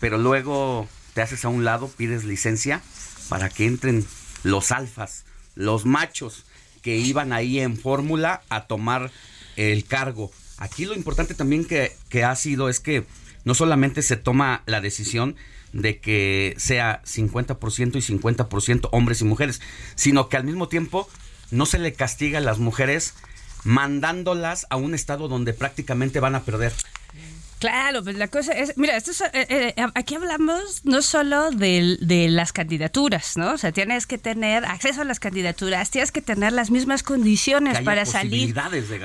pero luego te haces a un lado, pides licencia para que entren los alfas, los machos que iban ahí en fórmula a tomar el cargo. Aquí lo importante también que, que ha sido es que no solamente se toma la decisión de que sea 50% y 50% hombres y mujeres, sino que al mismo tiempo no se le castiga a las mujeres mandándolas a un estado donde prácticamente van a perder. Claro, pues la cosa es, mira, esto es, eh, eh, aquí hablamos no solo de, de, las candidaturas, ¿no? O sea, tienes que tener acceso a las candidaturas, tienes que tener las mismas condiciones para salir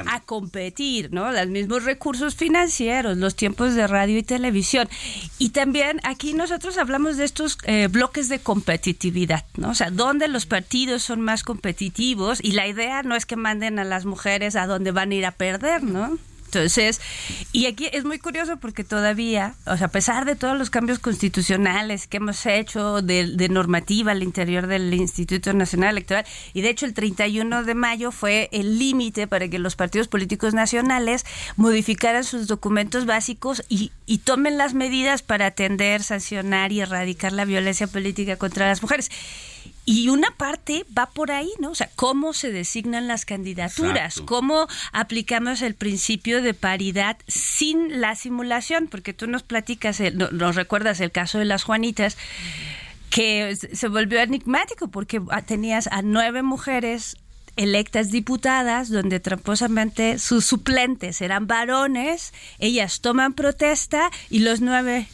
a competir, ¿no? Los mismos recursos financieros, los tiempos de radio y televisión. Y también aquí nosotros hablamos de estos eh, bloques de competitividad, ¿no? O sea, donde los partidos son más competitivos y la idea no es que manden a las mujeres a donde van a ir a perder, ¿no? Entonces, y aquí es muy curioso porque todavía, o sea, a pesar de todos los cambios constitucionales que hemos hecho de, de, normativa al interior del Instituto Nacional Electoral, y de hecho el 31 de mayo fue el límite para que los partidos políticos nacionales modificaran sus documentos básicos y, y tomen las medidas para atender, sancionar y erradicar la violencia política contra las mujeres. Y una parte va por ahí, ¿no? O sea, cómo se designan las candidaturas, Exacto. cómo aplicamos el principio de paridad sin la simulación, porque tú nos platicas, el, nos recuerdas el caso de las Juanitas, que se volvió enigmático porque tenías a nueve mujeres electas diputadas, donde tramposamente sus suplentes eran varones, ellas toman protesta y los nueve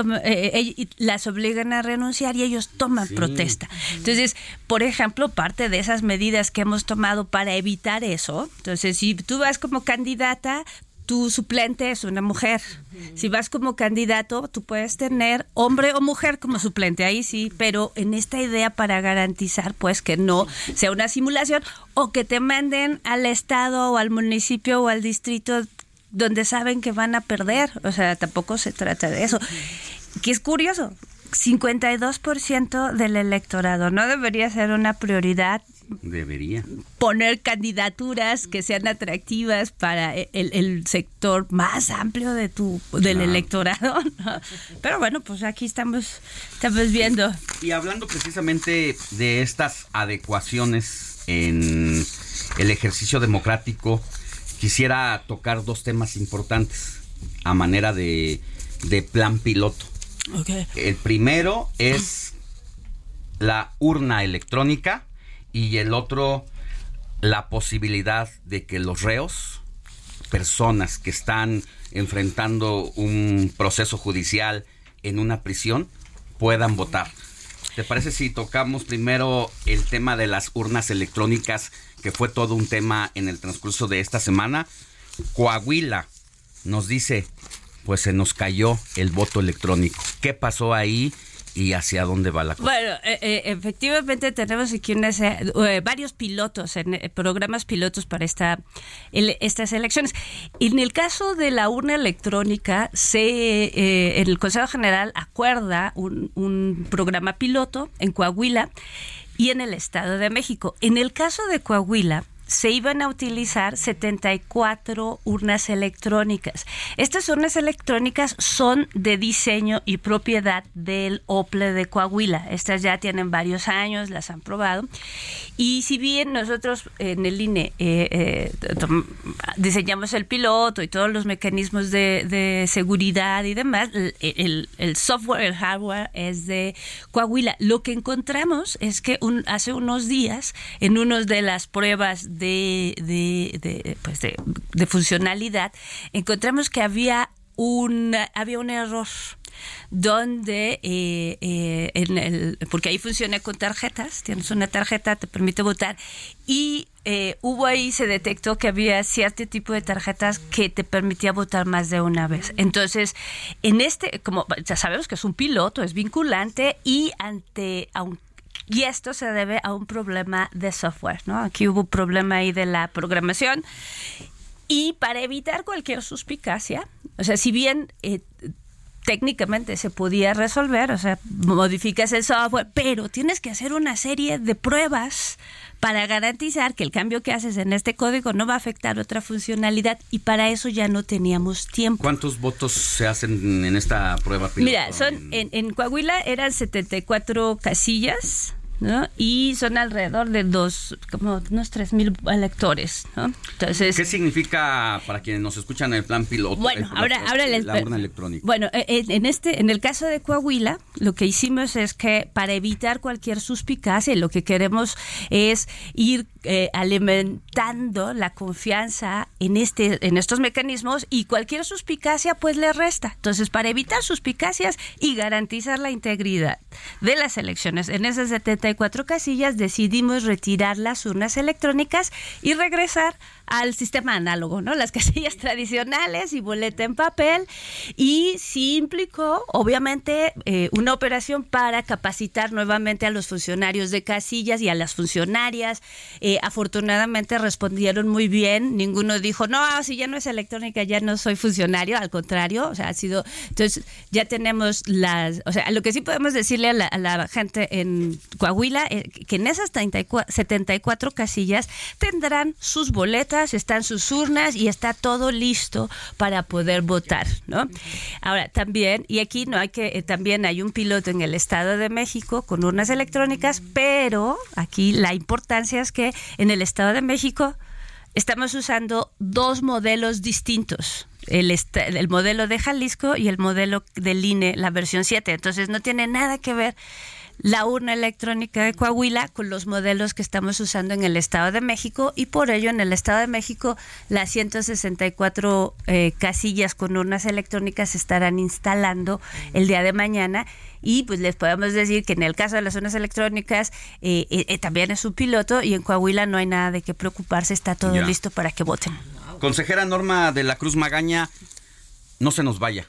eh, eh, las obligan a renunciar y ellos toman sí. protesta. Entonces, por ejemplo, parte de esas medidas que hemos tomado para evitar eso, entonces si tú vas como candidata, tu suplente es una mujer. Si vas como candidato, tú puedes tener hombre o mujer como suplente, ahí sí, pero en esta idea para garantizar pues que no sea una simulación o que te manden al estado o al municipio o al distrito donde saben que van a perder, o sea, tampoco se trata de eso. Que es curioso, 52% del electorado no debería ser una prioridad Debería. poner candidaturas que sean atractivas para e, el, el sector más amplio de tu del Claro. electorado. *laughs* ¿no? Pero bueno, pues aquí estamos, estamos viendo. Y hablando precisamente de estas adecuaciones en el ejercicio democrático, quisiera tocar dos temas importantes a manera de, de plan piloto. El primero es la urna electrónica y el otro la posibilidad de que los reos, personas que están enfrentando un proceso judicial en una prisión, puedan votar. ¿Te parece si tocamos primero el tema de las urnas electrónicas, que fue todo un tema en el transcurso de esta semana? Coahuila nos dice, pues se nos cayó el voto electrónico. ¿Qué pasó ahí y hacia dónde va la cosa? Bueno, eh, eh, efectivamente tenemos aquí unas, eh, varios pilotos, en, programas pilotos para esta, el- estas elecciones. En el caso de la urna electrónica, se, el Consejo General acuerda un programa piloto en Coahuila y en el Estado de México. En el caso de Coahuila, se iban a utilizar 74 urnas electrónicas. Estas urnas electrónicas son de diseño y propiedad del OPLE de Coahuila. Estas ya tienen varios años, las han probado. Y si bien nosotros en el INE eh, eh, diseñamos el piloto y todos los mecanismos de, seguridad y demás, el, software, el hardware es de Coahuila. Lo que encontramos es que hace unos días, en una de las pruebas de, de, pues de, funcionalidad, encontramos que había un, había un error donde eh, eh, en el, porque ahí funciona con tarjetas, tienes una tarjeta, te permite votar y eh, hubo ahí, se detectó que había cierto tipo de tarjetas que te permitía votar más de una vez. Entonces, en este, como ya sabemos que es un piloto, es vinculante y ante, aun- y esto se debe a un problema de software, ¿no? Aquí hubo un problema ahí de la programación y para evitar cualquier suspicacia, o sea, si bien eh, técnicamente se podía resolver, o sea, modificas el software, pero tienes que hacer una serie de pruebas para garantizar que el cambio que haces en este código no va a afectar otra funcionalidad y para eso ya no teníamos tiempo. ¿Cuántos votos se hacen en esta prueba piloto? Mira, son en, en Coahuila eran 74 casillas, ¿no? Y son alrededor de dos, como unos 3 mil electores, ¿no? Entonces, ¿Qué significa para quienes nos escuchan el plan piloto? Bueno, el- ahora, ahora les la urna electrónica. Bueno, eh, eh, en este, en el caso de Coahuila, lo que hicimos es que para evitar cualquier suspicacia, lo que queremos es ir eh, alimentando la confianza en este, en estos mecanismos y cualquier suspicacia pues le resta. Entonces, para evitar suspicacias y garantizar la integridad de las elecciones en esas 74 casillas, decidimos retirar las urnas electrónicas y regresar al sistema análogo, ¿no? Las casillas *laughs* tradicionales y boleta en papel. Y sí implicó, obviamente, eh, una operación para capacitar nuevamente a los funcionarios de casillas y a las funcionarias. Eh, afortunadamente respondieron muy bien. Ninguno dijo, no, si ya no es electrónica, ya no soy funcionario. Al contrario, o sea, ha sido. Entonces, ya tenemos las. O sea, lo que sí podemos decirle a la, a la gente en Coahuila, eh, que en esas 34 74 casillas tendrán sus boletas, están sus urnas y está todo listo para poder votar, ¿no? Ahora, también, y aquí no hay que, eh, también hay un piloto en el Estado de México con urnas electrónicas, pero aquí la importancia es que en el Estado de México estamos usando dos modelos distintos. El, el modelo de Jalisco y el modelo del INE, la versión 7. Entonces no tiene nada que ver la urna electrónica de Coahuila con los modelos que estamos usando en el Estado de México y por ello en el Estado de México las 164 eh, casillas con urnas electrónicas se estarán instalando el día de mañana y pues les podemos decir que en el caso de las urnas electrónicas eh, eh, también es un piloto y en Coahuila no hay nada de qué preocuparse, está todo listo para que voten. Consejera Norma de la Cruz Magaña, no se nos vaya.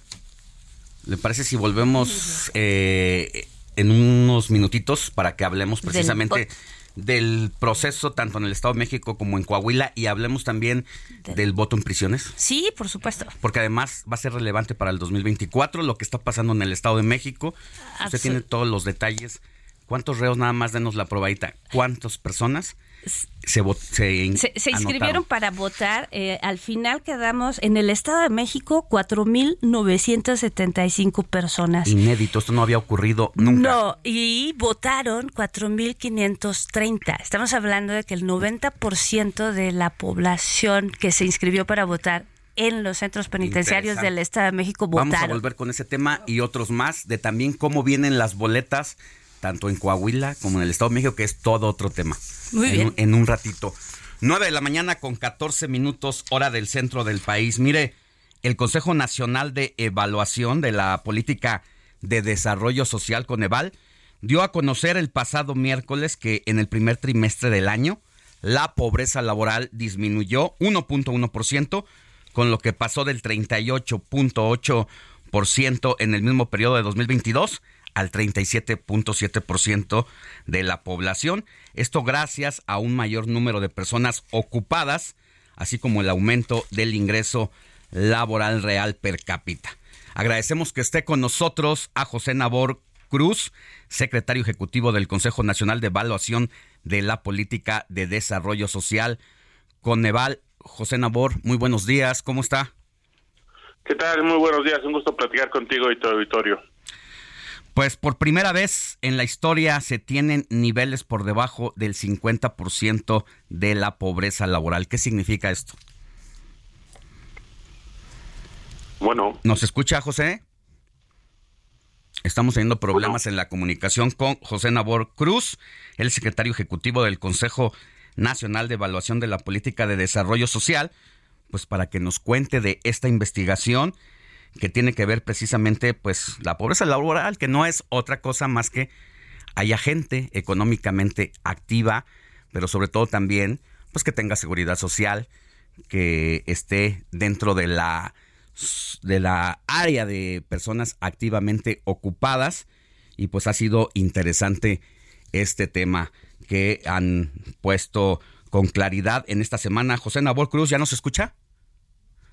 ¿Le parece si volvemos eh, en unos minutitos para que hablemos precisamente del, proceso tanto en el Estado de México como en Coahuila y hablemos también del voto en prisiones? Sí, por supuesto. Porque además va a ser relevante para el 2024 lo que está pasando en el Estado de México. Usted tiene todos los detalles. ¿Cuántos reos nada más denos la probadita? ¿Cuántas personas? Se, se, inscribieron para votar. Eh, al final quedamos en el Estado de México 4.975 personas. Inédito, esto no había ocurrido nunca. No, y votaron 4.530. Estamos hablando de que el 90% de la población que se inscribió para votar en los centros penitenciarios del Estado de México votaron. Vamos a volver con ese tema y otros más, de también cómo vienen las boletas tanto en Coahuila como en el Estado de México, que es todo otro tema. Muy bien. En, un ratito. 9 de la mañana con 14 minutos, hora del centro del país. Mire, el Consejo Nacional de Evaluación de la Política de Desarrollo Social Coneval dio a conocer el pasado miércoles que en el primer trimestre del año la pobreza laboral disminuyó 1.1%, con lo que pasó del 38.8% en el mismo periodo de 2022 al 37.7% de la población. Esto gracias a un mayor número de personas ocupadas, así como el aumento del ingreso laboral real per cápita. Agradecemos que esté con nosotros a José Nabor Cruz, secretario ejecutivo del Consejo Nacional de Evaluación de la Política de Desarrollo Social, Coneval. José Nabor, muy buenos días, ¿cómo está? ¿Qué tal? Muy buenos días, un gusto platicar contigo y tu auditorio. Pues por primera vez en la historia se tienen niveles por debajo del 50% de la pobreza laboral. ¿Qué significa esto? Bueno. ¿Nos escucha, José? Estamos teniendo problemas en la comunicación con José Nabor Cruz, el secretario ejecutivo del Consejo Nacional de Evaluación de la Política de Desarrollo Social, pues para que nos cuente de esta investigación que tiene que ver precisamente pues la pobreza laboral, que no es otra cosa más que haya gente económicamente activa, pero sobre todo también pues que tenga seguridad social, que esté dentro de la de la área de personas activamente ocupadas y pues ha sido interesante este tema que han puesto con claridad en esta semana. José Nabor Cruz, ¿ya nos escucha?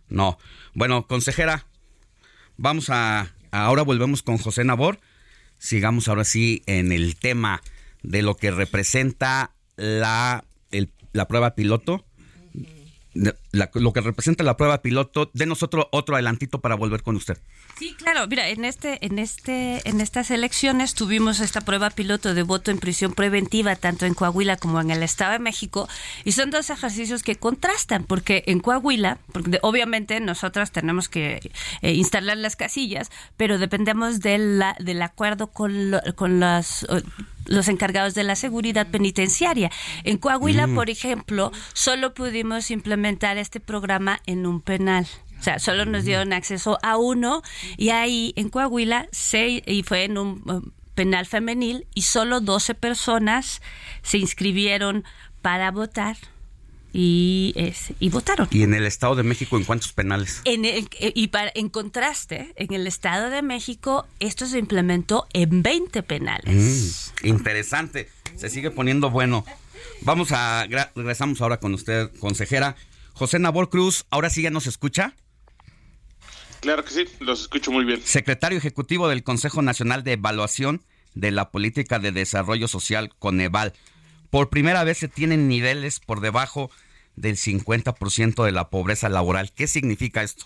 No. Bueno, consejera, Vamos a, ahora volvemos con José Nabor. Sigamos ahora sí en el tema de lo que representa la, la prueba piloto lo que representa la prueba piloto, denos otro, otro adelantito para volver con usted. Sí, claro, mira, en este, en este, en estas elecciones tuvimos esta prueba piloto de voto en prisión preventiva, tanto en Coahuila como en el Estado de México, y son dos ejercicios que contrastan, porque en Coahuila, porque obviamente nosotros tenemos que eh, instalar las casillas, pero dependemos de la, del acuerdo con, con las los encargados de la seguridad penitenciaria. En Coahuila, mm. por ejemplo, solo pudimos implementar este programa en un penal. O sea, solo nos dieron acceso a uno y ahí en Coahuila se, y fue en un um, penal femenil y solo 12 personas se inscribieron para votar y, y votaron. ¿Y en el Estado de México en cuántos penales? En eh, y para, en contraste, en el Estado de México esto se implementó en 20 penales. Mm, interesante, se sigue poniendo bueno. Vamos a, regresamos ahora con usted, consejera. José Nabor Cruz, ahora sí ya nos escucha. Claro que sí, los escucho muy bien. Secretario Ejecutivo del Consejo Nacional de Evaluación de la Política de Desarrollo Social, Coneval. Por primera vez se tienen niveles por debajo del 50% de la pobreza laboral. ¿Qué significa esto?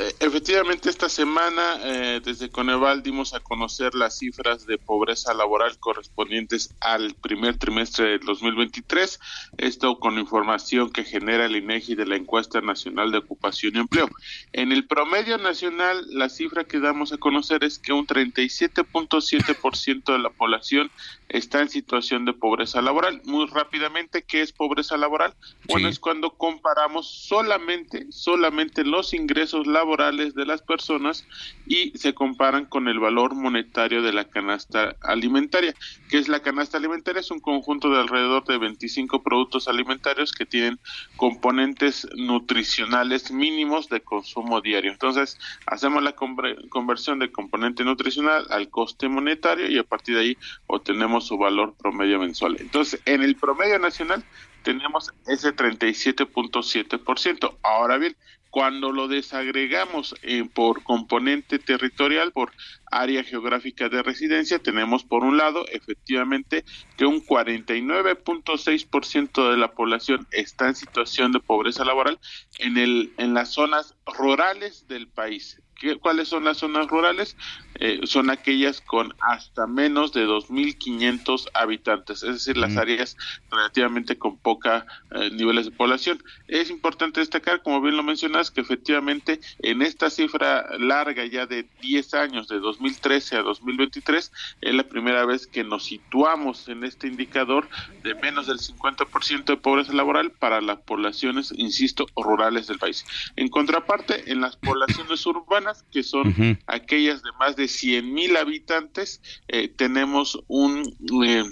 Eh, Efectivamente, esta semana eh, desde Coneval dimos a conocer las cifras de pobreza laboral correspondientes al primer trimestre del 2023, esto con información que genera el INEGI de la encuesta nacional de ocupación y empleo. En el promedio nacional, la cifra que damos a conocer es que un 37.7% de la población está en situación de pobreza laboral. Muy rápidamente, ¿qué es pobreza laboral? Bueno, es cuando comparamos solamente, solamente los ingresos laborales de las personas y se comparan con el valor monetario de la canasta alimentaria. ¿Qué es la canasta alimentaria? Es un conjunto de alrededor de 25 productos alimentarios que tienen componentes nutricionales mínimos de consumo diario. Entonces, hacemos la conversión de componente nutricional al coste monetario y a partir de ahí obtenemos su valor promedio mensual. Entonces, en el promedio nacional tenemos ese 37.7%. Ahora bien, cuando lo desagregamos eh, por componente territorial, por área geográfica de residencia, tenemos por un lado efectivamente que un 49.6% de la población está en situación de pobreza laboral en, el, en las zonas rurales del país. ¿Cuáles son las zonas rurales? Eh, son aquellas con hasta menos de 2.500 habitantes, es decir, las áreas relativamente con poca eh, niveles de población. Es importante destacar, como bien lo mencionas, que efectivamente en esta cifra larga ya de 10 años, de 2013 a 2023, es la primera vez que nos situamos en este indicador de menos del 50% de pobreza laboral para las poblaciones, insisto, rurales del país. En contraparte, en las poblaciones urbanas, que son aquellas de más de 100 mil habitantes, eh, tenemos un, eh,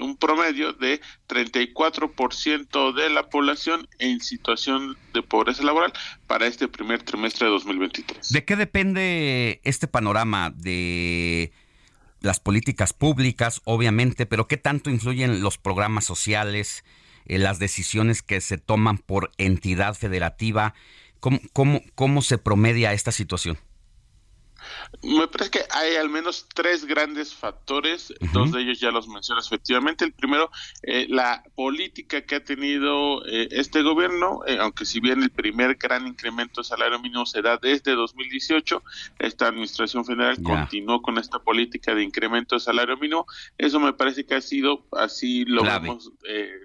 un promedio de 34% de la población en situación de pobreza laboral para este primer trimestre de 2023. ¿De qué depende este panorama de las políticas públicas, obviamente, pero qué tanto influyen los programas sociales, eh, las decisiones que se toman por entidad federativa? ¿Cómo, cómo, cómo se promedia esta situación? Me parece que hay al menos tres grandes factores, dos de ellos ya los mencionas efectivamente. El primero, eh, la política que ha tenido eh, este gobierno, eh, aunque si bien el primer gran incremento de salario mínimo se da desde 2018, esta administración federal continuó con esta política de incremento de salario mínimo. Eso me parece que ha sido, así lo vemos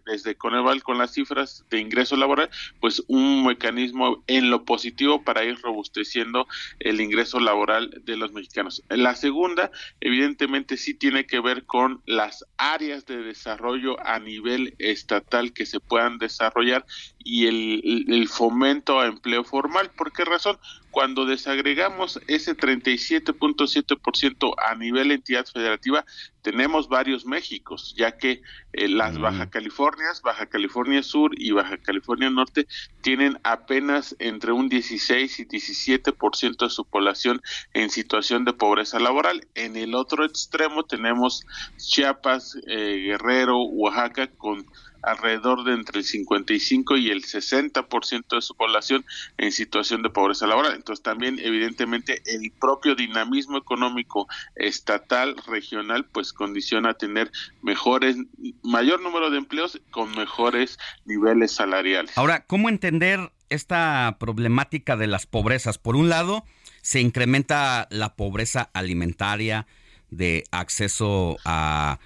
desde Coneval con las cifras de ingreso laboral, pues un mecanismo en lo positivo para ir robusteciendo el ingreso laboral de los mexicanos. La segunda, evidentemente, sí tiene que ver con las áreas de desarrollo a nivel estatal que se puedan desarrollar y el, el fomento a empleo formal. ¿Por qué razón? Cuando desagregamos ese 37.7% a nivel entidad federativa, tenemos varios Méxicos, ya que eh, las mm. Baja Californias, Baja California Sur y Baja California Norte tienen apenas entre un 16 y 17% de su población en situación de pobreza laboral. En el otro extremo tenemos Chiapas, eh, Guerrero, Oaxaca con alrededor de entre el 55 y el 60% de su población en situación de pobreza laboral. Entonces también evidentemente el propio dinamismo económico estatal, regional, pues condiciona tener mejores, mayor número de empleos con mejores niveles salariales. Ahora, ¿cómo entender esta problemática de las pobrezas? Por un lado, se incrementa la pobreza alimentaria de acceso a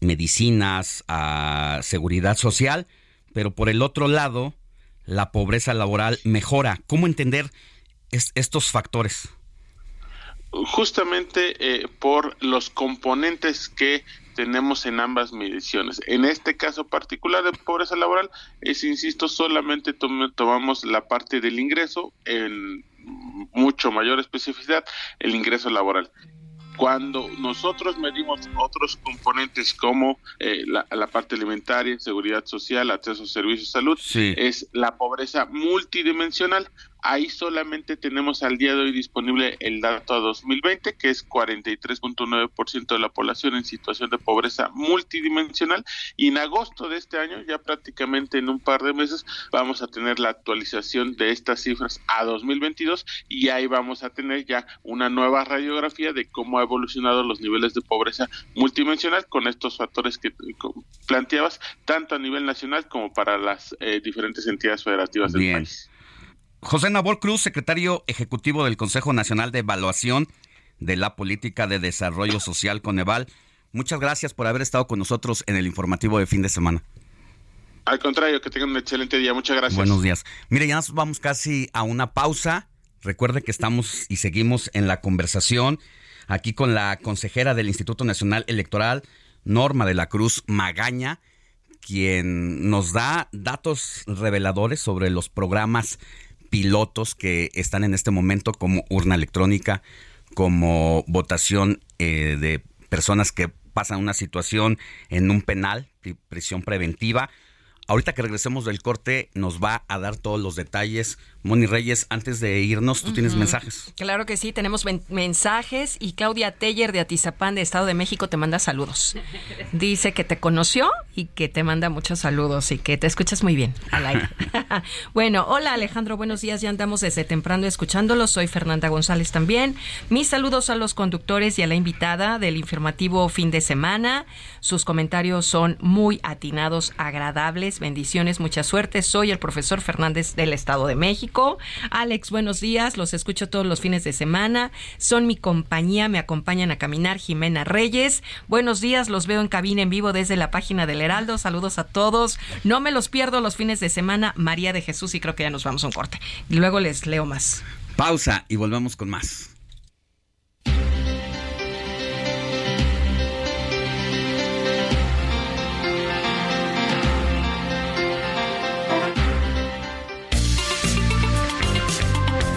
medicinas, a seguridad social, pero por el otro lado, la pobreza laboral mejora. ¿Cómo entender estos factores? Justamente eh, por los componentes que tenemos en ambas mediciones. En este caso particular de pobreza laboral, es, insisto, solamente tomamos la parte del ingreso en mucho mayor especificidad, el ingreso laboral. Cuando nosotros medimos otros componentes como eh, la, parte alimentaria, seguridad social, acceso a servicios de salud, es la pobreza multidimensional. Ahí solamente tenemos al día de hoy disponible el dato a 2020, que es 43.9% de la población en situación de pobreza multidimensional. Y en agosto de este año, ya prácticamente en un par de meses, vamos a tener la actualización de estas cifras a 2022 y ahí vamos a tener ya una nueva radiografía de cómo ha evolucionado los niveles de pobreza multidimensional con estos factores que planteabas, tanto a nivel nacional como para las eh, diferentes entidades federativas del país. José Nabor Cruz, secretario ejecutivo del Consejo Nacional de Evaluación de la Política de Desarrollo Social Coneval. Muchas gracias por haber estado con nosotros en el informativo de fin de semana. Al contrario, que tengan un excelente día. Muchas gracias. Buenos días. Mire, ya nos vamos casi a una pausa. Recuerde que estamos y seguimos en la conversación aquí con la consejera del Instituto Nacional Electoral, Norma de la Cruz Magaña, quien nos da datos reveladores sobre los programas pilotos que están en este momento como urna electrónica, como votación eh, de personas que pasan una situación en un penal, prisión preventiva, Ahorita que regresemos del corte, nos va a dar todos los detalles. Moni Reyes, antes de irnos, tú tienes mensajes. Claro que sí, tenemos mensajes y Claudia Teller de Atizapán, de Estado de México, te manda saludos. *laughs* Dice que te conoció y que te manda muchos saludos y que te escuchas muy bien al aire. *laughs* *laughs* bueno, hola Alejandro, buenos días. Ya andamos desde temprano escuchándolo. Soy Fernanda González también. Mis saludos a los conductores y a la invitada del informativo fin de semana. Sus comentarios son muy atinados, agradables bendiciones, mucha suerte. Soy el profesor Fernández del Estado de México. Alex, buenos días, los escucho todos los fines de semana. Son mi compañía, me acompañan a caminar Jimena Reyes. Buenos días, los veo en cabina en vivo desde la página del Heraldo. Saludos a todos. No me los pierdo los fines de semana. María de Jesús y creo que ya nos vamos a un corte. Luego les leo más. Pausa y volvemos con más.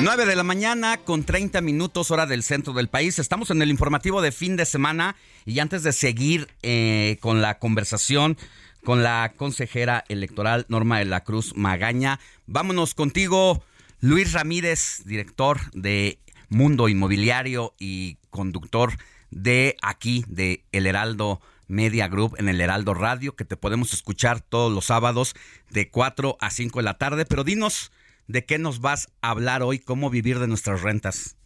9 de la mañana con 30 minutos hora del centro del país. Estamos en el informativo de fin de semana y antes de seguir eh, con la conversación con la consejera electoral Norma de la Cruz Magaña, vámonos contigo Luis Ramírez, director de Mundo Inmobiliario y conductor de aquí de El Heraldo Media Group en el Heraldo Radio, que te podemos escuchar todos los sábados de 4 a 5 de la tarde. Pero dinos, ¿De qué nos vas a hablar hoy? ¿Cómo vivir de nuestras rentas?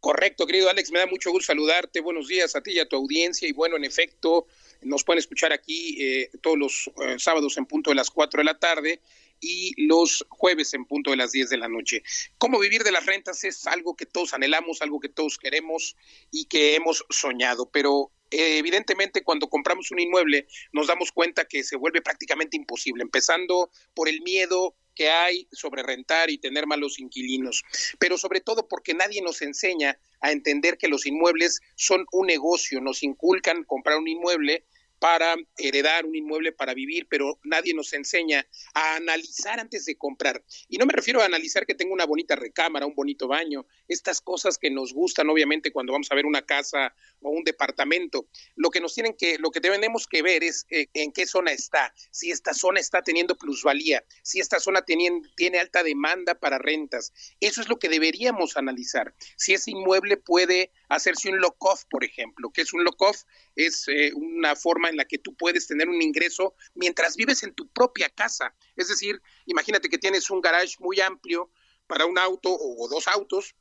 Correcto, querido Alex, me da mucho gusto saludarte. Buenos días a ti y a tu audiencia. Y bueno, en efecto, nos pueden escuchar aquí eh, todos los eh, sábados en punto de las 4 de la tarde y los jueves en punto de las 10 de la noche. Cómo vivir de las rentas es algo que todos anhelamos, algo que todos queremos y que hemos soñado, pero eh, evidentemente cuando compramos un inmueble nos damos cuenta que se vuelve prácticamente imposible, empezando por el miedo que hay sobre rentar y tener malos inquilinos, pero sobre todo porque nadie nos enseña a entender que los inmuebles son un negocio, nos inculcan comprar un inmueble para heredar un inmueble para vivir, pero nadie nos enseña a analizar antes de comprar. Y no me refiero a analizar que tenga una bonita recámara, un bonito baño, estas cosas que nos gustan obviamente cuando vamos a ver una casa o un departamento. Lo que nos tienen que, lo que tenemos que ver es eh, en qué zona está, si esta zona está teniendo plusvalía, si esta zona tiene, tiene alta demanda para rentas. Eso es lo que deberíamos analizar. Si ese inmueble puede hacerse un lock-off, por ejemplo. que es un lock-off? Es eh, una forma en la que tú puedes tener un ingreso mientras vives en tu propia casa. Es decir, imagínate que tienes un garage muy amplio para un auto o dos autos,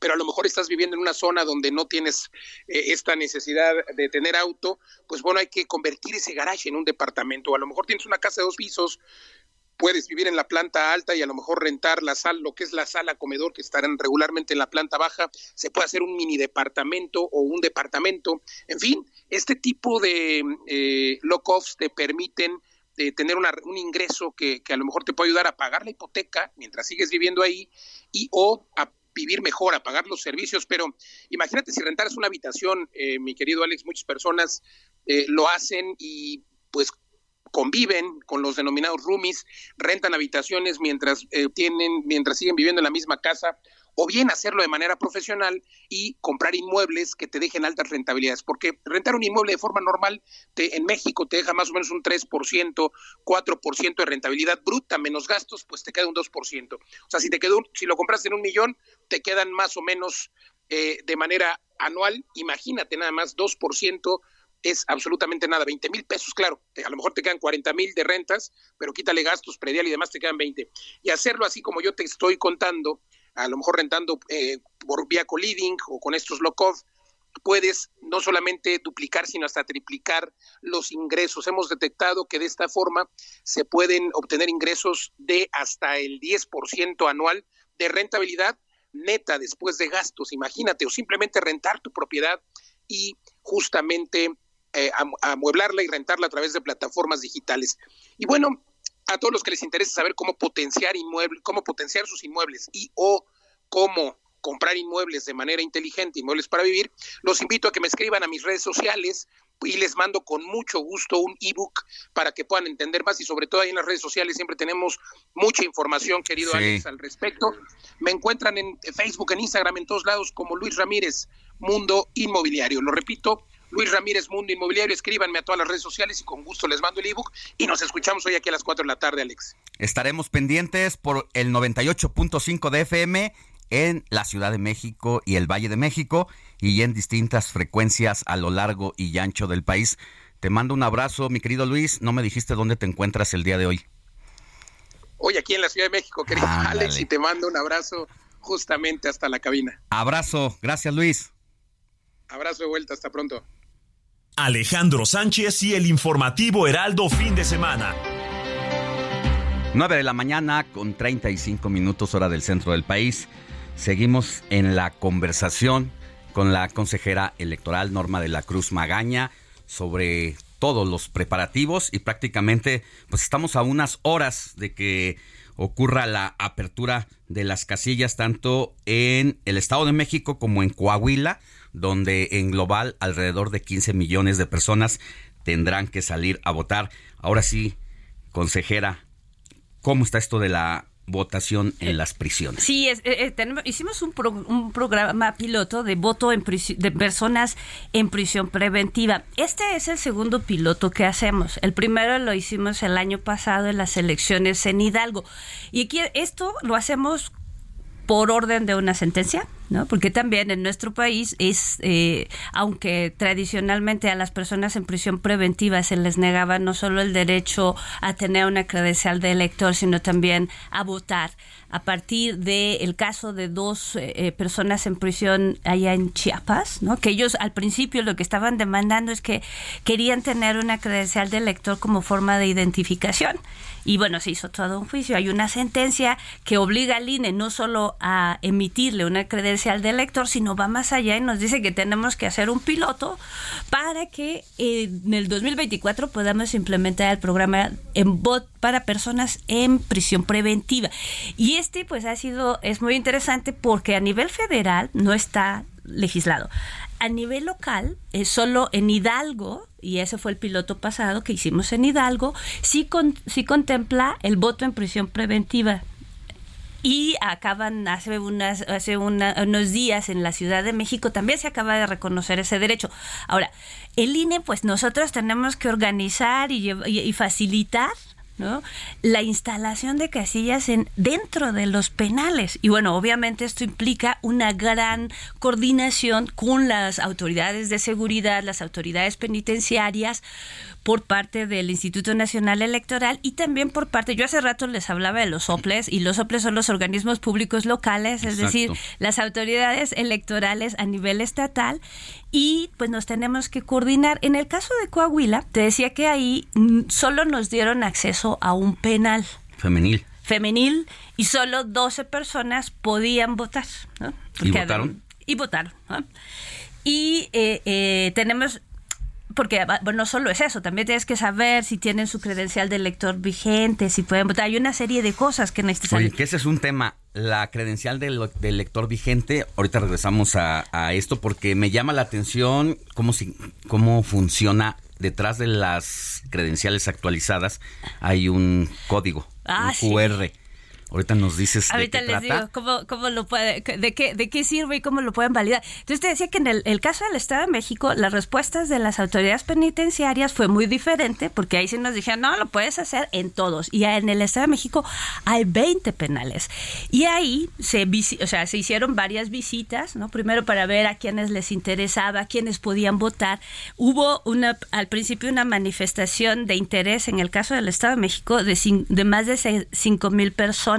pero a lo mejor estás viviendo en una zona donde no tienes eh, esta necesidad de tener auto, pues bueno, hay que convertir ese garage en un departamento. A lo mejor tienes una casa de dos pisos puedes vivir en la planta alta y a lo mejor rentar la sala, lo que es la sala comedor que estarán regularmente en la planta baja, se puede hacer un mini departamento o un departamento. En fin, este tipo de eh, lock-offs te permiten eh, tener un ingreso que, a lo mejor te puede ayudar a pagar la hipoteca mientras sigues viviendo ahí y o a vivir mejor, a pagar los servicios, pero imagínate si rentaras una habitación, eh, mi querido Alex, muchas personas eh, lo hacen y pues conviven con los denominados roomies, rentan habitaciones mientras eh, tienen, mientras siguen viviendo en la misma casa, o bien hacerlo de manera profesional y comprar inmuebles que te dejen altas rentabilidades, porque rentar un inmueble de forma normal en México te deja más o menos un 3%, 4% de rentabilidad bruta menos gastos, pues te queda un 2%. O sea, si te quedó, si lo compras en un millón, te quedan más o menos eh, de manera anual, imagínate nada más 2% es absolutamente nada, 20 mil pesos, claro, a lo mejor te quedan 40 mil de rentas, pero quítale gastos, predial y demás, te quedan 20. Y hacerlo así como yo te estoy contando, a lo mejor rentando eh, por vía co-living o con estos lock-off, puedes no solamente duplicar, sino hasta triplicar los ingresos. Hemos detectado que de esta forma se pueden obtener ingresos de hasta el 10% anual de rentabilidad neta después de gastos, imagínate, o simplemente rentar tu propiedad y justamente eh, amueblarla y rentarla a través de plataformas digitales. Y bueno, a todos los que les interesa saber cómo potenciar inmuebles, cómo potenciar sus inmuebles y o cómo comprar inmuebles de manera inteligente, inmuebles para vivir, los invito a que me escriban a mis redes sociales y les mando con mucho gusto un ebook para que puedan entender más y sobre todo ahí en las redes sociales siempre tenemos mucha información, querido Alex, al respecto. Me encuentran en Facebook, en Instagram, en todos lados como Luis Ramírez, Mundo Inmobiliario. Lo repito, Luis Ramírez, Mundo Inmobiliario. Escríbanme a todas las redes sociales y con gusto les mando el ebook. Y nos escuchamos hoy aquí a las 4 de la tarde, Alex. Estaremos pendientes por el 98.5 de FM en la Ciudad de México y el Valle de México y en distintas frecuencias a lo largo y ancho del país. Te mando un abrazo, mi querido Luis. No me dijiste dónde te encuentras el día de hoy. Hoy aquí en la Ciudad de México, querido Alex, y te mando un abrazo justamente hasta la cabina. Abrazo, gracias Luis. Abrazo de vuelta, hasta pronto. Alejandro Sánchez y el informativo Heraldo fin de semana. 9 de la mañana con 35 minutos hora del centro del país. Seguimos en la conversación con la consejera electoral Norma de la Cruz Magaña sobre todos los preparativos y prácticamente pues estamos a unas horas de que ocurra la apertura de las casillas tanto en el Estado de México como en Coahuila donde en global alrededor de 15 millones de personas tendrán que salir a votar. Ahora sí, consejera, ¿cómo está esto de la votación en las prisiones. Sí, eh, eh, tenemos, hicimos un, un, programa piloto de voto en de personas en prisión preventiva. Este es el segundo piloto que hacemos. El primero lo hicimos el año pasado en las elecciones en Hidalgo. Y aquí esto lo hacemos por orden de una sentencia, ¿no? Porque también en nuestro país es, eh, aunque tradicionalmente a las personas en prisión preventiva se les negaba no solo el derecho a tener una credencial de elector, sino también a votar. A partir del caso de dos eh, eh, personas en prisión allá en Chiapas, ¿no? Que ellos al principio lo que estaban demandando es que querían tener una credencial de elector como forma de identificación y bueno, se hizo todo un juicio. Hay una sentencia que obliga al INE no solo a emitirle una credencial de elector, sino va más allá y nos dice que tenemos que hacer un piloto para que en el 2024 podamos implementar el programa en bot para personas en prisión preventiva. Y este pues ha sido, es muy interesante porque a nivel federal no está legislado. A nivel local, es solo en Hidalgo y ese fue el piloto pasado que hicimos en Hidalgo, sí, con, sí contempla el voto en prisión preventiva. Y acaban hace unos días en la Ciudad de México también se acaba de reconocer ese derecho. Ahora, el INE, pues nosotros tenemos que organizar y, y facilitar ¿no? La instalación de casillas en, dentro de los penales. Y bueno, obviamente esto implica una gran coordinación con las autoridades de seguridad, las autoridades penitenciarias, por parte del Instituto Nacional Electoral y también por parte, yo hace rato les hablaba de los OPLES y los OPLES son los organismos públicos locales, es decir, las autoridades electorales a nivel estatal y pues nos tenemos que coordinar. En el caso de Coahuila, te decía que ahí mm, solo nos dieron acceso a un penal. Femenil. Femenil y solo 12 personas podían votar. ¿Y votaron? Y votaron. Y eh, eh, tenemos porque bueno, no solo es eso, también tienes que saber si tienen su credencial de lector vigente, si pueden votar. Hay una serie de cosas que necesitas Oye, que ese es un tema, la credencial del, lector vigente. Ahorita regresamos a, esto porque me llama la atención cómo, si, cómo funciona detrás de las credenciales actualizadas hay un código, Ah, un sí. Ahorita nos dices Ahorita de qué les trata. digo cómo, cómo lo puede, de qué, de qué sirve y cómo lo pueden validar. Entonces te decía que en el, el caso del Estado de México, las respuestas de las autoridades penitenciarias fue muy diferente, porque ahí sí nos dijeron, no, lo puedes hacer en todos. Y en el Estado de México hay 20 penales. Y ahí se, o sea, se hicieron varias visitas, ¿no? Primero para ver a quienes les interesaba, quienes podían votar. Hubo una, al principio una manifestación de interés en el caso del Estado de México de, de más de 5 mil personas.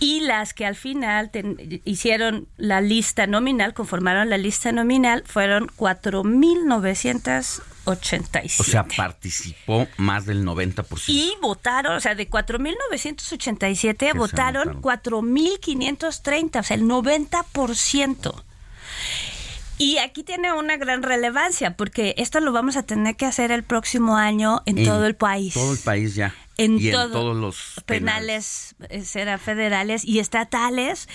Y las que al final ten- hicieron la lista nominal, conformaron la lista nominal, fueron 4.987. O sea, participó más del 90%. Y votaron, o sea, de 4.987 votaron 4.530, o sea, el 90%. Y aquí tiene una gran relevancia, porque esto lo vamos a tener que hacer el próximo año en, todo el país. Todo el país ya. En y todo- en todos los penales. penales, eh, serán federales y estatales.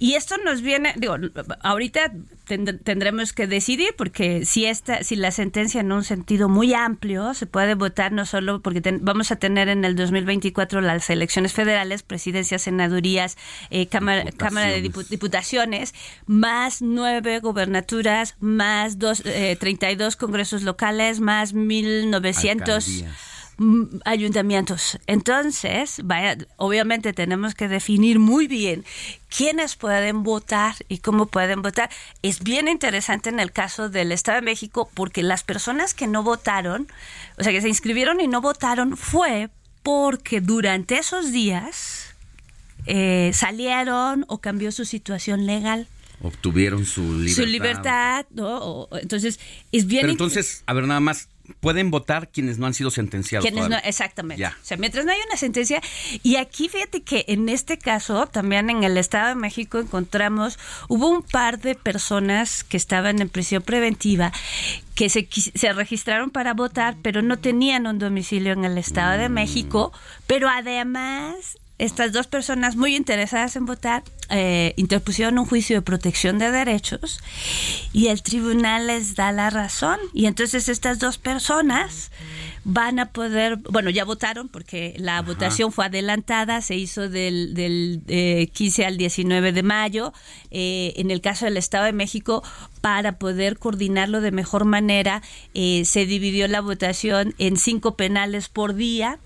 Y esto nos viene, digo, ahorita tend- tendremos que decidir porque si esta, si la sentencia en un sentido muy amplio se puede votar no solo porque ten- vamos a tener en el 2024 las elecciones federales, presidencias, senadurías, eh, cámara, cámara de dipu- diputaciones, más nueve gobernaturas, más dos, eh, 32 congresos locales, más 1900 Alcaldías. Mm, ayuntamientos. Entonces, vaya, obviamente tenemos que definir muy bien quiénes pueden votar y cómo pueden votar. Es bien interesante en el caso del Estado de México porque las personas que no votaron, o sea, que se inscribieron y no votaron, fue porque durante esos días eh, salieron o cambió su situación legal. Obtuvieron su libertad. Su libertad, ¿no? Entonces, es bien Pero entonces, a ver, nada más, pueden votar quienes no han sido sentenciados. No, exactamente. Ya. O sea, mientras no hay una sentencia. Y aquí fíjate que en este caso, también en el Estado de México encontramos, hubo un par de personas que estaban en prisión preventiva que se, se registraron para votar, pero no tenían un domicilio en el Estado Mm. de México. Pero además, estas dos personas muy interesadas en votar eh, interpusieron un juicio de protección de derechos y el tribunal les da la razón. Y entonces estas dos personas van a poder, bueno, ya votaron porque la votación fue adelantada, se hizo del, del eh, 15 al 19 de mayo, eh, en el caso del Estado de México, para poder coordinarlo de mejor manera, eh, se dividió la votación en cinco penales por día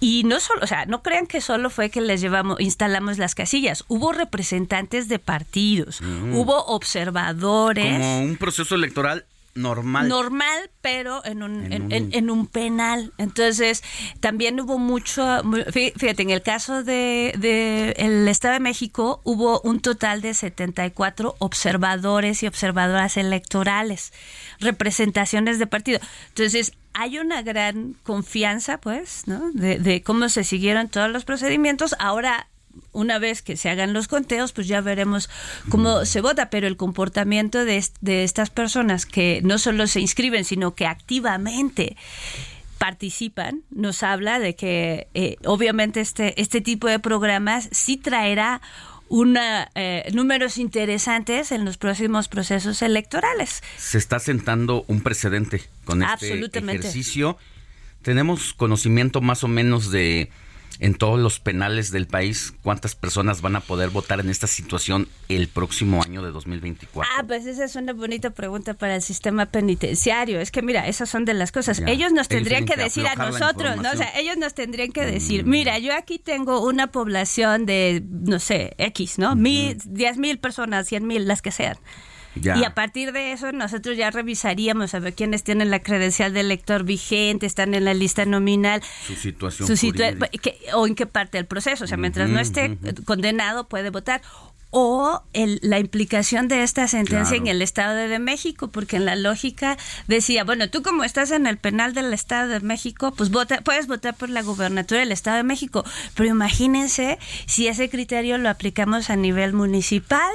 y no solo, o sea, no crean que solo fue que les llevamos, instalamos las casillas, hubo representantes de partidos, Mm. hubo observadores. Como un proceso electoral normal. Normal, pero en un, en, un- en- en un penal. Entonces, también hubo mucho, mu- fí- fíjate, en el caso de, de el Estado de México hubo un total de 74 observadores y observadoras electorales, representaciones de partido. Entonces, hay una gran confianza, pues, ¿no? De, de cómo se siguieron todos los procedimientos. Ahora una vez que se hagan los conteos, pues ya veremos cómo se vota, pero el comportamiento de, de estas personas que no solo se inscriben, sino que activamente participan, nos habla de que eh, obviamente este, este tipo de programas sí traerá una, eh, números interesantes en los próximos procesos electorales. Se está sentando un precedente con este ejercicio. Tenemos conocimiento más o menos de en todos los penales del país cuántas personas van a poder votar en esta situación el próximo año de 2024. Ah, pues esa es una bonita pregunta para el sistema penitenciario. Es que mira, esas son de las cosas. Ya. Ellos nos Ellos tendrían que que decir a nosotros, ¿no? O sea. Mm. ellos nos tendrían que decir, mira, yo aquí tengo una población de, no sé, X, ¿no? Mil, diez mil personas, cien mil, las que sean. Ya. Y a partir de eso nosotros ya revisaríamos a ver quiénes tienen la credencial de elector vigente, están en la lista nominal, Su situación su situa- que- o en qué parte del proceso. O sea, mientras no esté condenado puede votar. O el- la implicación de esta sentencia Claro. en el Estado de México, porque en la lógica decía, bueno, tú como estás en el penal del Estado de México, pues vota, puedes votar por la gubernatura del Estado de México. Pero imagínense si ese criterio lo aplicamos a nivel municipal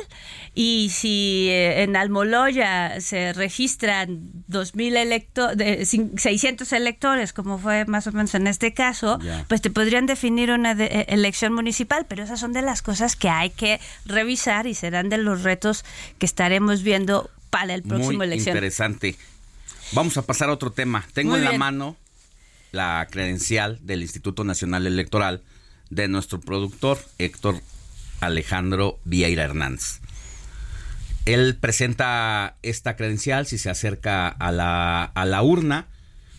y si eh, en Almoloya se registran 2.000 electores, 600 electores, como fue más o menos en este caso, pues te podrían definir una de- eh, elección municipal, pero esas son de las cosas que hay que revisar y serán de los retos que estaremos viendo para el próximo Muy elección. interesante. Vamos a pasar a otro tema. Tengo Muy en la bien. mano la credencial del Instituto Nacional Electoral de nuestro productor Héctor Alejandro Vieira Hernández. Él presenta esta credencial si se acerca a la, a la urna,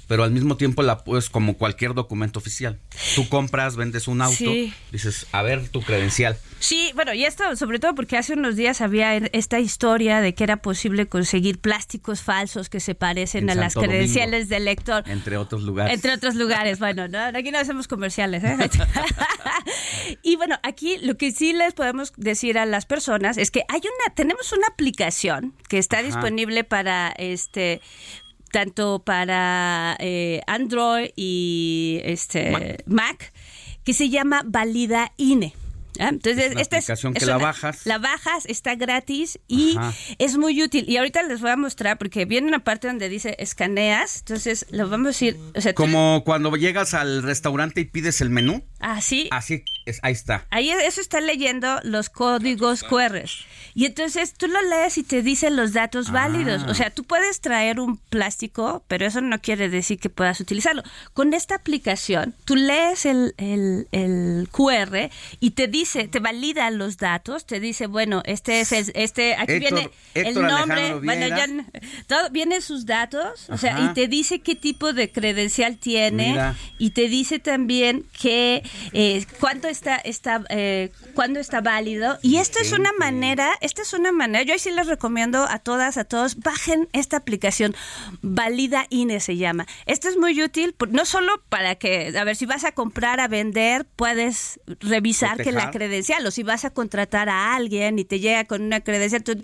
pero al mismo tiempo la puedes como cualquier documento oficial. Tú compras, vendes un auto, Sí. dices, a ver tu credencial. Sí, bueno, y esto sobre todo porque hace unos días había en- esta historia de que era posible conseguir plásticos falsos que se parecen En a las Domingo. credenciales del lector. Entre otros lugares. Entre otros lugares, bueno, no, aquí no hacemos comerciales. ¿eh? *laughs* y bueno, aquí lo que sí les podemos decir a las personas es que hay una, tenemos una aplicación que está Ajá. disponible para este tanto para eh, Android y este Mac. que se llama Valida INE. ¿ah? Entonces, Es una esta aplicación que la una- bajas. La bajas, está gratis y Ajá. es muy útil. Y ahorita les voy a mostrar porque viene una parte donde dice escaneas. Entonces, lo vamos a ir. O sea, tú- Como cuando llegas al restaurante y pides el menú. Así. Así, es, ahí está. Ahí eso está leyendo los códigos QR. Y entonces tú lo lees y te dice los datos Ah. válidos. O sea, tú puedes traer un plástico, pero eso no quiere decir que puedas utilizarlo. Con esta aplicación, tú lees el, el- el QR y te dice, te valida los datos, te dice, bueno, este es el, este, aquí Héctor- viene el Héctor nombre, bueno, ya, todo, viene sus datos, o sea, y te dice qué tipo de credencial tiene Mira. y te dice también que eh, cuánto está está eh, cuándo está válido. Y esto es una manera esta es una manera yo ahí sí les recomiendo a todas a todos bajen esta aplicación Valida INE se llama. Esto es muy útil no solo para que a ver si vas a comprar a vender puedes revisar que la credencial o si vas a contratar a alguien y te llega con una credencial tú-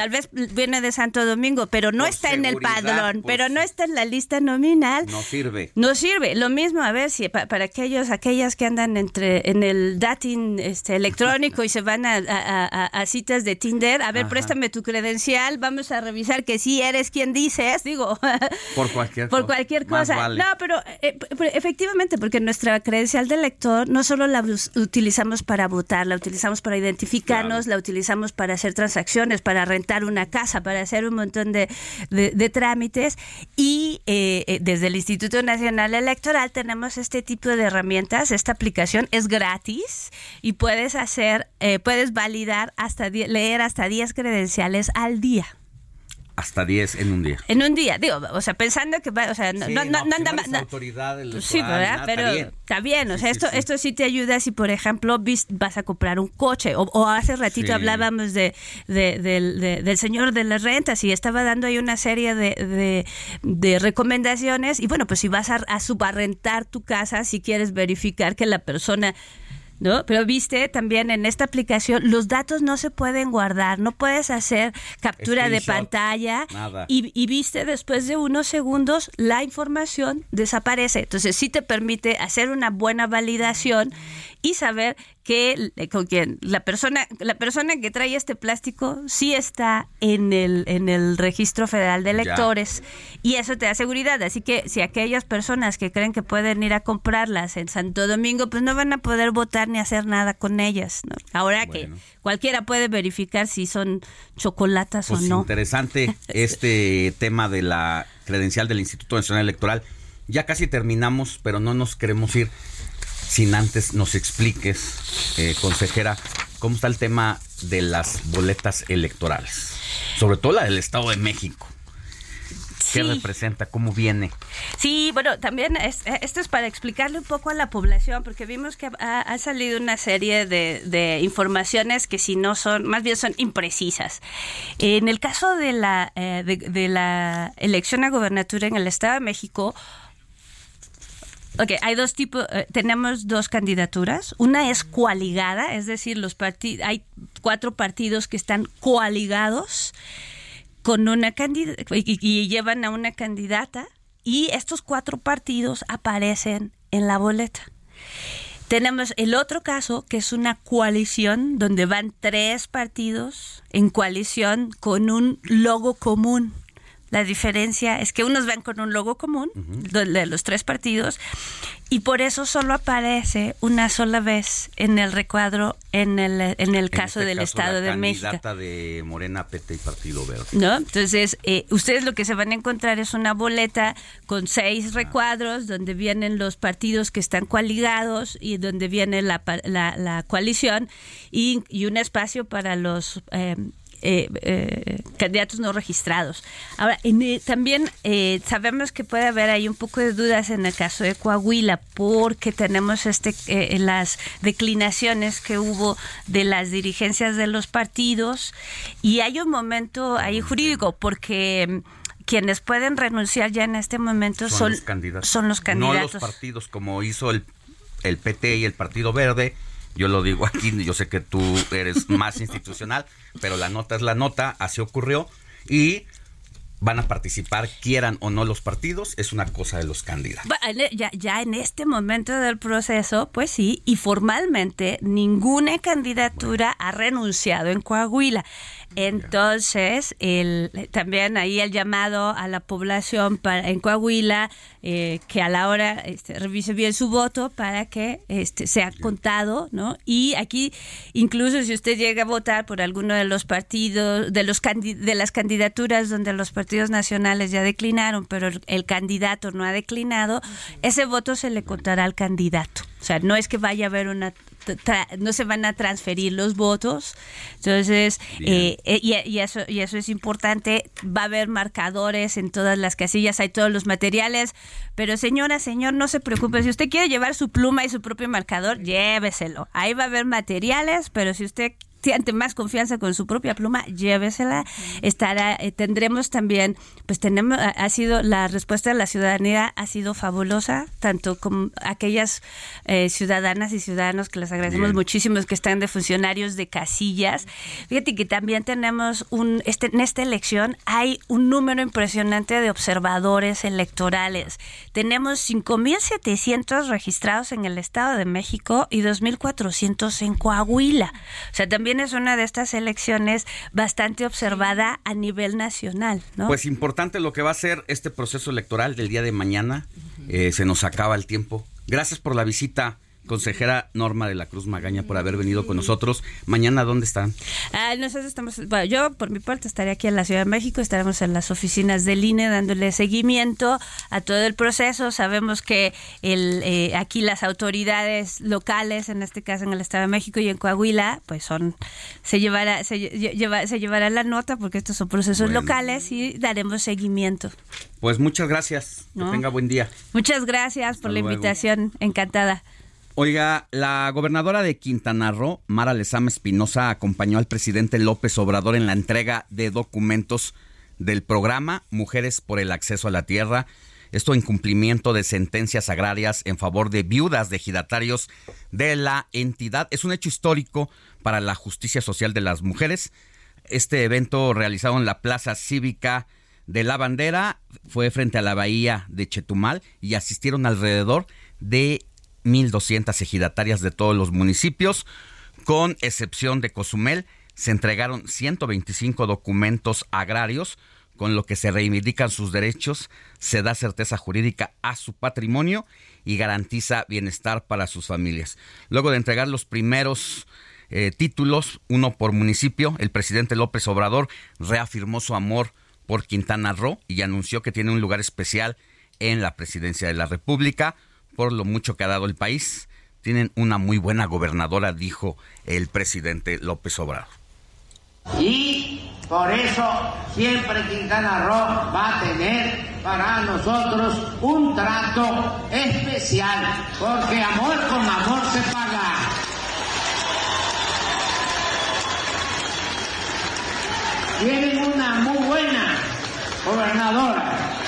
Tal vez viene de Santo Domingo, pero no Por está en el padrón, por pero no está en la lista nominal. No sirve. No sirve. Lo mismo, a ver si pa- para aquellos, aquellas que andan entre en el dating este, electrónico y se van a, a- a- a citas de Tinder, a ver, Ajá. préstame tu credencial, vamos a revisar que sí eres quien dices, digo, *laughs* Por cualquier por cosa. cualquier Más cosa. vale. No, pero eh, p- efectivamente, porque nuestra credencial de lector no solo la utilizamos para votar, la utilizamos para identificarnos, la utilizamos para hacer transacciones, para rentar una casa, para hacer un montón de, de- trámites. Y eh, eh, desde el Instituto Nacional Electoral tenemos este tipo de herramientas. Esta aplicación es gratis y puedes hacer, eh, puedes validar hasta leer hasta 10 credenciales al día. Hasta 10 en un día. En un día, digo, o sea, pensando que va, o sea, no, Sí, no, no, no, no si anda no- autoridad Sí, ¿verdad? nada, Pero está bien. está bien, o sea, Sí, esto, sí, sí. esto sí te ayuda si, por ejemplo, vis- vas a comprar un coche, o, o hace ratito Sí. hablábamos de, de- del- de- del señor de las rentas y estaba dando ahí una serie de, de- de recomendaciones, y bueno, pues si vas a, a subarrentar tu casa, si quieres verificar que la persona... ¿No? Pero viste también en esta aplicación los datos no se pueden guardar, no puedes hacer captura de pantalla nada. y, y viste después de unos segundos la información desaparece. Entonces sí te permite hacer una buena validación y saber que eh, con quien la persona la persona que trae este plástico sí está en el en el registro federal de Ya. electores y eso te da seguridad. Así que si aquellas personas que creen que pueden ir a comprarlas en Santo Domingo, pues no van a poder votar ni hacer nada con ellas. ¿no? Ahora que cualquiera puede verificar si son chocolatas Pues o no. interesante *laughs* este tema de la credencial del Instituto Nacional Electoral. Ya casi terminamos, pero no nos queremos ir sin antes nos expliques, eh, consejera, cómo está el tema de las boletas electorales. Sobre todo la del Estado de México. ¿Qué Sí. representa? ¿Cómo viene? Sí, bueno, también es- esto es para explicarle un poco a la población, porque vimos que ha, ha salido una serie de, de informaciones que si no son, más bien son imprecisas. En el caso de la, eh, de, de la elección a gobernatura en el Estado de México, Ok, hay dos tipos, eh, tenemos dos candidaturas. Una es coaligada, es decir, los hay cuatro partidos que están coaligados con una y llevan a una candidata y estos cuatro partidos aparecen en la boleta. Tenemos el otro caso que es una coalición donde van tres partidos en coalición con un logo común. La diferencia es que unos van con un logo común de los tres partidos y por eso solo aparece una sola vez en el recuadro en el, en el caso este del caso, Estado la de México. candidata de Morena, PT y Partido Verde. ¿No? Entonces, eh, ustedes lo que se van a encontrar es una boleta con seis recuadros donde vienen los partidos que están coaligados y donde viene la, la, la coalición y, y un espacio para los eh, eh, eh, candidatos no registrados. Ahora, en, eh, también eh, sabemos que puede haber ahí un poco de dudas en el caso de Coahuila porque tenemos este eh, las declinaciones que hubo de las dirigencias de los partidos y hay un momento ahí jurídico porque mm, quienes pueden renunciar ya en este momento Son, son, los candidatos. son los No candidatos. los partidos como hizo el, el PT y el Partido Verde. Yo lo digo aquí, yo sé que tú eres más institucional, pero la nota es la nota, así ocurrió. Y van a participar, quieran o no los partidos, es una cosa de los candidatos. E- Ya, ya en este momento del proceso, pues sí, y formalmente ninguna candidatura ha renunciado en Coahuila. Entonces, el, también ahí el llamado a la población para, en Coahuila eh, que a la hora este, revise bien su voto para que este, sea contado, ¿no? Y aquí, incluso si usted llega a votar por alguno de los partidos, de los de las candidaturas donde los partidos nacionales ya declinaron, pero el, el candidato no ha declinado, ese voto se le contará al candidato. O sea, no es que vaya a haber una tra- no se van a transferir los votos. Entonces, eh, eh, y, y eso, y eso es importante. Va a haber marcadores en todas las casillas, hay todos los materiales. Pero señora, señor, no se preocupe. Si usted quiere llevar su pluma y su propio marcador, lléveselo. Ahí va a haber materiales, pero si usted siente más confianza con su propia pluma, llévesela. Estará, eh, tendremos también, pues tenemos, ha, ha sido, la respuesta de la ciudadanía ha sido fabulosa, tanto como aquellas eh, ciudadanas y ciudadanos que les agradecemos Bien. muchísimo que están de funcionarios de casillas. Fíjate que también tenemos un, este, en esta elección hay un número impresionante de observadores electorales. Tenemos 5.700 registrados en el Estado de México y 2.400 en Coahuila. O sea, también es una de estas elecciones bastante observada a nivel nacional, ¿no? Pues importante lo que va a ser este proceso electoral del día de mañana. Eh, se nos acaba el tiempo. Gracias por la visita, consejera Norma de la Cruz Magaña, por haber venido con nosotros. Mañana, ¿dónde están? Ah, nosotros estamos, bueno, yo por mi parte estaré aquí en la Ciudad de México, estaremos en las oficinas del INE dándole seguimiento a todo el proceso. Sabemos que el, eh, aquí las autoridades locales, en este caso en el Estado de México y en Coahuila, pues son, se llevará, se, lle- lleva- se llevará la nota porque estos son procesos Bueno. locales y daremos seguimiento. Pues muchas gracias. Que tenga buen día. Muchas gracias por la invitación, encantada. Oiga, la gobernadora de Quintana Roo, Mara Lezama Espinosa, acompañó al presidente López Obrador en la entrega de documentos del programa Mujeres por el Acceso a la Tierra. Esto en cumplimiento de sentencias agrarias en favor de viudas de ejidatarios de la entidad. Es un hecho histórico para la justicia social de las mujeres. Este evento realizado en la Plaza Cívica de la Bandera fue frente a la bahía de Chetumal y asistieron alrededor de 1.200 ejidatarias de todos los municipios, con excepción de Cozumel. Se entregaron 125 documentos agrarios con lo que se reivindican sus derechos, se da certeza jurídica a su patrimonio y garantiza bienestar para sus familias. Luego de entregar los primeros eh, títulos, uno por municipio, el presidente López Obrador reafirmó su amor por Quintana Roo y anunció que tiene un lugar especial en la presidencia de la República por lo mucho que ha dado el país. Tienen una muy buena gobernadora, dijo el presidente López Obrador. Y por eso siempre Quintana Roo va a tener para nosotros un trato especial, porque amor con amor se paga. Tienen una muy buena gobernadora.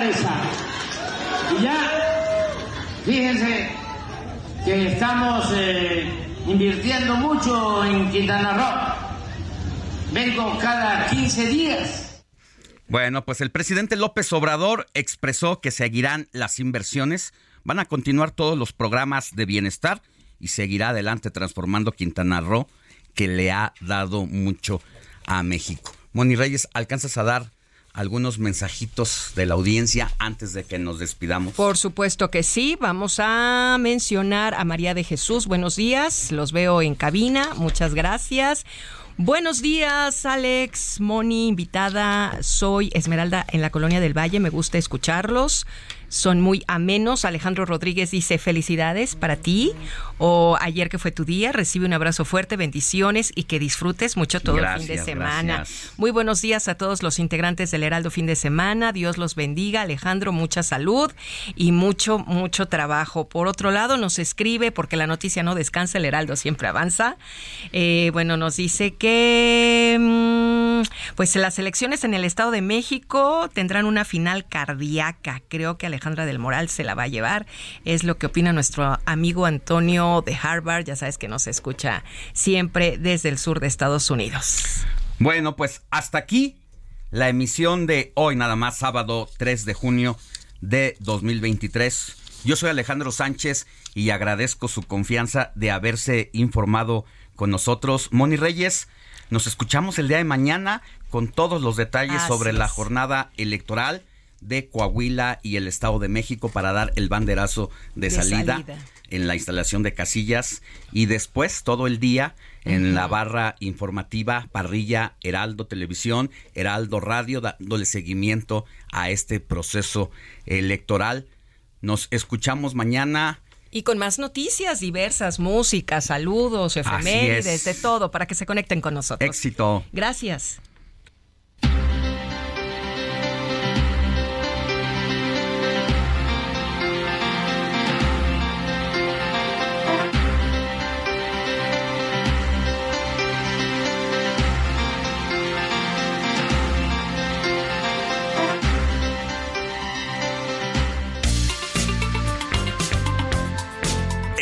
Y ya, fíjense que estamos eh, invirtiendo mucho en Quintana Roo. Vengo cada 15 días. Bueno, pues el presidente López Obrador expresó que seguirán las inversiones van a continuar todos los programas de bienestar y seguirá adelante transformando Quintana Roo, que le ha dado mucho a México. Moni Reyes, ¿alcanzas a dar algunos mensajitos de la audiencia antes de que nos despidamos? Por supuesto que sí. Vamos a mencionar a María de Jesús. Buenos días. Los veo en cabina. Muchas gracias. Buenos días, Alex, Moni, invitada. Soy Esmeralda en la Colonia del Valle. Me gusta escucharlos son muy amenos. Alejandro Rodríguez dice felicidades para ti o ayer que fue tu día. Recibe un abrazo fuerte, bendiciones y que disfrutes mucho todo el fin de semana. Muy buenos días a todos los integrantes del Heraldo fin de semana. Dios los bendiga. Alejandro, mucha salud y mucho, mucho trabajo. Por otro lado, nos escribe, porque la noticia no descansa, el Heraldo siempre avanza. Eh, bueno, nos dice que mm, pues las elecciones en el Estado de México tendrán una final cardíaca. Creo que Alejandra del Moral se la va a llevar. Es lo que opina nuestro amigo Antonio de Harvard. Ya sabes que nos escucha siempre desde el sur de Estados Unidos. Bueno, pues hasta aquí la emisión de hoy, nada más, sábado 3 de junio de 2023. Yo soy Alejandro Sánchez y agradezco su confianza de haberse informado con nosotros. Moni Reyes, nos escuchamos el día de mañana con todos los detalles sobre la jornada electoral de Coahuila y el Estado de México para dar el banderazo de, salida, en la instalación de casillas y después todo el día en la barra informativa Parrilla Heraldo Televisión, Heraldo Radio, dándole seguimiento a este proceso electoral. Nos escuchamos mañana. Y con más noticias diversas, música, saludos, efemérides, de todo, para que se conecten con nosotros. Éxito. Gracias.